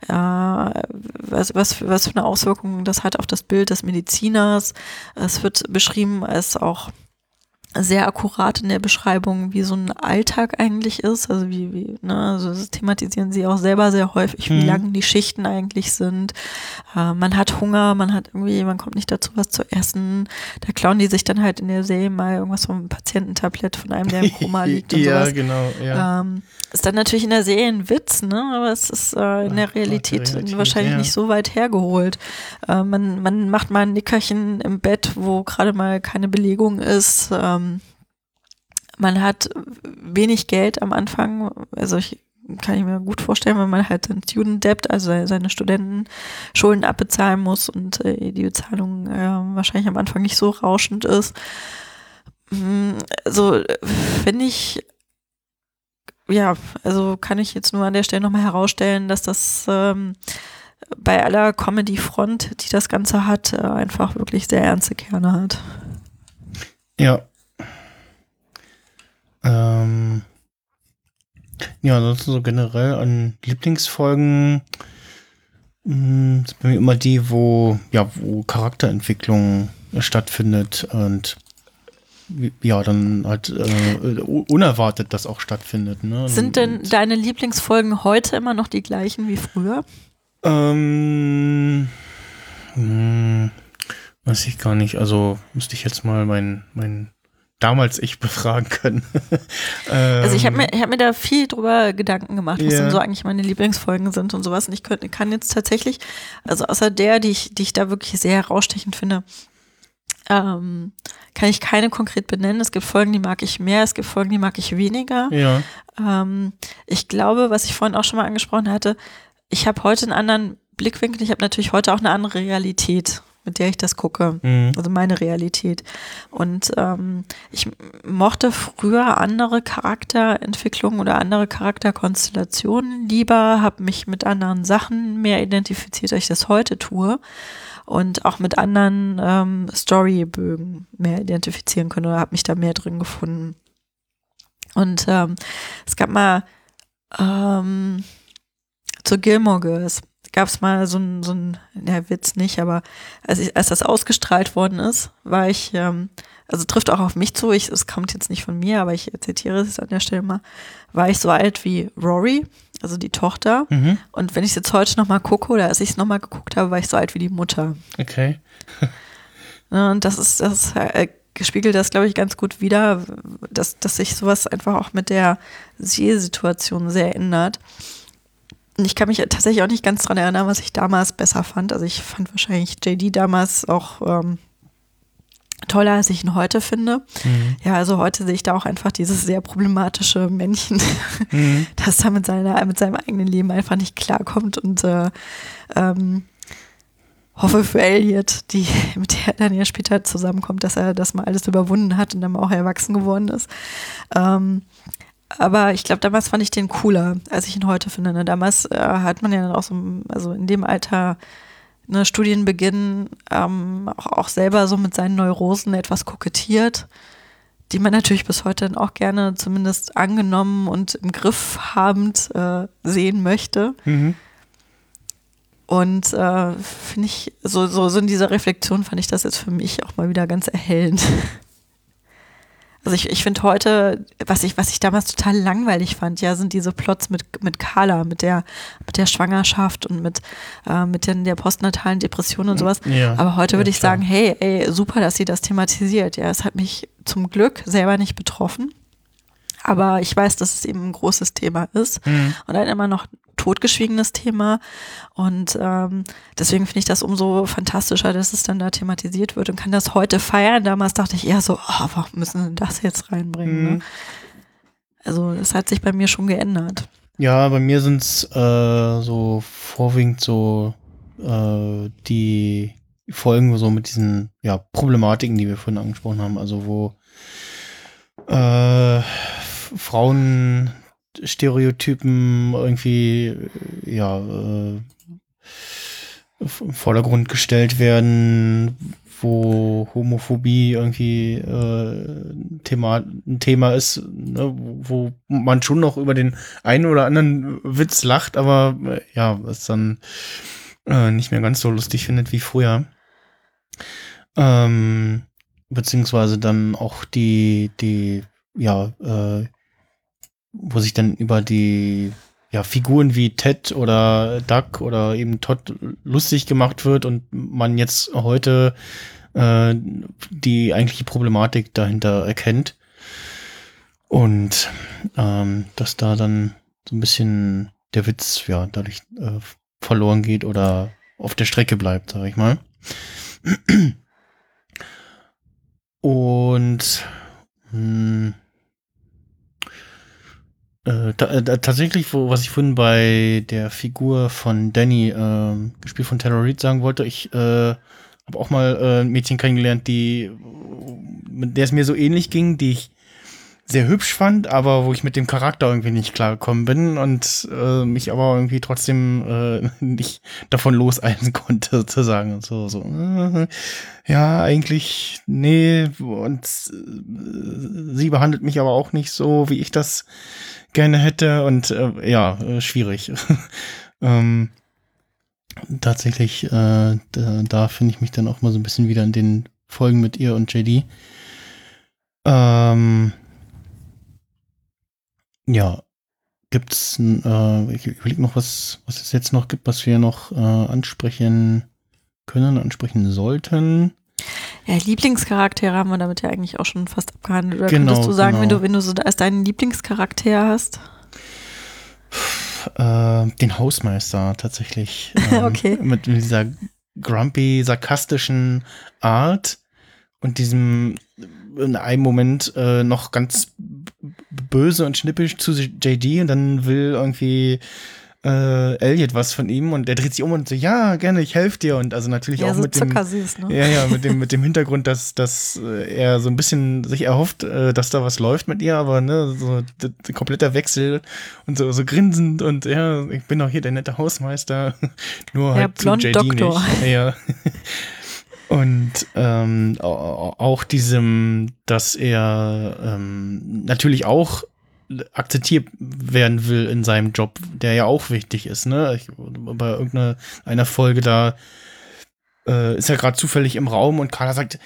äh, was, was, was für eine Auswirkung das hat auf das Bild des Mediziners. Es wird beschrieben als auch sehr akkurat in der Beschreibung, wie so ein Alltag eigentlich ist. Also wie, wie ne, also das thematisieren sie auch selber sehr häufig, wie mhm. lang die Schichten eigentlich sind. Äh, man hat Hunger, man hat irgendwie, man kommt nicht dazu, was zu essen. Da klauen die sich dann halt in der Serie mal irgendwas vom Patiententablett von einem, der im Koma liegt und ja, sowas. Genau, ja, ähm, ist dann natürlich in der Serie ein Witz, ne? Aber es ist äh, in der Realität, Realität wahrscheinlich ja. nicht so weit hergeholt. Äh, man, man macht mal ein Nickerchen im Bett, wo gerade mal keine Belegung ist. Ähm, man hat wenig Geld am Anfang, also ich kann ich mir gut vorstellen, wenn man halt ein Student Debt, also seine Studentenschulden abbezahlen muss und äh, die Bezahlung äh, wahrscheinlich am Anfang nicht so rauschend ist. Mm, also finde ich, ja, also kann ich jetzt nur an der Stelle nochmal herausstellen, dass das ähm, bei aller Comedy-Front, die das Ganze hat, äh, einfach wirklich sehr ernste Kerne hat. Ja, ähm, ja, ansonsten so generell an Lieblingsfolgen mh, hm, sind bei mir immer die, wo, ja, wo Charakterentwicklung stattfindet und ja, dann halt äh, unerwartet das auch stattfindet. Ne? Sind denn deine Lieblingsfolgen heute immer noch die gleichen wie früher? Ähm, mh, hm, weiß ich gar nicht. Also müsste ich jetzt mal mein, mein damals ich befragen können. also ich habe mir, hab mir da viel drüber Gedanken gemacht, was yeah. denn so eigentlich meine Lieblingsfolgen sind und sowas. Und ich könnte, kann jetzt tatsächlich, also außer der, die ich, die ich da wirklich sehr herausstechend finde, ähm, kann ich keine konkret benennen. Es gibt Folgen, die mag ich mehr, es gibt Folgen, die mag ich weniger. Ja. Ähm, ich glaube, was ich vorhin auch schon mal angesprochen hatte, ich habe heute einen anderen Blickwinkel, ich habe natürlich heute auch eine andere Realität mit der ich das gucke. Mhm. Also meine Realität. Und ähm, ich mochte früher andere Charakterentwicklungen oder andere Charakterkonstellationen lieber, habe mich mit anderen Sachen mehr identifiziert, als ich das heute tue. Und auch mit anderen ähm, Storybögen mehr identifizieren können oder habe mich da mehr drin gefunden. Und ähm, es gab mal ähm, zu Gilmore Girls gab es mal so ein, so ein, ja, Witz nicht, aber als, ich, als das ausgestrahlt worden ist, war ich, ähm, also trifft auch auf mich zu, ich, es kommt jetzt nicht von mir, aber ich zitiere es an der Stelle mal, war ich so alt wie Rory, also die Tochter. Mhm. Und wenn ich es jetzt heute nochmal gucke oder als ich es nochmal geguckt habe, war ich so alt wie die Mutter. Okay. und das ist, das äh, gespiegelt das, glaube ich, ganz gut wieder, dass, dass sich sowas einfach auch mit der Sehsituation sehr ändert. Und ich kann mich tatsächlich auch nicht ganz dran erinnern, was ich damals besser fand. Also ich fand wahrscheinlich JD damals auch ähm, toller, als ich ihn heute finde. Mhm. Ja, also heute sehe ich da auch einfach dieses sehr problematische Männchen, Mhm. das da mit, seiner, mit seinem eigenen Leben einfach nicht klarkommt und äh, ähm, hoffe für Elliot, die, mit der er dann ja später zusammenkommt, dass er das mal alles überwunden hat und dann auch erwachsen geworden ist. Ähm, aber ich glaube, damals fand ich den cooler, als ich ihn heute finde. Ne? Damals äh, hat man ja dann auch so, also in dem Alter, ne, Studienbeginn, ähm, auch, auch selber so mit seinen Neurosen etwas kokettiert, die man natürlich bis heute dann auch gerne zumindest angenommen und im Griff habend äh, sehen möchte. Mhm. Und äh, finde ich, so, so, so in dieser Reflexion fand ich das jetzt für mich auch mal wieder ganz erhellend. Also ich, ich finde heute, was ich, was ich damals total langweilig fand, ja, sind diese Plots mit, mit Carla, mit der, mit der Schwangerschaft und mit, äh, mit den, der postnatalen Depression und sowas. Ja, Aber heute ja, würde ich klar. sagen, hey, ey, super, dass sie das thematisiert. Ja, es hat mich zum Glück selber nicht betroffen. Aber ich weiß, dass es eben ein großes Thema ist Mhm. und ein immer noch totgeschwiegenes Thema. Und ähm, deswegen finde ich das umso fantastischer, dass es dann da thematisiert wird und kann das heute feiern. Damals dachte ich eher so, oh, warum müssen sie das jetzt reinbringen? Ne? Mhm. Also es hat sich bei mir schon geändert. Ja, bei mir sind es äh, so vorwiegend so äh, die Folgen so mit diesen ja, Problematiken, die wir vorhin angesprochen haben. Also wo äh, F- Frauenstereotypen irgendwie äh, ja äh, im Vordergrund gestellt werden, wo Homophobie irgendwie äh, ein Thema, ein Thema ist, ne, wo man schon noch über den einen oder anderen Witz lacht, aber äh, ja, es dann äh, nicht mehr ganz so lustig findet wie früher. Ähm, beziehungsweise dann auch die, die, ja, äh, wo sich dann über die ja, Figuren wie Ted oder Duck oder eben Todd lustig gemacht wird und man jetzt heute äh, die eigentliche Problematik dahinter erkennt. Und ähm, dass da dann so ein bisschen der Witz ja dadurch äh, verloren geht oder auf der Strecke bleibt, sag ich mal. Und mh, äh, ta äh, tatsächlich, wo, was ich vorhin bei der Figur von Danny, äh, gespielt von Taylor Reed, sagen wollte, ich äh, habe auch mal äh, ein Mädchen kennengelernt, die, mit der es mir so ähnlich ging, die ich sehr hübsch fand, aber wo ich mit dem Charakter irgendwie nicht klargekommen bin und äh, mich aber irgendwie trotzdem äh, nicht davon loseisen konnte, sozusagen. Und so, so, äh, ja, eigentlich, nee, und äh, sie behandelt mich aber auch nicht so, wie ich das gerne hätte und äh, ja, äh, schwierig. ähm, tatsächlich, äh, da, da finde ich mich dann auch mal so ein bisschen wieder in den Folgen mit ihr und JD. Ähm, ja, gibt's, äh, ich überlege noch, was, was es jetzt noch gibt, was wir noch äh, ansprechen können, ansprechen sollten. Ja, Lieblingscharaktere haben wir damit ja eigentlich auch schon fast abgehandelt. Oder Genau, könntest du sagen, wenn genau. du, wenn du so als deinen Lieblingscharakter hast? Äh, den Hausmeister tatsächlich. Ähm, Okay. Mit dieser grumpy, sarkastischen Art und diesem in einem Moment äh, noch ganz böse und schnippisch zu JD und dann will irgendwie äh, Elliot was von ihm und der dreht sich um und so, ja, gerne, ich helfe dir und also natürlich Ja, auch so mit dem ne? ja, ja, mit dem, mit dem Hintergrund, dass, dass äh, er so ein bisschen sich erhofft, äh, dass da was läuft mit ihr, aber ne, so kompletter Wechsel und so, so grinsend und ja, ich bin doch hier der nette Hausmeister, nur halt zu Blond JD Doktor. nicht. Ja. Und ähm, au- auch diesem, dass er ähm, natürlich auch akzeptiert werden will in seinem Job, der ja auch wichtig ist. Ne? Ich, bei irgendeiner einer Folge da äh, ist er gerade zufällig im Raum und Carla sagt,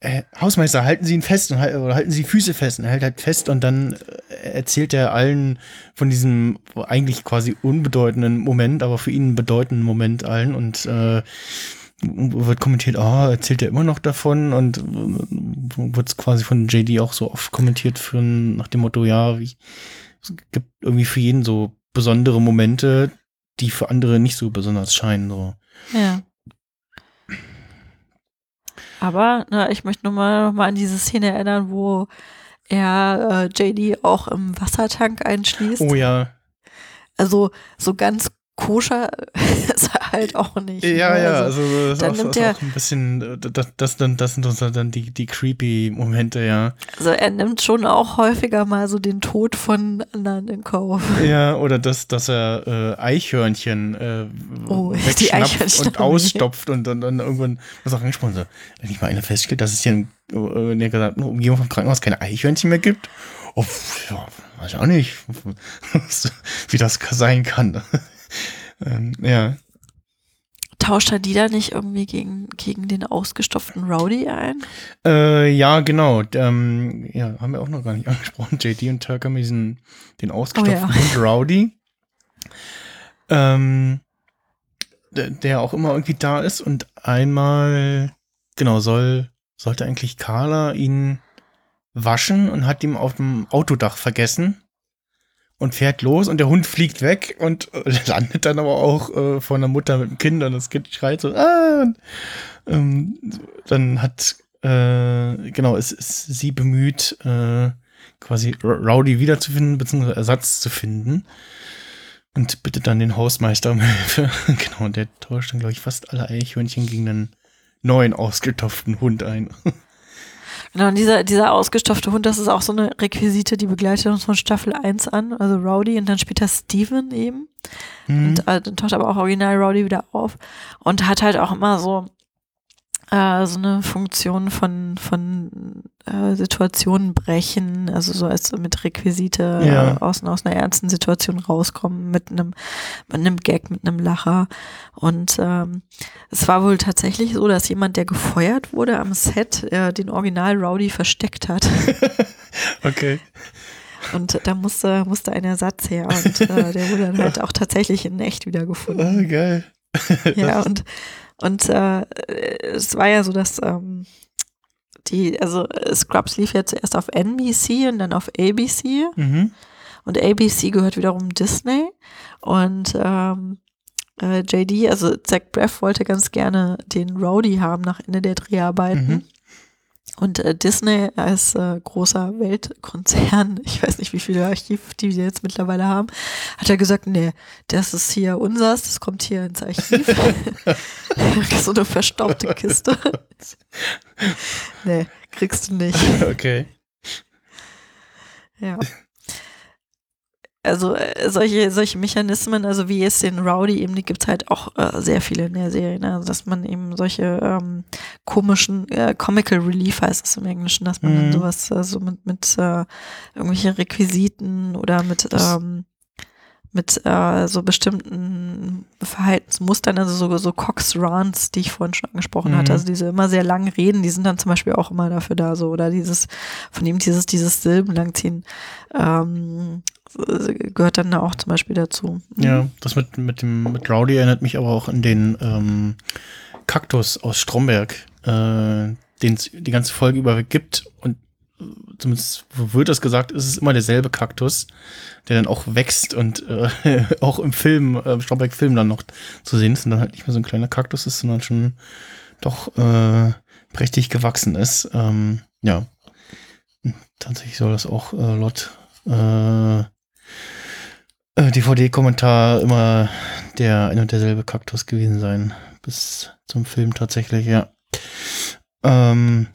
äh, Hausmeister, halten Sie ihn fest und oder halten Sie Füße fest und er hält halt fest und dann äh, erzählt er allen von diesem eigentlich quasi unbedeutenden Moment, aber für ihn bedeutenden Moment allen und äh, wird kommentiert, ah, erzählt er immer noch davon und äh, wird quasi von JD auch so oft kommentiert für nach dem Motto, ja, wie, es gibt irgendwie für jeden so besondere Momente, die für andere nicht so besonders scheinen. So. Ja. Aber na, ich möchte nochmal noch mal an diese Szene erinnern, wo er äh, JD auch im Wassertank einschließt. Oh ja. Also so ganz koscher ist er halt auch nicht. Ja, ne? ja, Also, also das, dann ist auch, nimmt das er- ein bisschen, das, das, dann, das sind uns dann die, die creepy Momente, ja. also er nimmt schon auch häufiger mal so den Tod von anderen in Kauf. Ja, oder das, dass er äh, Eichhörnchen äh, Oh, die Eichhörnchen und ausstopft und dann, dann irgendwann was auch angesprochen so, wenn ich mal einer feststellt, dass es hier in, äh, in der gesamten Umgebung vom Krankenhaus keine Eichhörnchen mehr gibt. Oh, ja, weiß ich auch nicht, wie das sein kann. Ähm, ja. Tauscht er die da nicht irgendwie gegen, gegen den ausgestopften Rowdy ein? Äh, ja, genau. Ähm, ja, haben wir auch noch gar nicht angesprochen. JD und Turk haben diesen, den ausgestopften Oh ja. Rowdy. Ähm, der, der auch immer irgendwie da ist und einmal, genau, soll, sollte eigentlich Carla ihn waschen und hat ihm auf dem Autodach vergessen und fährt los und der Hund fliegt weg und äh, landet dann aber auch äh, vor einer Mutter mit dem Kind und das Kind schreit so, ah! Und, ähm, dann hat, äh, genau, es ist sie bemüht, äh, quasi Rowdy wiederzufinden, beziehungsweise Ersatz zu finden. Und bittet dann den Hausmeister um Hilfe. genau, und der tauscht dann, glaube ich, fast alle Eichhörnchen gegen einen neuen ausgetopften Hund ein. Genau, und dieser, dieser ausgestopfte Hund, das ist auch so eine Requisite, die begleitet uns von Staffel 1 an, also Rowdy und dann später Steven eben. Mhm. Und äh, dann taucht aber auch original Rowdy wieder auf und hat halt auch immer so, äh, so eine Funktion von, von äh, Situationen brechen, also so als mit Requisite Ja. äh, aus, aus einer ernsten Situation rauskommen, mit einem, mit einem Gag, mit einem Lacher. Und ähm, es war wohl tatsächlich so, dass jemand, der gefeuert wurde am Set, äh, den Original Rowdy versteckt hat. okay. Und da musste, musste ein Ersatz her. Und äh, der wurde dann halt auch tatsächlich in echt wiedergefunden. Ah, geil. Ja, und, und äh, es war ja so, dass ähm, die, also äh, Scrubs lief ja zuerst auf NBC und dann auf ABC. Mhm. Und ABC gehört wiederum Disney. Und ähm, äh, JD, also Zach Braff wollte ganz gerne den Rowdy haben nach Ende der Dreharbeiten. Mhm. Und äh, Disney als äh, großer Weltkonzern, ich weiß nicht, wie viele Archiv die wir jetzt mittlerweile haben, hat er gesagt, nee, das ist hier unsers, das kommt hier ins Archiv. so eine verstaubte Kiste. nee, kriegst du nicht. Okay. Ja. Also äh, solche, solche Mechanismen, also wie es den Rowdy eben, die gibt es halt auch äh, sehr viele in der Serie, ne? also dass man eben solche ähm, komischen, äh, Comical Relief heißt es im Englischen, dass man dann Mhm. sowas äh, so mit, mit äh, irgendwelche Requisiten oder mit ähm, mit äh, so bestimmten Verhaltensmustern, also so, so Cox Rants, die ich vorhin schon angesprochen Mhm. hatte, also diese immer sehr langen Reden, die sind dann zum Beispiel auch immer dafür da, so, oder dieses, von ihm dieses, dieses Silbenlangziehen, ähm, gehört dann da auch zum Beispiel dazu. Mhm. Ja, das mit, mit dem mit Rowdy erinnert mich aber auch an den ähm, Kaktus aus Stromberg, äh, den es die ganze Folge über gibt und äh, zumindest wird das gesagt, ist es immer derselbe Kaktus, der dann auch wächst und äh, auch im Film, äh, Stromberg-Film dann noch zu sehen ist und dann halt nicht mehr so ein kleiner Kaktus ist, sondern schon doch äh, prächtig gewachsen ist. Ähm, ja, tatsächlich soll das auch äh, laut äh, äh, DVD-Kommentar immer der ein und derselbe Kaktus gewesen sein. Bis zum Film tatsächlich, ja. Ähm,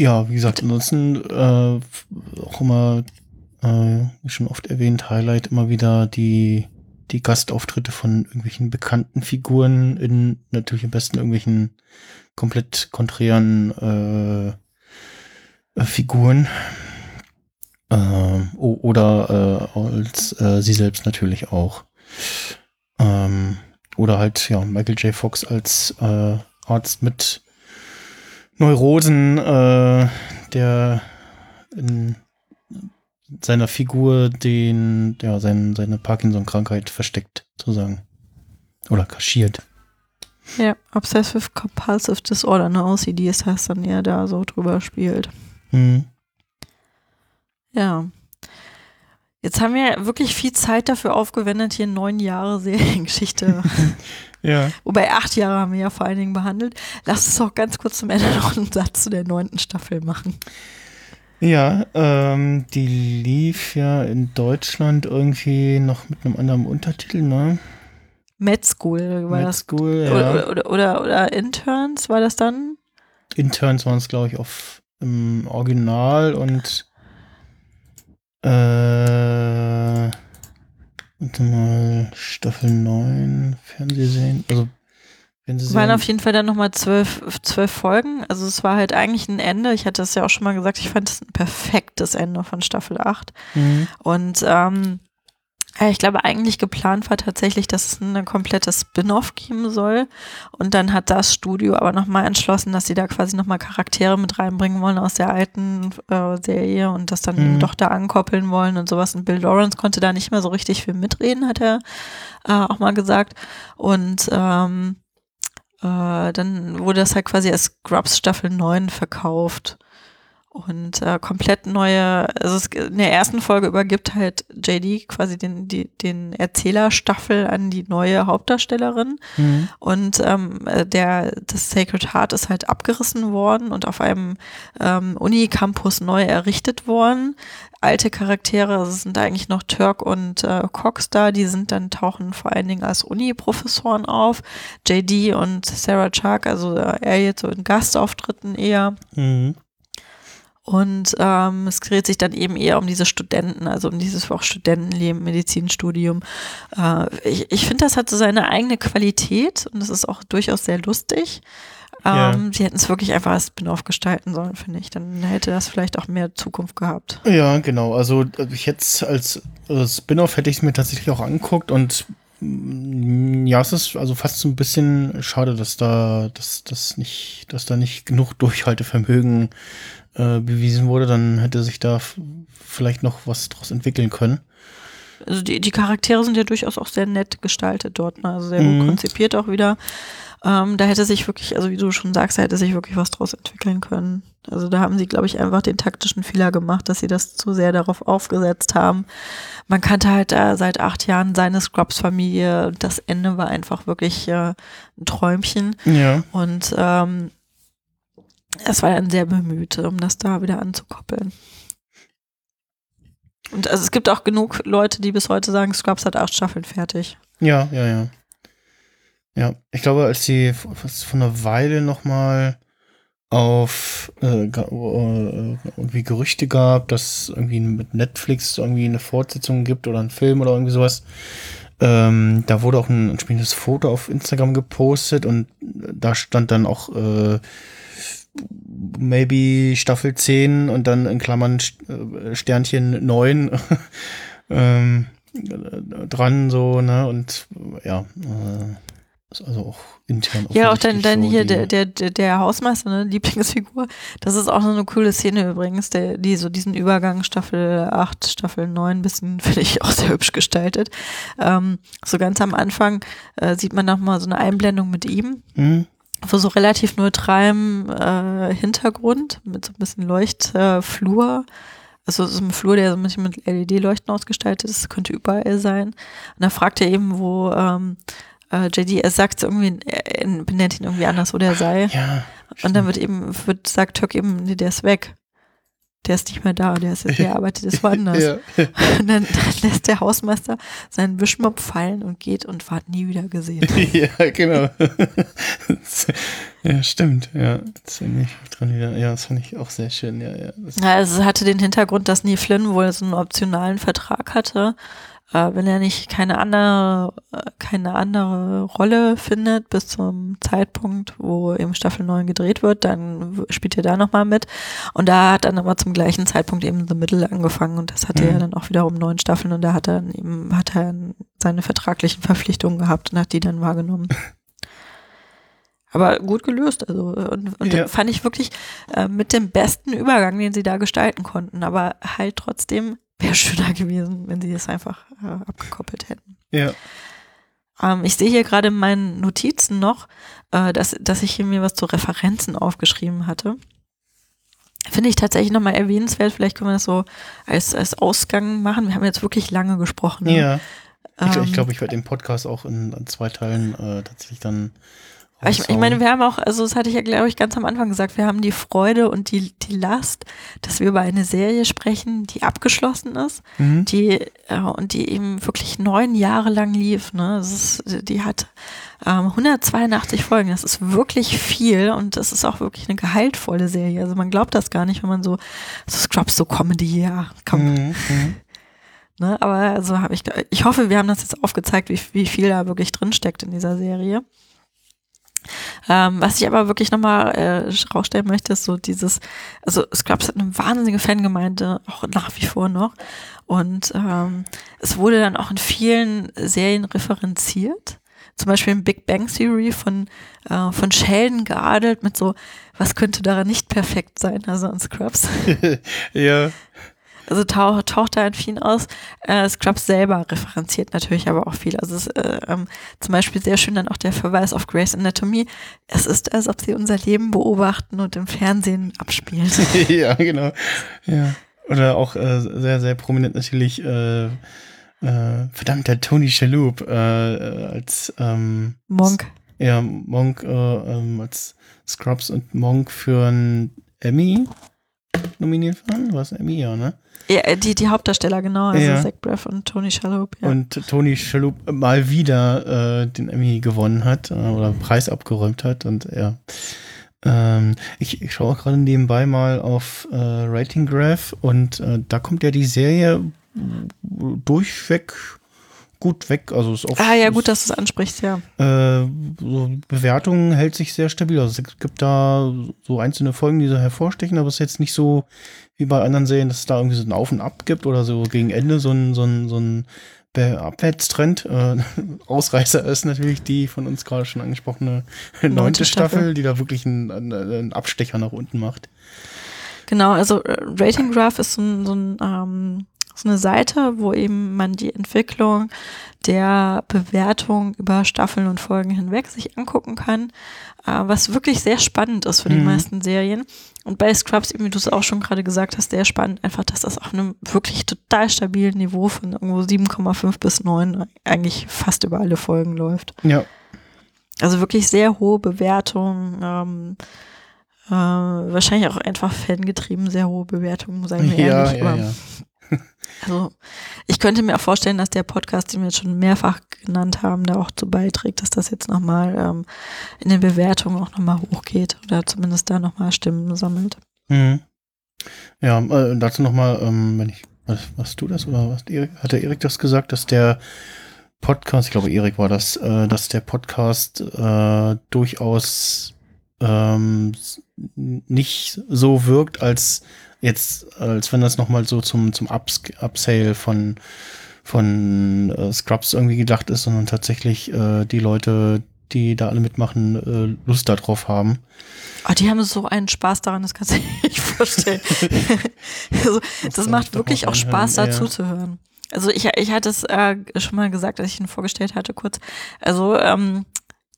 ja, wie gesagt, ansonsten äh, auch immer, äh, wie schon oft erwähnt, Highlight immer wieder die, die Gastauftritte von irgendwelchen bekannten Figuren in natürlich am besten irgendwelchen komplett konträren äh, äh, Figuren. Ähm, oder äh, als äh, sie selbst natürlich auch. Ähm, oder halt, ja, Michael J. Fox als äh, Arzt mit Neurosen, äh, der in seiner Figur den, ja, sein, seine Parkinson-Krankheit versteckt, sozusagen. Oder kaschiert. Ja, Obsessive Compulsive Disorder, ne, OCD ist heißt dann eher da so drüber spielt. Hm. Ja. Jetzt haben wir wirklich viel Zeit dafür aufgewendet, hier neun Jahre Seriengeschichte Ja. Wobei acht Jahre haben wir ja vor allen Dingen behandelt. Lass uns auch ganz kurz zum Ende noch einen Satz zu der neunten Staffel machen. Ja, ähm, die lief ja in Deutschland irgendwie noch mit einem anderen Untertitel, ne? Med School war Med das. School, ja. Oder, oder, oder, oder Interns war das dann? Interns waren es, glaube ich, auf im Original und äh, warte mal, Staffel 9, Fernsehserien, also Es waren auf jeden Fall dann nochmal zwölf, zwölf Folgen. Also es war halt eigentlich ein Ende. Ich hatte das ja auch schon mal gesagt, ich fand es ein perfektes Ende von Staffel 8. Mhm. Und ähm, ich glaube, eigentlich geplant war tatsächlich, dass es ein komplettes Spin-off geben soll. Und dann hat das Studio aber nochmal entschlossen, dass sie da quasi nochmal Charaktere mit reinbringen wollen aus der alten äh, Serie und das dann Mhm. eben doch da ankoppeln wollen und sowas. Und Bill Lawrence konnte da nicht mehr so richtig viel mitreden, hat er äh, auch mal gesagt. Und ähm, äh, dann wurde das halt quasi als Scrubs Staffel 9 verkauft. Und äh, komplett neue, also es, in der ersten Folge übergibt halt JD quasi den, die, den Erzählerstaffel an die neue Hauptdarstellerin. Mhm. Und ähm, äh, der, das Sacred Heart ist halt abgerissen worden und auf einem ähm, Unicampus neu errichtet worden. Alte Charaktere, also es sind eigentlich noch Turk und äh, Cox da, die sind dann tauchen vor allen Dingen als Uni-Professoren auf. JD und Sarah Chuck, also äh, er jetzt so in Gastauftritten eher. Mhm. Und ähm, es dreht sich dann eben eher um diese Studenten, also um dieses auch Studentenleben, Medizinstudium. Äh, ich ich finde, das hat so seine eigene Qualität und es ist auch durchaus sehr lustig. Ähm, Sie hätten es wirklich einfach als Spin-off gestalten sollen, finde ich. Dann hätte das vielleicht auch mehr Zukunft gehabt. Ja, genau. Also also ich jetzt als äh, Spin-off hätte ich es mir tatsächlich auch angeguckt und mm, ja, es ist also fast so ein bisschen schade, dass da, dass das nicht, dass da nicht genug Durchhaltevermögen äh, bewiesen wurde. Dann hätte sich da vielleicht noch was draus entwickeln können. Also die, die Charaktere sind ja durchaus auch sehr nett gestaltet dort, ne? also sehr gut Mhm. konzipiert auch wieder. Ähm, da hätte sich wirklich, also wie du schon sagst, da hätte sich wirklich was draus entwickeln können. Also da haben sie, glaube ich, einfach den taktischen Fehler gemacht, dass sie das zu sehr darauf aufgesetzt haben. Man kannte halt da seit acht Jahren seine Scrubs-Familie. Das Ende war einfach wirklich äh, ein Träumchen. Ja. Und ähm, es war dann sehr bemüht, um das da wieder anzukoppeln. Und also es gibt auch genug Leute, die bis heute sagen, Scrubs hat acht Staffeln fertig. Ja, ja, ja. Ja, ich glaube, als was vor einer Weile noch mal auf äh, äh, irgendwie Gerüchte gab, dass irgendwie mit Netflix irgendwie eine Fortsetzung gibt oder einen Film oder irgendwie sowas. Ähm, da wurde auch ein entsprechendes Foto auf Instagram gepostet und da stand dann auch äh, maybe Staffel 10 und dann in Klammern äh, Sternchen 9 ähm, äh, dran so, ne? Und ja, äh, ist also auch intern Ja, auch dann, dann so hier der, der, der, Hausmeister, ne, Lieblingsfigur. Das ist auch so eine coole Szene übrigens, der, die so diesen Übergang Staffel 8, Staffel 9 bisschen, finde ich, auch sehr hübsch gestaltet. Ähm, so ganz am Anfang äh, sieht man noch mal so eine Einblendung mit ihm, Hm? Vor so relativ neutralem äh, Hintergrund, mit so ein bisschen Leuchtflur. Also so ein Flur, der so ein bisschen mit LED-Leuchten ausgestaltet ist, könnte überall sein. Und da fragt er eben, wo ähm, äh, JD, er sagt irgendwie, er er benennt ihn irgendwie anders, wo der sei. Ja. Und dann wird eben, wird, sagt Turk eben, nee, der ist weg. Der ist nicht mehr da, der ist jetzt, der arbeitet jetzt woanders. Ja. Und dann, dann lässt der Hausmeister seinen Wischmopp fallen und geht und wird nie wieder gesehen. ja, genau. ja, stimmt. Ja, das finde ich dran wieder. Ja, das fand ich auch sehr schön. Ja, ja. Ja, also es hatte den Hintergrund, dass Neil Flynn wohl so einen optionalen Vertrag hatte. Äh, wenn er nicht keine andere, äh, keine andere Rolle findet bis zum Zeitpunkt, wo eben Staffel 9 gedreht wird, dann spielt er da nochmal mit. Und da hat dann aber zum gleichen Zeitpunkt eben The Middle angefangen und das hatte Mhm. er dann auch wiederum neun Staffeln und da hat er dann eben, hat er seine vertraglichen Verpflichtungen gehabt und hat die dann wahrgenommen. Aber gut gelöst, also und, und Ja. fand ich wirklich äh, mit dem besten Übergang, den sie da gestalten konnten. Aber halt trotzdem wäre schöner gewesen, wenn sie es einfach äh, abgekoppelt hätten. ja. Ähm, ich sehe hier gerade in meinen Notizen noch, äh, dass, dass ich hier mir was zu Referenzen aufgeschrieben hatte. Finde ich tatsächlich nochmal erwähnenswert. Vielleicht können wir das so als, als Ausgang machen. Wir haben jetzt wirklich lange gesprochen. ne? Ja. Ich, ich Ähm, glaube, ich werde den Podcast auch in, in zwei Teilen äh, tatsächlich dann. Ich, ich raushauen. meine, wir haben auch, also das hatte ich ja, glaube ich, ganz am Anfang gesagt, wir haben die Freude und die, die Last, dass wir über eine Serie sprechen, die abgeschlossen ist, Mhm. die äh, und die eben wirklich neun Jahre lang lief. Ne? Das ist, die hat ähm, 182 Folgen. Das ist wirklich viel und das ist auch wirklich eine gehaltvolle Serie. Also man glaubt das gar nicht, wenn man so, so Scrubs, so Comedy, ja, komm. Mhm. Mhm. Ne? Aber also habe ich, ich hoffe, wir haben das jetzt aufgezeigt, wie, wie viel da wirklich drinsteckt in dieser Serie. Ähm, was ich aber wirklich nochmal äh, rausstellen möchte, ist so dieses, also Scrubs hat eine wahnsinnige Fangemeinde, auch nach wie vor noch. Und ähm, es wurde dann auch in vielen Serien referenziert. Zum Beispiel in Big Bang Theory von, äh, von Sheldon geadelt mit so, was könnte daran nicht perfekt sein, also an Scrubs. ja. Also taucht, taucht da in vielen aus. Äh, Scrubs selber referenziert natürlich aber auch viel. Also es ist äh, ähm, zum Beispiel sehr schön dann auch der Verweis auf Grey's Anatomy. Es ist, als ob sie unser Leben beobachten und im Fernsehen abspielen. ja, genau. Ja. Oder auch äh, sehr, sehr prominent natürlich, äh, äh, verdammt, der Tony Shalhoub äh, als ähm, Monk. ja, Monk äh, ähm, als Scrubs und Monk für ein Emmy nominiert waren. War es Emmy, ja, ne? Ja, äh, die, die Hauptdarsteller, genau. Also Ja. Zach Braff und Tony Shalhoub. Ja. Und Tony Shalhoub mal wieder äh, den Emmy gewonnen hat äh, oder Preis abgeräumt hat und ja. Ähm, ich, ich schaue auch gerade nebenbei mal auf äh, Rating Graph und äh, da kommt ja die Serie durchweg gut weg. Also ist auch ah ja, gut, dass du es ansprichst, ja. äh, so Bewertungen hält sich sehr stabil. Also es gibt da so einzelne Folgen, die so hervorstechen, aber es ist jetzt nicht so wie bei anderen Serien, dass es da irgendwie so ein Auf und Ab gibt oder so gegen Ende so ein, so ein, so ein Abwärtstrend. Äh, Ausreißer ist natürlich die von uns gerade schon angesprochene neunte Staffel, Staffel. die da wirklich einen, einen- einen Abstecher nach unten macht. Genau, also äh, Rating Graph ist so, ein, so, ein, ähm, so eine Seite, wo eben man die Entwicklung der Bewertung über Staffeln und Folgen hinweg sich angucken kann, äh, was wirklich sehr spannend ist für die Mhm. meisten Serien. Und bei Scrubs, eben wie du es auch schon gerade gesagt hast, sehr spannend, einfach, dass das auf einem wirklich total stabilen Niveau von irgendwo 7,5 bis 9 eigentlich fast über alle Folgen läuft. Ja. Also wirklich sehr hohe Bewertungen, ähm, äh, wahrscheinlich auch einfach fangetrieben, sehr hohe Bewertungen, sagen wir Ja, ehrlich. ja, ja. Also ich könnte mir auch vorstellen, dass der Podcast, den wir jetzt schon mehrfach genannt haben, da auch zu beiträgt, dass das jetzt nochmal ähm, in den Bewertungen auch nochmal hochgeht oder zumindest da nochmal Stimmen sammelt. Mhm. Ja, äh, dazu nochmal, ähm, wenn ich, was, was du das oder was Erik, hat der Erik das gesagt, dass der Podcast, ich glaube Erik war das, äh, dass der Podcast äh, durchaus ähm, nicht so wirkt, als jetzt, als wenn das nochmal so zum, zum Ups Upsale von, von äh, Scrubs irgendwie gedacht ist, sondern tatsächlich äh, die Leute, die da alle mitmachen, äh, Lust darauf haben. Oh, die haben so einen Spaß daran, das kannst du dir nicht vorstellen. also, das macht wirklich auch Spaß, anhören, dazu ja. zu hören. Also ich, ich hatte es äh, schon mal gesagt, als ich ihn vorgestellt hatte, kurz. Also ähm,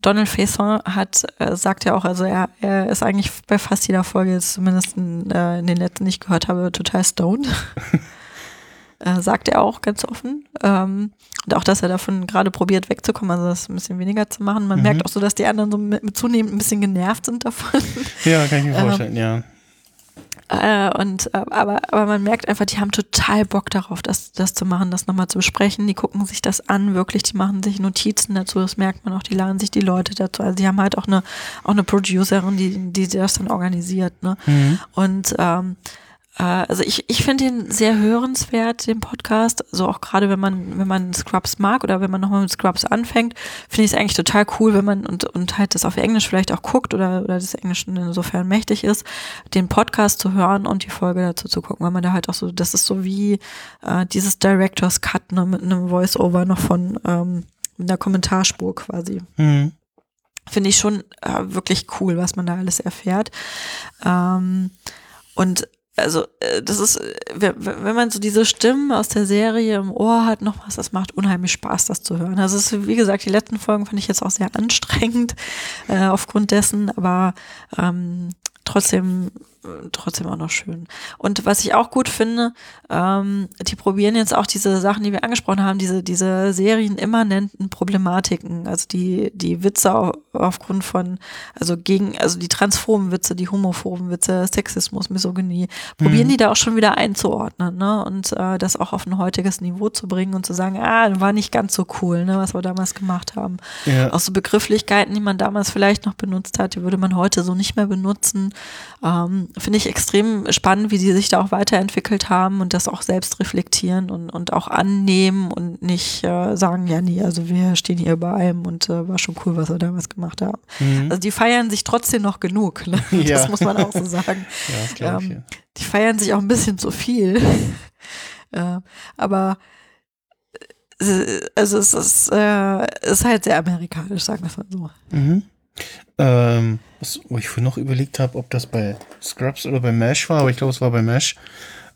Donald Faison hat, äh, sagt ja auch, also er, er ist eigentlich bei fast jeder Folge, jetzt zumindest in, äh, in den letzten, die ich gehört habe, total stoned. äh, sagt er auch ganz offen. Ähm, und auch, dass er davon gerade probiert wegzukommen, also das ein bisschen weniger zu machen. Man Mhm. merkt auch so, dass die anderen so mit, mit zunehmend ein bisschen genervt sind davon. Ja, kann ich mir Ähm, vorstellen, ja. Äh, und äh, aber, aber man merkt einfach, die haben total Bock darauf, das, das zu machen, das nochmal zu besprechen. Die gucken sich das an, wirklich, die machen sich Notizen dazu, das merkt man auch, die laden sich die Leute dazu. Also die haben halt auch eine, auch eine Producerin, die, die das dann organisiert, ne? Mhm. Und ähm, äh, also ich, ich finde ihn sehr hörenswert, den Podcast. Also auch gerade wenn man, wenn man Scrubs mag oder wenn man nochmal mit Scrubs anfängt, finde ich es eigentlich total cool, wenn man und, und halt das auf Englisch vielleicht auch guckt oder, oder das Englischen insofern mächtig ist, den Podcast zu hören und die Folge dazu zu gucken, weil man da halt auch so, das ist so wie äh, dieses Director's Cut, ne, mit einem Voice-Over noch von ähm, einer Kommentarspur quasi Mhm. finde ich schon äh, wirklich cool, was man da alles erfährt. Ähm, und also äh, das ist, äh, wenn man so diese Stimmen aus der Serie im Ohr hat, noch was, das macht unheimlich Spaß, das zu hören. Also es ist, wie gesagt, die letzten Folgen fand ich jetzt auch sehr anstrengend äh, aufgrund dessen, aber ähm, trotzdem trotzdem auch noch schön. Und was ich auch gut finde, ähm, die probieren jetzt auch diese Sachen, die wir angesprochen haben, diese, diese serienimmanenten Problematiken, also die, die Witze auf, aufgrund von, also gegen, also die transphoben Witze, die homophoben Witze, Sexismus, Misogynie, probieren Mhm. die da auch schon wieder einzuordnen, ne? Und äh, das auch auf ein heutiges Niveau zu bringen und zu sagen, ah, war nicht ganz so cool, ne, was wir damals gemacht haben. Ja. Auch so Begrifflichkeiten, die man damals vielleicht noch benutzt hat, die würde man heute so nicht mehr benutzen. Ähm, Finde ich extrem spannend, wie die sich da auch weiterentwickelt haben und das auch selbst reflektieren und, und auch annehmen und nicht äh, sagen, ja, nee, also wir stehen hier bei allem und äh, war schon cool, was wir damals gemacht haben. Mhm. Also die feiern sich trotzdem noch genug, ne? Ja. das muss man auch so sagen. ja, glaube ich. ähm, Die feiern sich auch ein bisschen zu viel. äh, aber äh, also es ist, äh, ist halt sehr amerikanisch, sagen wir es mal so. Mhm. Ähm, was, wo ich vorhin noch überlegt habe, ob das bei Scrubs oder bei MASH war, aber ich glaube, es war bei MASH,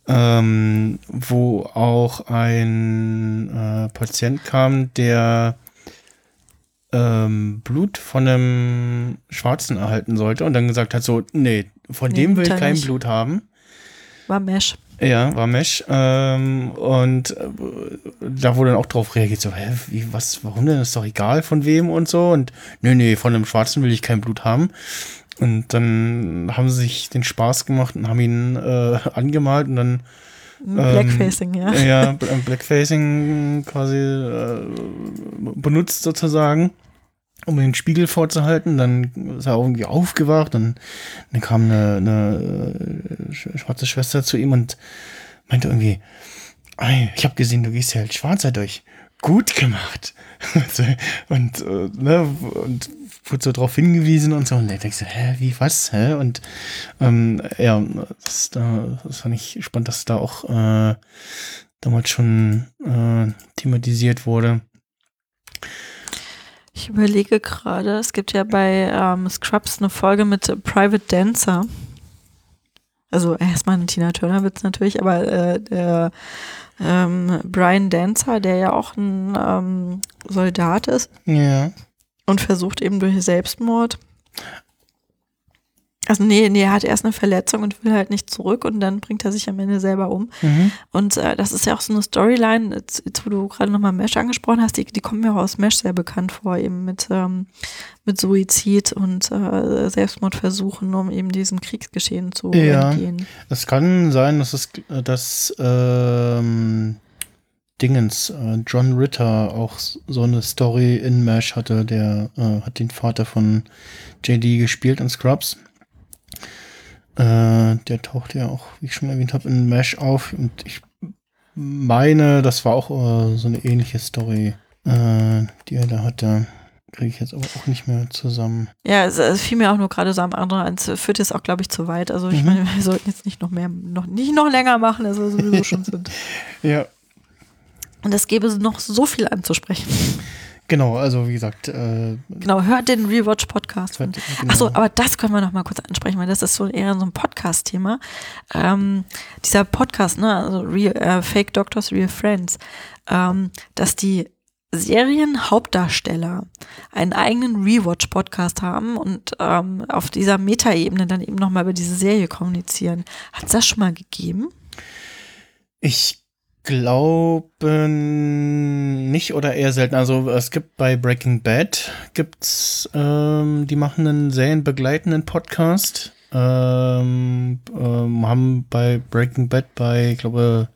ähm, wo auch ein äh, Patient kam, der ähm, Blut von einem Schwarzen erhalten sollte und dann gesagt hat, so, nee, von Nee, dem will ich kein nicht. Blut haben. War Mesh. Ja, war Mesh. Ähm, und äh, da wurde dann auch drauf reagiert, so, hä, wie, was, warum denn? Ist doch egal von wem und so. Und nee, nee, von einem Schwarzen will ich kein Blut haben. Und dann haben sie sich den Spaß gemacht und haben ihn äh, angemalt und dann Blackfacing, ja. ja, Bl- Blackfacing quasi äh, benutzt sozusagen, um den Spiegel vorzuhalten. Dann ist er irgendwie aufgewacht und dann kam eine, eine äh, sch- schwarze Schwester zu ihm und meinte irgendwie, "Ei, ich habe gesehen, du gehst ja als Schwarzer durch. Gut gemacht. und, äh, ne, und wurde so drauf hingewiesen und so. Und er denkt so, hä, wie, was, hä? Und ähm, ja, das, da, das fand ich spannend, dass da auch äh, damals schon äh, thematisiert wurde. Ich überlege gerade, es gibt ja bei ähm, Scrubs eine Folge mit Private Dancer. Also erstmal ein Tina Turner-Witz natürlich, aber äh, der ähm, Brian Dancer, der ja auch ein ähm, Soldat ist Ja. und versucht eben durch Selbstmord. Also nee, nee, er hat erst eine Verletzung und will halt nicht zurück und dann bringt er sich am Ende selber um. Mhm. Und äh, das ist ja auch so eine Storyline, jetzt, jetzt wo du gerade nochmal Mesh angesprochen hast, die, die kommt mir auch aus Mesh sehr bekannt vor, eben mit, ähm, mit Suizid und äh, Selbstmordversuchen, um eben diesem Kriegsgeschehen zu Ja. entgehen. Es kann sein, dass es dass ähm, Dingens, äh, John Ritter auch so eine Story in MASH hatte, der äh, hat den Vater von JD gespielt in Scrubs. Äh, der taucht ja auch, wie ich schon erwähnt habe, in MASH auf und ich meine, das war auch äh, so eine ähnliche Story, äh, die er da hatte. Kriege ich jetzt aber auch nicht mehr zusammen. Ja, es, es fiel mir auch nur gerade so am anderen, es führt jetzt auch, glaube ich, zu weit. Also ich Mhm. meine, wir sollten jetzt nicht noch mehr, noch nicht noch länger machen, als wir sowieso schon sind. Ja. Und es gäbe noch so viel anzusprechen. Genau, also wie gesagt, äh, Genau, hört den Rewatch-Podcast. Genau. Achso, aber das können wir noch mal kurz ansprechen, weil das ist so eher so ein Podcast-Thema. Ähm, dieser Podcast, ne, also Real, äh, Fake Doctors, Real Friends, ähm, dass die Serienhauptdarsteller einen eigenen Rewatch-Podcast haben und ähm, auf dieser Metaebene dann eben nochmal über diese Serie kommunizieren. Hat es das schon mal gegeben? Ich glaube nicht oder eher selten. Also es gibt bei Breaking Bad gibt's, ähm, die machen einen serienbegleitenden Podcast. Ähm, ähm, haben bei Breaking Bad bei, ich glaube,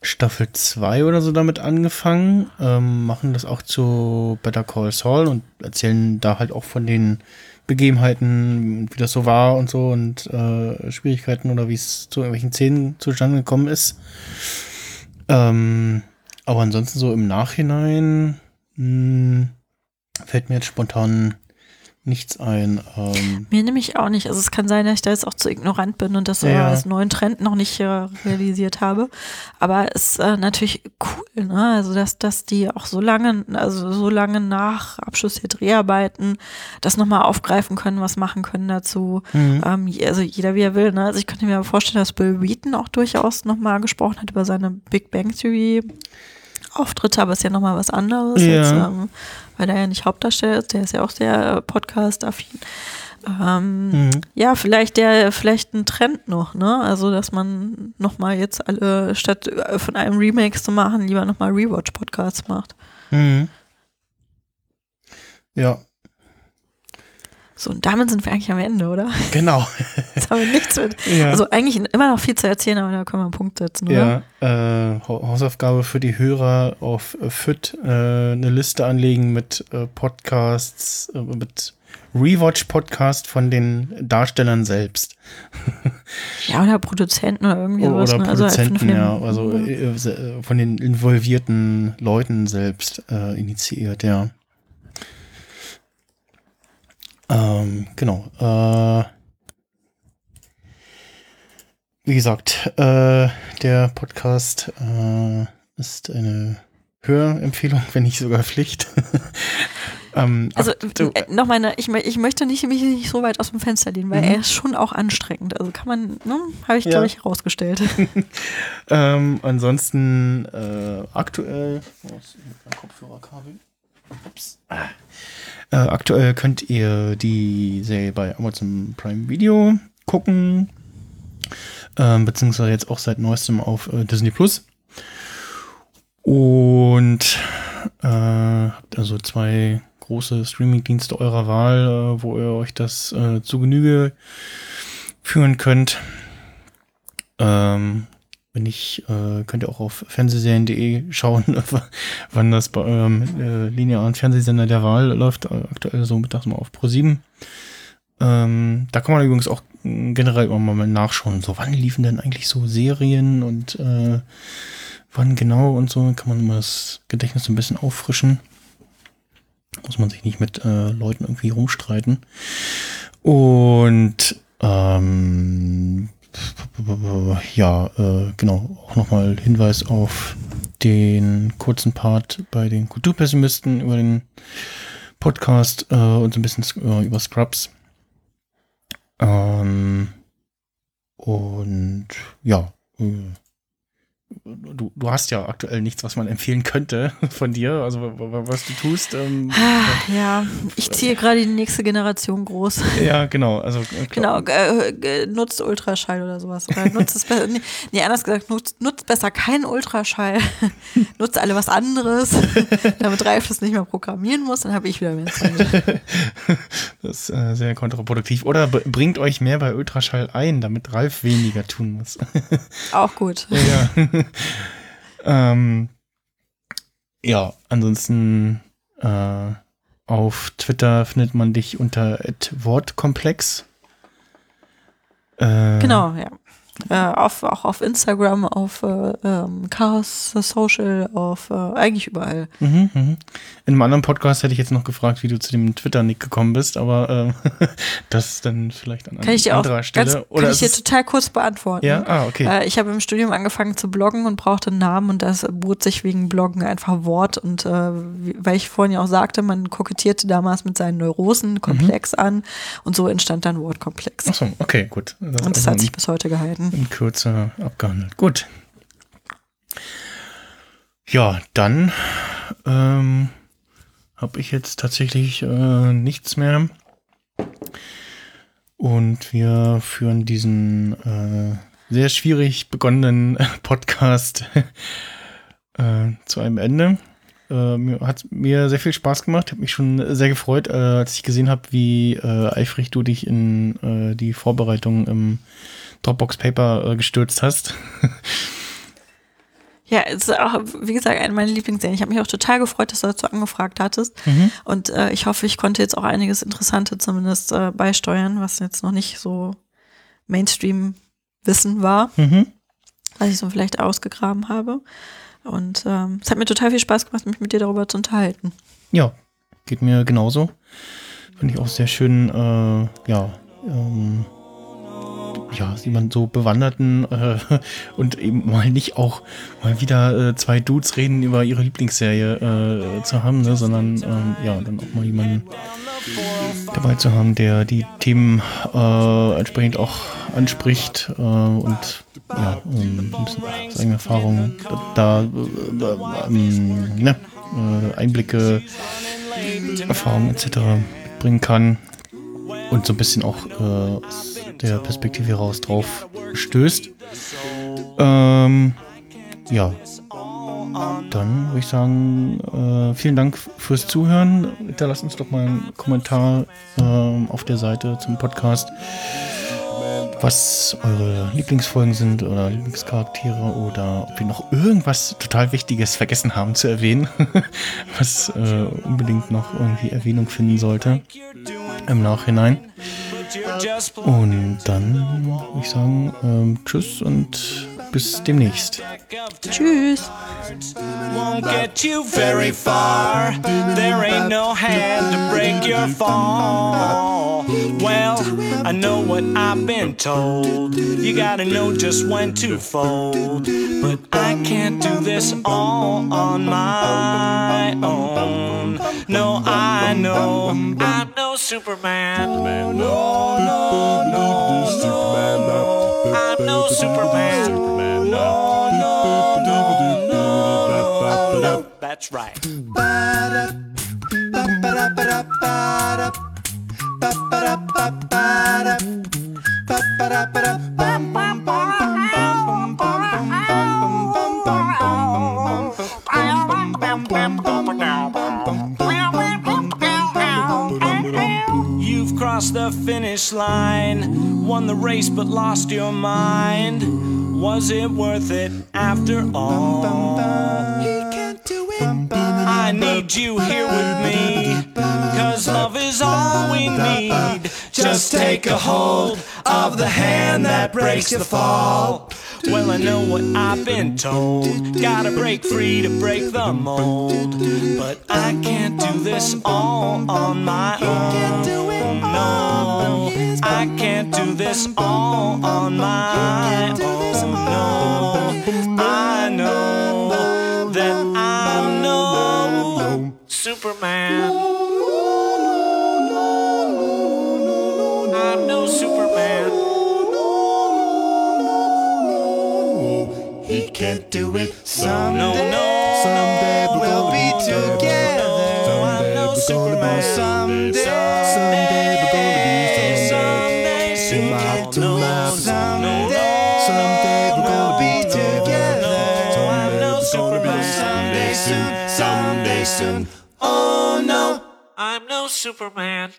Staffel 2 oder so damit angefangen, ähm, machen das auch zu Better Call Saul und erzählen da halt auch von den Begebenheiten, wie das so war und so und äh, Schwierigkeiten oder wie es zu irgendwelchen Szenen zustande gekommen ist. Ähm, aber ansonsten so im Nachhinein mh, fällt mir jetzt spontan nichts ein. Ähm, Mir nämlich auch nicht. Also es kann sein, dass ich da jetzt auch zu ignorant bin und das so Ja. als neuen Trend noch nicht äh, realisiert habe. Aber es ist äh, natürlich cool, ne? Also dass, dass die auch so lange, also so lange nach Abschluss der Dreharbeiten das nochmal aufgreifen können, was machen können dazu. mhm. Ähm, also jeder wie er will, ne? Also ich könnte mir vorstellen, dass Bill Wheaton auch durchaus nochmal gesprochen hat über seine Big Bang Theory Auftritte, aber ist ja nochmal was anderes, Ja. als, ähm, weil der ja nicht Hauptdarsteller ist, der ist ja auch sehr Podcast-affin. Ähm, Mhm. Ja, vielleicht der, vielleicht ein Trend noch, ne? Also, dass man nochmal jetzt alle, statt äh, von einem Remake zu machen, lieber nochmal Rewatch-Podcasts macht. Mhm. Ja, So, und damit sind wir eigentlich am Ende, oder? genau. Jetzt haben wir nichts mit. Ja. Also eigentlich immer noch viel zu erzählen, aber da können wir einen Punkt setzen, oder? Ja, äh, Hau- Hausaufgabe für die Hörer auf FIT, äh, eine Liste anlegen mit äh, Podcasts, äh, mit Rewatch-Podcast von den Darstellern selbst. Ja, oder Produzenten oder irgendwie sowas. Oder ne? Also halt von- Produzenten, den- ja, also se- äh, von den involvierten Leuten selbst äh, initiiert, ja. Ähm, genau. Äh, wie gesagt, äh, der Podcast äh, ist eine Hörempfehlung, wenn nicht sogar Pflicht. ähm, Also äh, noch meine, ich, ich möchte nicht, mich nicht so weit aus dem Fenster lehnen, weil Mhm. er ist schon auch anstrengend. Also kann man, ne, habe ich, Ja. glaube ich, herausgestellt. Ähm, ansonsten äh, aktuell. Oh, ist kein Kopfhörerkabel. Ups. Ah. Äh, aktuell könnt ihr die Serie bei Amazon Prime Video gucken. Ähm, beziehungsweise jetzt auch seit neuestem auf äh, Disney Plus. Und äh, habt also zwei große Streamingdienste eurer Wahl, äh, wo ihr euch das äh, zu Genüge führen könnt. Ähm, wenn nicht, äh, könnt ihr auch auf fernsehserien.de schauen, wann das bei eurem äh, linearen Fernsehsender der Wahl läuft. Äh, aktuell so mittags mal auf Pro7. Ähm, da kann man übrigens auch mh, generell immer mal nachschauen. So, wann liefen denn eigentlich so Serien und äh, wann genau und so, kann man immer das Gedächtnis ein bisschen auffrischen. Muss man sich nicht mit äh, Leuten irgendwie rumstreiten. Und ähm, ja, äh, genau, auch nochmal Hinweis auf den kurzen Part bei den Kulturpessimisten über den Podcast äh, und so ein bisschen äh, über Scrubs. Ähm, und ja, äh, du, du hast ja aktuell nichts, was man empfehlen könnte von dir, also wa- wa- was du tust. Ähm, Ah, ja, ich ziehe gerade die nächste Generation groß. ja, genau, also äh, Genau, äh, äh, nutzt Ultraschall oder sowas. Oder nutzt es besser, nee, nee, anders gesagt, nutzt, nutzt besser keinen Ultraschall. nutzt alle was anderes, damit Ralf das nicht mehr programmieren muss, dann habe ich wieder mehr Zeit. Das ist äh, sehr kontraproduktiv. Oder bringt euch mehr bei Ultraschall ein, damit Ralf weniger tun muss. Auch gut. ja. Ähm, ja, ansonsten äh, auf Twitter findet man dich unter @wortkomplex. Äh, Genau, ja. Äh, auf, auch auf Instagram, auf äh, ähm, Chaos Social, auf äh, eigentlich überall. Mhm, mhm. In einem anderen Podcast hätte ich jetzt noch gefragt, wie du zu dem Twitter-Nick gekommen bist, aber ähm, das ist dann vielleicht an Kann ich dir auch anderer ganz, Stelle. kann Oder ich ist dir total kurz beantworten. ja, ah, okay. Äh, ich habe im Studium angefangen zu bloggen und brauchte einen Namen und das bot sich wegen Bloggen einfach Wort. Und äh, weil ich vorhin ja auch sagte, man kokettierte damals mit seinen Neurosen komplex an und so entstand dann Wortkomplex. Achso, okay, gut. Das Und das hat sich bis heute gehalten. In Kürze abgehandelt. Gut. Ja, dann ähm, habe ich jetzt tatsächlich äh, nichts mehr. Und wir führen diesen äh, sehr schwierig begonnenen Podcast äh, zu einem Ende. Äh, hat mir sehr viel Spaß gemacht, habe mich schon sehr gefreut, äh, als ich gesehen habe, wie äh, eifrig du dich in äh, die Vorbereitung im Dropbox Paper äh, gestürzt hast. Ja, es ist auch, wie gesagt, eine meiner Lieblingsserien. Ich habe mich auch total gefreut, dass du dazu angefragt hattest. Mhm. Und äh, ich hoffe, ich konnte jetzt auch einiges Interessante zumindest äh, beisteuern, was jetzt noch nicht so Mainstream-Wissen war, Mhm. was ich so vielleicht ausgegraben habe. Und ähm, es hat mir total viel Spaß gemacht, mich mit dir darüber zu unterhalten. Ja, geht mir genauso. Finde ich auch sehr schön, äh, ja, ähm, ja, jemand so bewanderten äh, und eben mal nicht auch mal wieder äh, zwei Dudes reden über ihre Lieblingsserie äh, zu haben, ne, sondern ähm, ja, dann auch mal jemanden dabei zu haben, der die Themen äh, entsprechend auch anspricht äh, und ja, ähm, ein bisschen aus eigener Erfahrung da, da ähm, ne, äh, Einblicke, Erfahrungen etc. bringen kann und so ein bisschen auch äh, der Perspektive heraus drauf stößt. Ähm, ja, dann würde ich sagen, äh, vielen Dank fürs Zuhören. Hinterlasst uns doch mal einen Kommentar äh, auf der Seite zum Podcast, was eure Lieblingsfolgen sind oder Lieblingscharaktere oder ob wir noch irgendwas total Wichtiges vergessen haben zu erwähnen, was äh, unbedingt noch irgendwie Erwähnung finden sollte im Nachhinein. Und dann würde ich sagen, ähm, tschüss und bis demnächst. Tschüss. won't get you very far. There ain't no hand to break your fall. Well, I know what I've been told. You gotta know just when to fold. But I can't do this all on my own. No, I know I'm no Superman. No, no, no, no. I'm no Superman. No, no, no, no, no. That's right. You've crossed the finish line, won the race but lost your mind. Was it worth it after all? I need you here with me, cause love is all we need. Just take a hold of the hand that breaks the fall. Well, I know what I've been told. Gotta break free to break the mold. But I can't do this all on my own. No, I can't do this all on my own. No, I know that I'm no Superman. He can't do it. No, no, someday we'll be together. No, I'm no Superman. Someday, someday we're gonna be someday. someday, Mouth to mouth. someday, Someday we're gonna be together. No, I'm no Someday we're gonna be someday soon. Someday soon. Oh no, I'm no Superman.